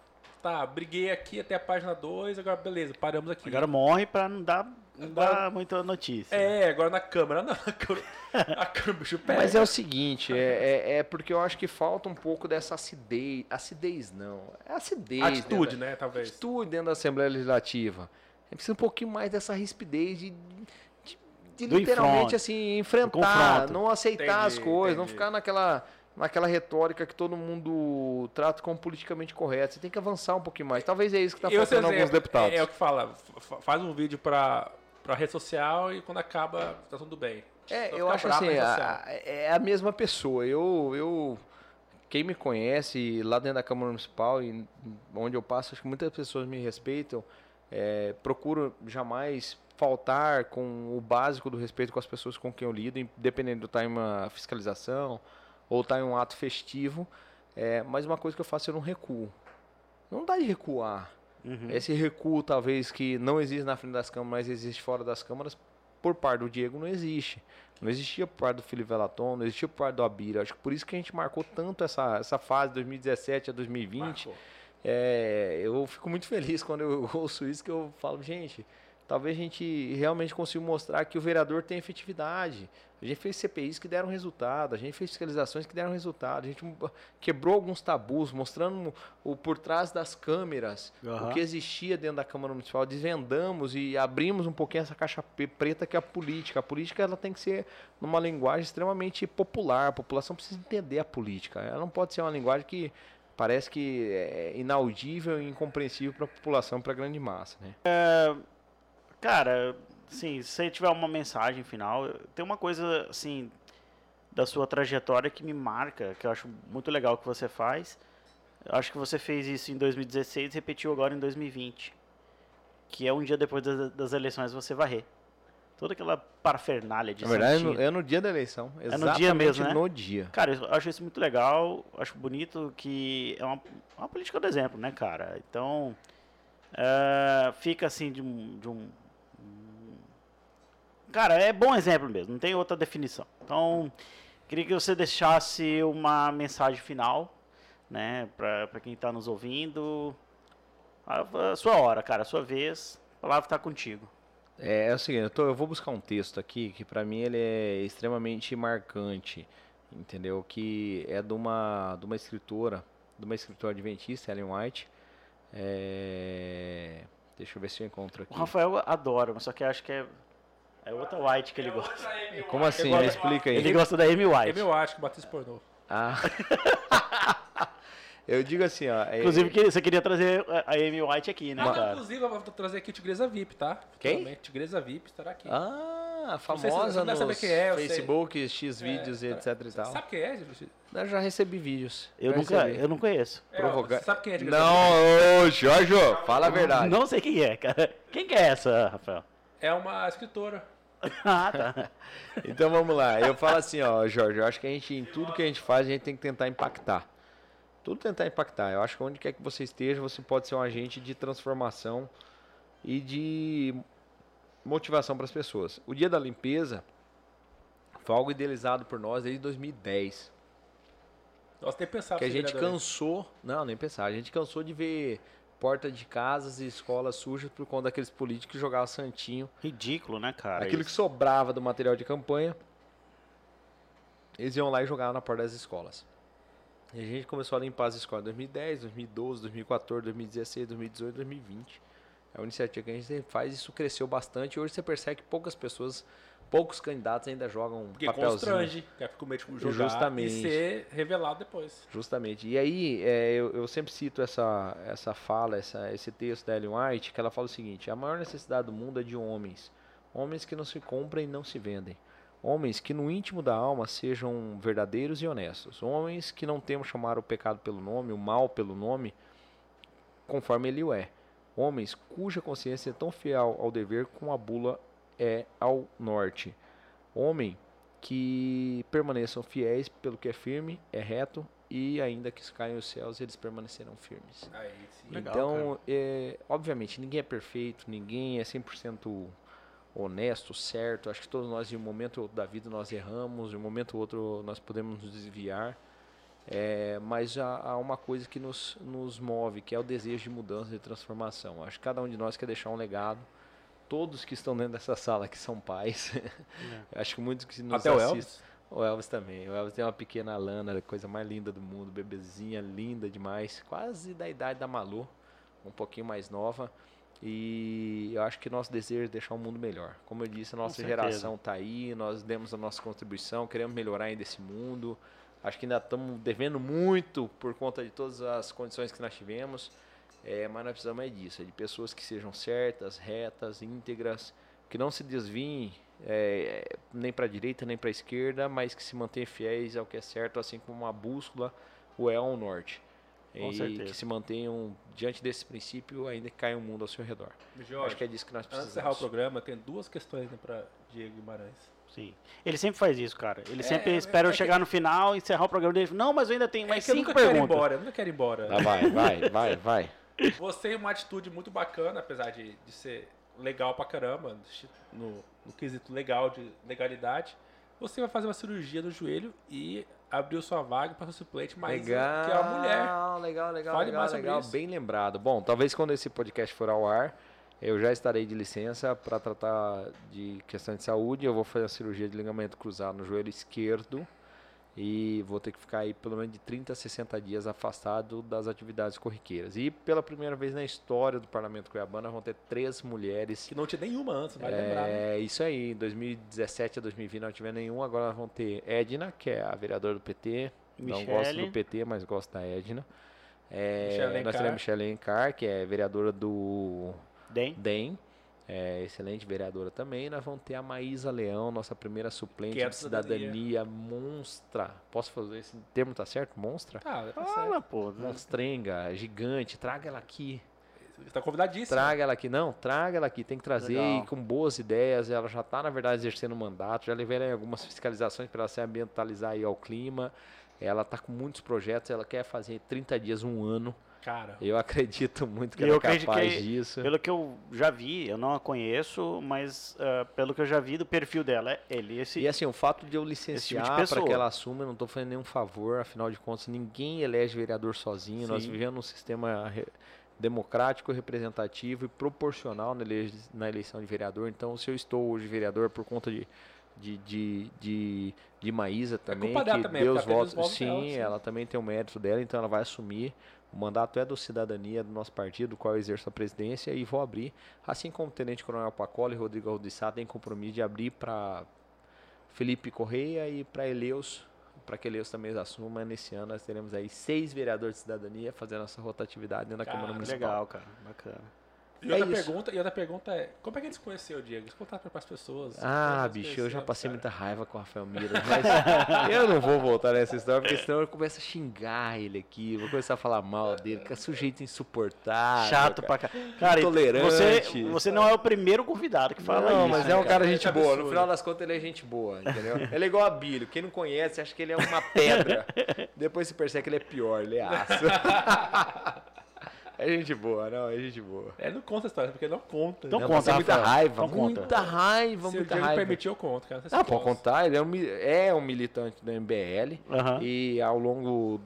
Tá, briguei aqui até a página 2, agora beleza, paramos aqui. Agora morre pra não dar, não Agora- dar muita notícia. É, agora na Câmara, não, na Câmara, a Câmara, o bicho pega. Mas é o seguinte, é, é, é porque eu acho que falta um pouco dessa acidez. Acidez não. É acidez. Atitude, da- né, talvez. Atitude dentro da Assembleia Legislativa. A gente precisa um pouquinho mais dessa rispidez de, de- de literalmente assim, enfrentar, não aceitar as Entendi, coisas, não entendi. ficar naquela, naquela retórica que todo mundo trata como politicamente correto. Você tem que avançar um pouquinho mais. Talvez é isso que está faltando alguns deputados. É, é o que fala, fa- faz um vídeo pra, pra rede social e quando acaba, tá tudo bem. É, Só eu acho assim, a- a- é a mesma pessoa. Eu, eu, quem me conhece lá dentro da Câmara Municipal e onde eu passo, acho que muitas pessoas me respeitam. É, procuro jamais faltar com o básico do respeito com as pessoas com quem eu lido, independente do em uma fiscalização ou estar em um ato festivo. É, mas uma coisa que eu faço, eu não recuo. Não dá de recuar. Uhum. Esse recuo, talvez, que não existe na frente das câmaras, mas existe fora das câmaras, por parte do Diego, não existe. Não existia por parte do Felipe Velaton, não existia por parte do Abira. Acho que por isso que a gente marcou tanto essa, essa fase 2017 a 2020. Marcou. É, eu fico muito feliz quando eu ouço isso, que eu falo, gente, talvez a gente realmente consiga mostrar que o vereador tem efetividade. A gente fez CPIs que deram resultado, a gente fez fiscalizações que deram resultado, a gente quebrou alguns tabus, mostrando o por trás das câmeras Aham. o que existia dentro da Câmara Municipal, desvendamos e abrimos um pouquinho essa caixa preta que é a política. A política ela tem que ser numa linguagem extremamente popular, a população precisa entender a política. Ela não pode ser uma linguagem que parece que é inaudível e incompreensível para a população, para a grande massa, né? Cara, assim, se você tiver uma mensagem final, tem uma coisa, assim, da sua trajetória que me marca, que eu acho muito legal que você faz. Eu acho que você fez isso em 2016 e repetiu agora em 2020. Que é um dia depois das, das eleições você varrer. Toda aquela parafernália de Na verdade, é santinho. no, é no dia da eleição. no dia Exatamente mesmo, né? no dia. Cara, eu acho isso muito legal, acho bonito que é uma, uma política do exemplo, né, cara? Então, é, fica assim de um, de um- Cara, é bom exemplo mesmo, não tem outra definição. Então, queria que você deixasse uma mensagem final, né, pra, pra quem tá nos ouvindo. A, a sua hora, cara, a sua vez, a palavra tá contigo. É, é o seguinte, eu, tô- eu vou buscar um texto aqui que para mim ele é extremamente marcante, entendeu? Que é de uma, de uma escritora, de uma escritora adventista, Ellen White. É, deixa eu ver se eu encontro aqui. O Rafael adora, mas só que acho que é, é outra White que ele gosta. Como assim? gosto- Me explica aí. Ele gosta da Amy É White. meu acho que bateu pornô. Ah. eu digo assim, ó. é- Inclusive, que você queria trazer a Amy White aqui, né, não, cara? inclusive, eu vou trazer aqui Tigresa VIP, tá? Quem? Futuramente, Tigresa VIP estará aqui. Ah, Ah, sei se- famosa você deve nos saber quem é, eu sei. Facebook, X vídeos É, e etc e tal. Sabe quem é, gente? Eu já recebi vídeos. Eu já nunca, recebi. eu não conheço. É, Provocar- você sabe quem é de Não, ô, Jorge, fala a verdade. Não sei quem é, cara. Quem que é essa, Rafael? É uma escritora. Ah, tá. Então vamos lá. Eu falo assim, ó, Jorge, eu acho que a gente, em tudo que a gente faz, a gente tem que tentar impactar. Tudo tentar impactar. Eu acho que onde quer que você esteja, você pode ser um agente de transformação e de motivação para as pessoas. O dia da limpeza foi algo idealizado por nós desde 2010. Nós tem pensado que a gente cansou, não, nem pensar, a gente cansou de ver porta de casas e escolas sujas por conta daqueles políticos que jogavam santinho Ridículo, né, cara? Aquilo que isso. sobrava do material de campanha, eles iam lá e jogavam na porta das escolas. E a gente começou a limpar as escolas em 2010, 2012, 2014, 2016, 2018, 2020. É uma iniciativa que a gente faz, isso cresceu bastante. Hoje você percebe que poucas pessoas, poucos candidatos ainda jogam Porque papelzinho. constrange, que é com medo de jogar Justamente. e ser revelado depois. Justamente. E aí, é, eu, eu sempre cito essa, essa fala, essa, esse texto da Ellen White, que ela fala o seguinte: a maior necessidade do mundo é de homens. Homens que não se compram e não se vendem. Homens que no íntimo da alma sejam verdadeiros e honestos. Homens que não temam chamar o pecado pelo nome, o mal pelo nome, conforme ele o é. Homens cuja consciência é tão fiel ao dever como a bula é ao norte. Homem que permaneçam fiéis pelo que é firme, é reto e ainda que caiam os céus, eles permanecerão firmes. Aí, sim. Legal, então, é, obviamente, ninguém é perfeito, ninguém é 100% honesto, certo. Acho que todos nós, em um momento ou outro da vida, nós erramos, em um momento ou outro, nós podemos nos desviar. É, mas há, há uma coisa que nos, nos move, que é o desejo de mudança e transformação. Acho que cada um de nós quer deixar um legado. Todos que estão dentro dessa sala que são pais, acho que muitos que nos Até o assistem. Elvis. O Elvis também. O Elvis tem uma pequena Lana, a coisa mais linda do mundo, bebezinha, linda demais, quase da idade da Malu, um pouquinho mais nova. E eu acho que nosso desejo é deixar o mundo melhor. Como eu disse, a nossa geração está aí, nós demos a nossa contribuição, queremos melhorar ainda esse mundo. Acho que ainda estamos devendo muito por conta de todas as condições que nós tivemos. É, mas nós precisamos é disso, é de pessoas que sejam certas, retas, íntegras, que não se desviem é, nem para a direita nem para a esquerda, mas que se mantenham fiéis ao que é certo, assim como uma bússola o é ao norte. Com e certeza. que se mantenham diante desse princípio, ainda que caia o mundo ao seu redor. Jorge, Acho que é disso que nós antes de encerrar o precisamos. programa, tem duas questões né, para Diego Guimarães. Sim. Ele sempre faz isso, cara. Ele sempre é, espera eu é que- chegar no final e encerrar o programa dele. Não, mas eu ainda tenho mais é que eu cinco nunca quero ir perguntas. embora, eu nunca quero ir embora. Tá, vai, vai, vai, vai. Você tem uma atitude muito bacana, apesar de, de ser legal pra caramba, no, no quesito legal, de legalidade. Você vai fazer uma cirurgia no joelho e abriu sua vaga para seu suplente, mas legal, que é uma mulher. Legal, legal, Fale legal, mais legal. isso. Bem lembrado. Bom, talvez quando esse podcast for ao ar, eu já estarei de licença para tratar de questão de saúde. Eu vou fazer a cirurgia de ligamento cruzado no joelho esquerdo e vou ter que ficar aí pelo menos de 30 a 60 dias afastado das atividades corriqueiras. E pela primeira vez na história do Parlamento Cuiabano, vão ter três mulheres Que não tinha nenhuma antes, vai lembrar. né? é isso aí, em 2017 a 2020 não tivemos nenhum, agora nós vamos ter Edna, que é a vereadora do PT. Não gosto Michele. do PT, mas gosto da Edna. É, Michele nós a Michelle Alencar, que é vereadora do Dem? DEM. É, excelente vereadora também. Nós vamos ter a Maísa Leão, nossa primeira suplente é de cidadania. cidadania monstra. Posso fazer esse termo, tá certo? Monstra? Tá, tá certo. Fala, pô. Monstrenga, gigante. Traga ela aqui. Você tá convidadíssimo. Traga ela aqui, não, traga ela aqui, tem que trazer Legal. e com boas ideias. Ela já está, na verdade, exercendo o mandato, já levei ela em algumas fiscalizações para ela se ambientalizar aí ao clima. Ela está com muitos projetos, ela quer fazer 30 dias, um ano. Cara, Eu acredito muito que ela é capaz que- disso. Pelo que eu já vi, eu não a conheço, mas ah, pelo que eu já vi do perfil dela, é ele. Esse, E assim, o fato de eu tipo licenciar para pessoa. que ela assuma, eu não estou fazendo nenhum favor, afinal de contas, ninguém elege vereador sozinho. Nós Sim. vivemos num sistema re- democrático, representativo e proporcional na, ele- na eleição de vereador. Então, se eu estou hoje vereador por conta de, de, de, de, de Maísa também, culpa dela que também, Deus votos sim, dela, sim. ela também tem o mérito dela, então ela vai assumir. O mandato é do Cidadania, do nosso partido, do qual eu exerço a presidência, e vou abrir, assim como o Tenente Coronel Pacola e Rodrigo Aldissá têm compromisso de abrir para Felipe Correia e para Eleus, para que Eleus também assuma. Nesse ano nós teremos aí seis vereadores de cidadania fazendo essa rotatividade dentro da Cara, Câmara Municipal. Legal, cara. Bacana. E É outra, isso. pergunta, e outra pergunta é, como é que gente se conheceu, Diego? Você contar para as pessoas. é Ah, nós bicho, eu já passei cara? muita raiva com o Rafael Mira, mas eu não vou voltar nessa história, porque senão eu começo a xingar ele aqui, vou começar a falar mal dele, que é sujeito insuportável. Chato cara. pra cá. Cara, Intolerante. Você, você não é o primeiro convidado que fala não, isso. mas né, é um cara gente é boa. No final das contas, ele é gente boa, entendeu? Ele é igual a Bílio. Quem não conhece, acha que ele é uma pedra. Depois se percebe que ele é pior, ele é aço. é gente boa, não, é gente boa. É, não conta a história, porque não conta. Então né? Eu conta, passei muita Rafael. raiva, conta. muita raiva, Se o muita Diego raiva. permitir, eu conto, cara. Não Ah, pode contar, ele é um, é um militante do MBL. E ao longo,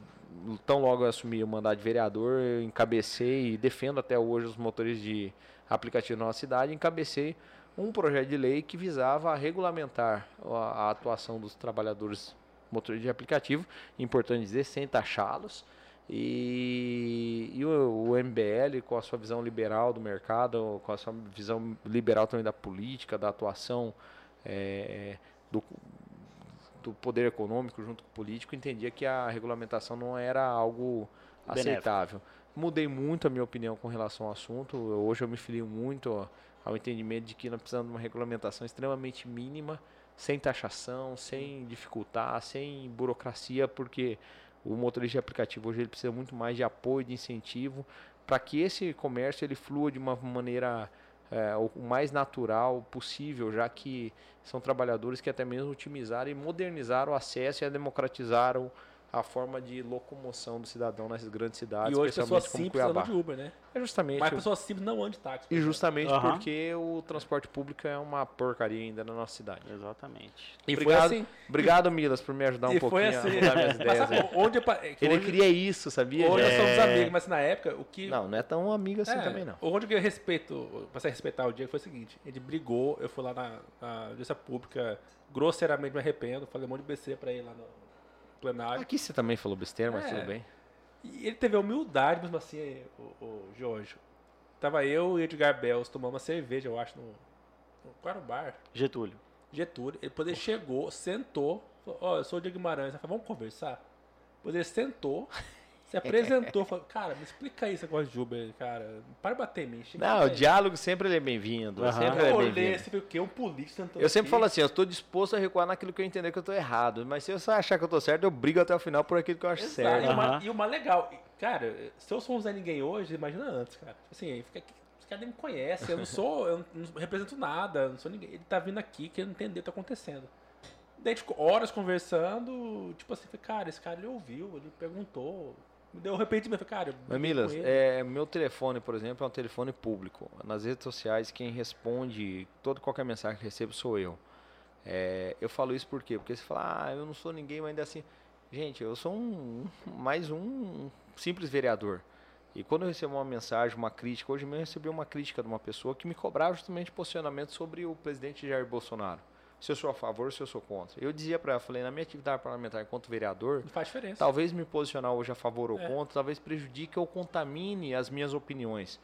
tão logo eu assumi o mandato de vereador, eu encabecei e defendo até hoje os motores de aplicativo na nossa cidade, encabecei um projeto de lei que visava regulamentar a, a atuação dos trabalhadores motores de aplicativo, importante dizer, sem taxá-los. E, e o, o MBL, com a sua visão liberal do mercado, com a sua visão liberal também da política, da atuação eh, do, do poder econômico junto com o político, entendia que a regulamentação não era algo Benéfico. aceitável. Mudei muito a minha opinião com relação ao assunto. Hoje eu me filio muito ao entendimento de que nós precisamos de uma regulamentação extremamente mínima, sem taxação, sem dificultar, sem burocracia, porque o motorista de aplicativo hoje ele precisa muito mais de apoio, de incentivo, para que esse comércio ele flua de uma maneira é, o mais natural possível, já que são trabalhadores que até mesmo otimizaram e modernizaram o acesso e democratizaram a forma de locomoção do cidadão nas grandes cidades, E hoje pessoas simples andam de Uber, né? É justamente Mas pessoas simples não andam de táxi. e justamente Aham. porque o transporte público é uma porcaria ainda na nossa cidade. Exatamente. E obrigado, foi assim. obrigado Milas, por me ajudar um e pouquinho foi assim. a mudar minhas Mas ideias. aí. onde é que Ele hoje, queria isso, sabia? hoje nós gente? somos amigos, mas na época o que. Não, não é tão amigo assim É, também não. Onde que eu respeito, passei a respeitar o Diego foi o seguinte: ele brigou, eu fui lá na, na audiência pública, grosseiramente me arrependo, falei um monte de BC pra ele lá no plenário. Aqui você também falou besteira, mas É. tudo bem. E ele teve a humildade, mesmo assim, o, o Jorge. Tava eu e Edgar Bells tomando uma cerveja, eu acho, no. no qual era o bar? Getúlio. Getúlio. Ele, ele chegou, sentou, falou, ó, eu sou o Diego Guimarães. Ele falou, vamos conversar? Depois ele sentou, se apresentou, falou, cara, me explica aí esse negócio de Uber, cara. Para de bater em mim. chega Não, o velho." diálogo sempre ele é bem-vindo. Aham. Sempre ele é Eu olhei, viu o quê? Um sentou Eu sempre aqui. falo assim, eu estou disposto a recuar naquilo que eu entender que eu estou errado. Mas se eu só achar que eu estou certo, eu brigo até o final por aquilo que eu acho Exato. certo. E, o mais, Aham. e o mais legal, cara, se eu sou um Zé Ninguém hoje, imagina antes, cara. Tipo Assim, fica aqui, os caras nem me conhecem, eu não sou, eu não represento nada, eu não sou ninguém. Ele tá vindo aqui querendo entender o que tá acontecendo. Daí, ficou horas conversando, tipo assim, cara, esse cara ele ouviu, ele perguntou. Me deu arrependimento, falei, cara, Mas Milas, é, meu telefone, por exemplo, é um telefone público. Nas redes sociais, quem responde toda qualquer mensagem que recebo sou eu. É, eu falo isso por quê? Porque você fala, ah, eu não sou ninguém, mas ainda assim. Gente, eu sou um, mais um simples vereador. E quando eu recebo uma mensagem, uma crítica, hoje mesmo eu recebi uma crítica de uma pessoa que me cobrava justamente posicionamento sobre o presidente Jair Bolsonaro. Se eu sou a favor, se eu sou contra. Eu dizia para ela, falei, na minha atividade parlamentar enquanto vereador, Não faz diferença. Talvez me posicionar hoje a favor ou É. contra, talvez prejudique ou contamine as minhas opiniões.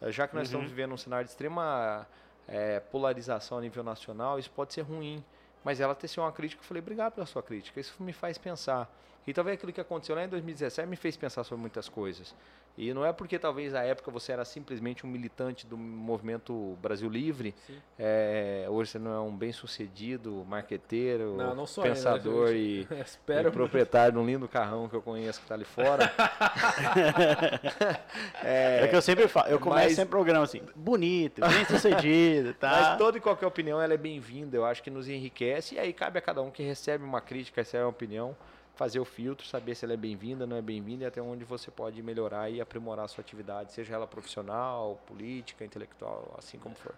Eh, Já que nós Uhum. estamos vivendo um cenário de extrema eh, polarização a nível nacional, isso pode ser ruim. Mas ela teceu uma crítica, eu falei, obrigado pela sua crítica. Isso me faz pensar. E talvez aquilo que aconteceu lá em 2017 me fez pensar sobre muitas coisas. E não é porque talvez à época você era simplesmente um militante do movimento Brasil Livre, eh, hoje você não é um bem-sucedido, marqueteiro, Não, não sou ainda, pensador né, e, gente? e proprietário de um lindo carrão que eu conheço que tá ali fora. É, que eu sempre falo, eu começo mas- sempre o programa assim, bonito, bem sucedido, tá? Mas toda e qualquer opinião ela é bem-vinda, eu acho que nos enriquece e aí cabe a cada um que recebe uma crítica, recebe uma opinião, fazer o filtro, saber se ela é bem-vinda, não é bem-vinda e até onde você pode melhorar e aprimorar a sua atividade, seja ela profissional, política, intelectual, assim como for.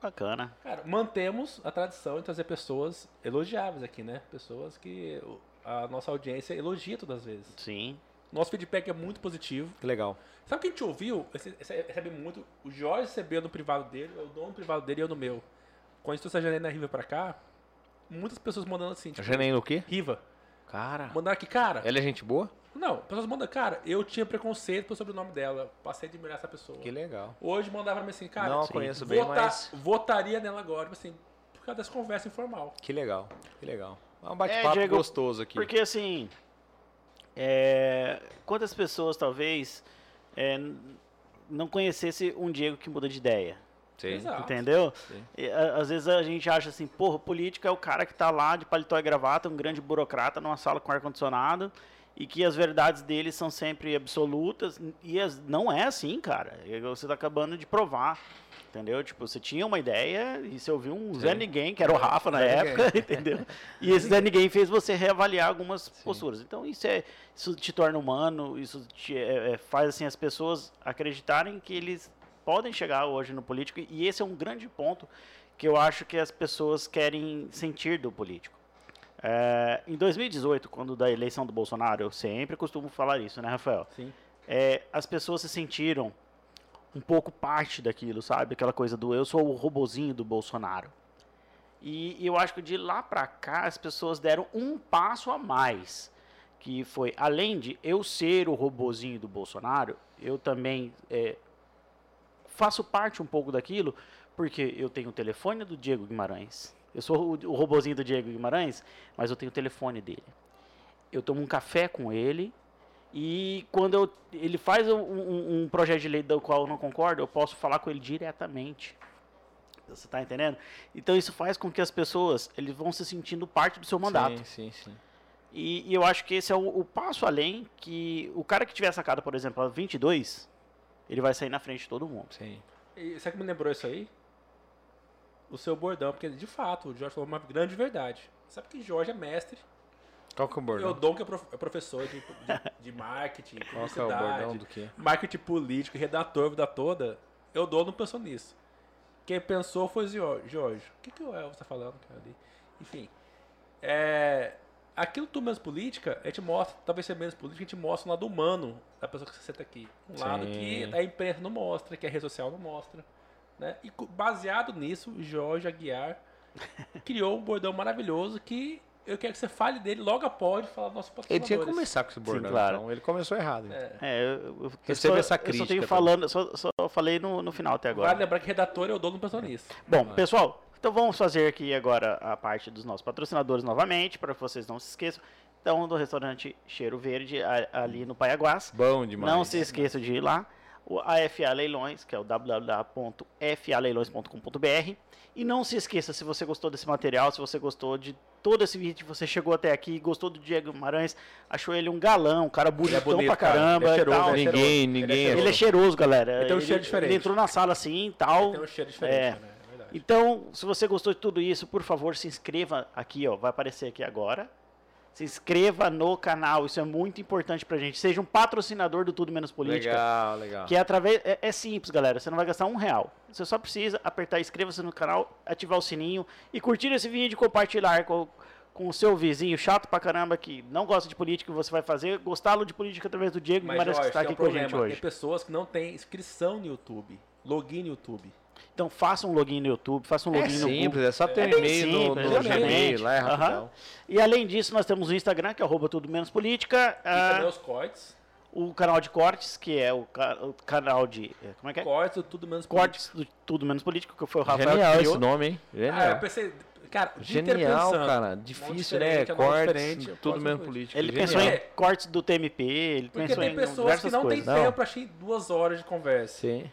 Bacana. Cara, mantemos a tradição de trazer pessoas elogiáveis aqui, né? Pessoas que a nossa audiência elogia todas as vezes. Sim. Nosso feedback é muito positivo. Que legal. Sabe o que a gente ouviu? Recebe muito. O Jorge recebeu no privado dele, eu dou no privado dele e eu no meu. Quando a gente trouxe a Janaína Riva pra cá, muitas pessoas mandando assim, tipo, Janaína o quê? Riva. Cara, Mandaram aqui, cara. ela é gente boa? Não, pessoas mandam, cara, eu tinha preconceito pelo sobrenome dela. Passei a admirar essa pessoa. Que legal. Hoje mandava pra mim assim, cara, Não conheço bem, vota- mas votaria nela agora, assim, por causa dessa conversa informal. que legal, que legal. É um bate-papo Diego, gostoso aqui. Porque assim, é, quantas pessoas talvez é, não conhecesse um Diego que muda de ideia. Sim. Entendeu? Sim. E, às vezes a gente acha assim, porra, político é o cara que tá lá de paletó e gravata, um grande burocrata numa sala com ar-condicionado, e que as verdades dele são sempre absolutas, e as- não é assim, cara. Você tá acabando de provar. Entendeu? Tipo, você tinha uma ideia e você ouviu um Zé Sim. Ninguém, que era o Rafa na Zé época, entendeu? E esse Zé Ninguém fez você reavaliar algumas posturas. Então isso é isso te torna humano, isso te, é, é, faz assim as pessoas acreditarem que eles podem chegar hoje no político e esse é um grande ponto que eu acho que as pessoas querem sentir do político. É, em 2018, quando da eleição do Bolsonaro, eu sempre costumo falar isso, né, Rafael? Sim. É, as pessoas se sentiram um pouco parte daquilo, sabe? Aquela coisa do eu sou o robozinho do Bolsonaro. E, e eu acho que de lá pra cá as pessoas deram um passo a mais, que foi além de eu ser o robozinho do Bolsonaro, eu também é, faço parte um pouco daquilo, porque eu tenho o telefone do Diego Guimarães. Eu sou o, o robozinho do Diego Guimarães, mas eu tenho o telefone dele. Eu tomo um café com ele e quando eu- ele faz um, um- um projeto de lei do qual eu não concordo, eu posso falar com ele diretamente. Você está entendendo? Então isso faz com que as pessoas eles vão se sentindo parte do seu mandato. Sim, sim, sim. E, e eu acho que esse é o, o passo além que o cara que tiver sacado, por exemplo, a 22, ele vai sair na frente de todo mundo. sim. E sabe que me lembrou isso aí? O seu bordão, porque de fato, o Jorge falou uma grande verdade. Sabe que Jorge é mestre. Qual que é o bordão? Eu dou que é prof- é professor de, de, de marketing, Qual que é o bordão do quê? marketing político, redator, vida toda. Eu dou, não pensou nisso. Quem pensou foi o Jorge. O que, que o Elvis tá falando, cara, ali? Enfim. É, aquilo tudo menos política, a gente mostra, talvez ser menos política, a gente mostra um lado humano da pessoa que você senta aqui. Um lado que Sim. a imprensa não mostra, que a rede social não mostra. Né? E baseado nisso, o Jorge Aguiar criou um bordão maravilhoso que eu quero que você fale dele logo após falar dos nossos Ele tinha que começar com esse bordão, claro. então ele começou errado. então. É. É, eu, eu, eu essa só, Eu só crítica tenho falando, só, só falei no, no final até agora. Vale lembrar que redator eu dou, não pensou nisso. Bom, pessoal, então vamos fazer aqui agora a parte dos nossos patrocinadores novamente, para que vocês não se esqueçam. Então, do restaurante Cheiro Verde, ali no Paiaguás. Bom demais. Não se esqueçam de ir lá. O AFA Leilões, que é o www.faleilões.com.br. E não se esqueça, se você gostou desse material, se você gostou de todo esse vídeo, você chegou até aqui, gostou do Diego Guimarães, achou ele um galão, um cara bonitão bonito, pra cara. caramba Ele é cheiroso, tal. ele é Ninguém, cheiroso. ninguém. Ele é Ele é cheiroso, galera. Ele tem um cheiro diferente. Ele entrou na sala assim e tal. Tem um cheiro diferente, É. né? É verdade. Então, se você gostou de tudo isso, por favor, se inscreva aqui, ó, vai aparecer aqui agora. Se inscreva no canal, isso é muito importante pra gente. Seja um patrocinador do Tudo Menos Política. Legal, legal. Que é através. É, é simples, galera. Você não vai gastar um real. Você só precisa apertar inscreva-se no canal, ativar o sininho e curtir esse vídeo e compartilhar com, com o seu vizinho chato pra caramba que não gosta de política, você vai fazer gostá-lo de política através do Diego Mas, Guimarães que está tem aqui um com a gente hoje. Tem pessoas que não têm inscrição no YouTube, login no YouTube. Então faça um login no YouTube, faça um É login no Google. simples, é só ter É um e-mail no, simples, no exatamente. Gmail, lá é rapidão. E além disso, nós temos o Instagram, que é arroba tudo menos política. E ah, também os cortes. o canal de cortes, que é o, ca- o canal de. eh, Como é que é? Cortes do tudo menos Cortes do Tudo Menos Político, que foi o Rafael Genial esse nome, hein? político. Genial. Ah, eu pensei, cara, Genial, cara. Difícil, né? mão Cortes, tudo do- político. Ele Genial. pensou em É. cortes do TMP, ele Porque pensou tem em pessoas diversas que não têm coisas. Não. tempo pra assistir duas horas de conversa. Sim.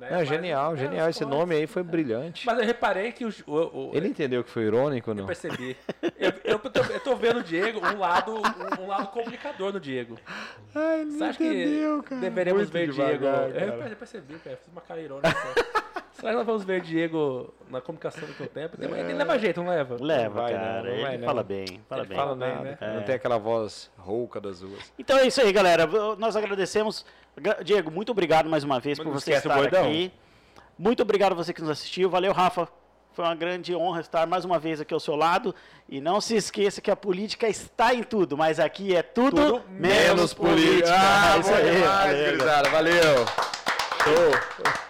Né? Não, Mas- genial, é, genial. os Esse nome aí foi brilhante. Mas eu reparei que o. o, o Ele entendeu que foi irônico ou eu não? percebi. Eu, eu, tô, eu tô vendo o Diego, um lado, um, um lado comunicador no Diego. Ai, Você acha que deveremos Muito ver devagar, Diego? cara. Eu perce- percebi, cara. Fiz uma cara irônica. Será que nós vamos ver Diego na comunicação do seu tempo? Ele leva jeito, não leva? Leva, vai, não, cara. não ele vai, não. fala bem, fala Ele bem. Fala bem, nada, né? cara. Não É. tem aquela voz rouca das ruas. Então é isso aí, galera. Nós agradecemos. Gra- Diego, muito obrigado mais uma vez Mas por não você estar aqui. Muito obrigado a você que nos assistiu. Valeu, Rafa. Foi uma grande honra estar mais uma vez aqui ao seu lado. E não se esqueça que a política está em tudo, mas aqui é tudo, Tudo menos, política. Ah, É isso bom aí. demais, Valeu. Valeu. Show.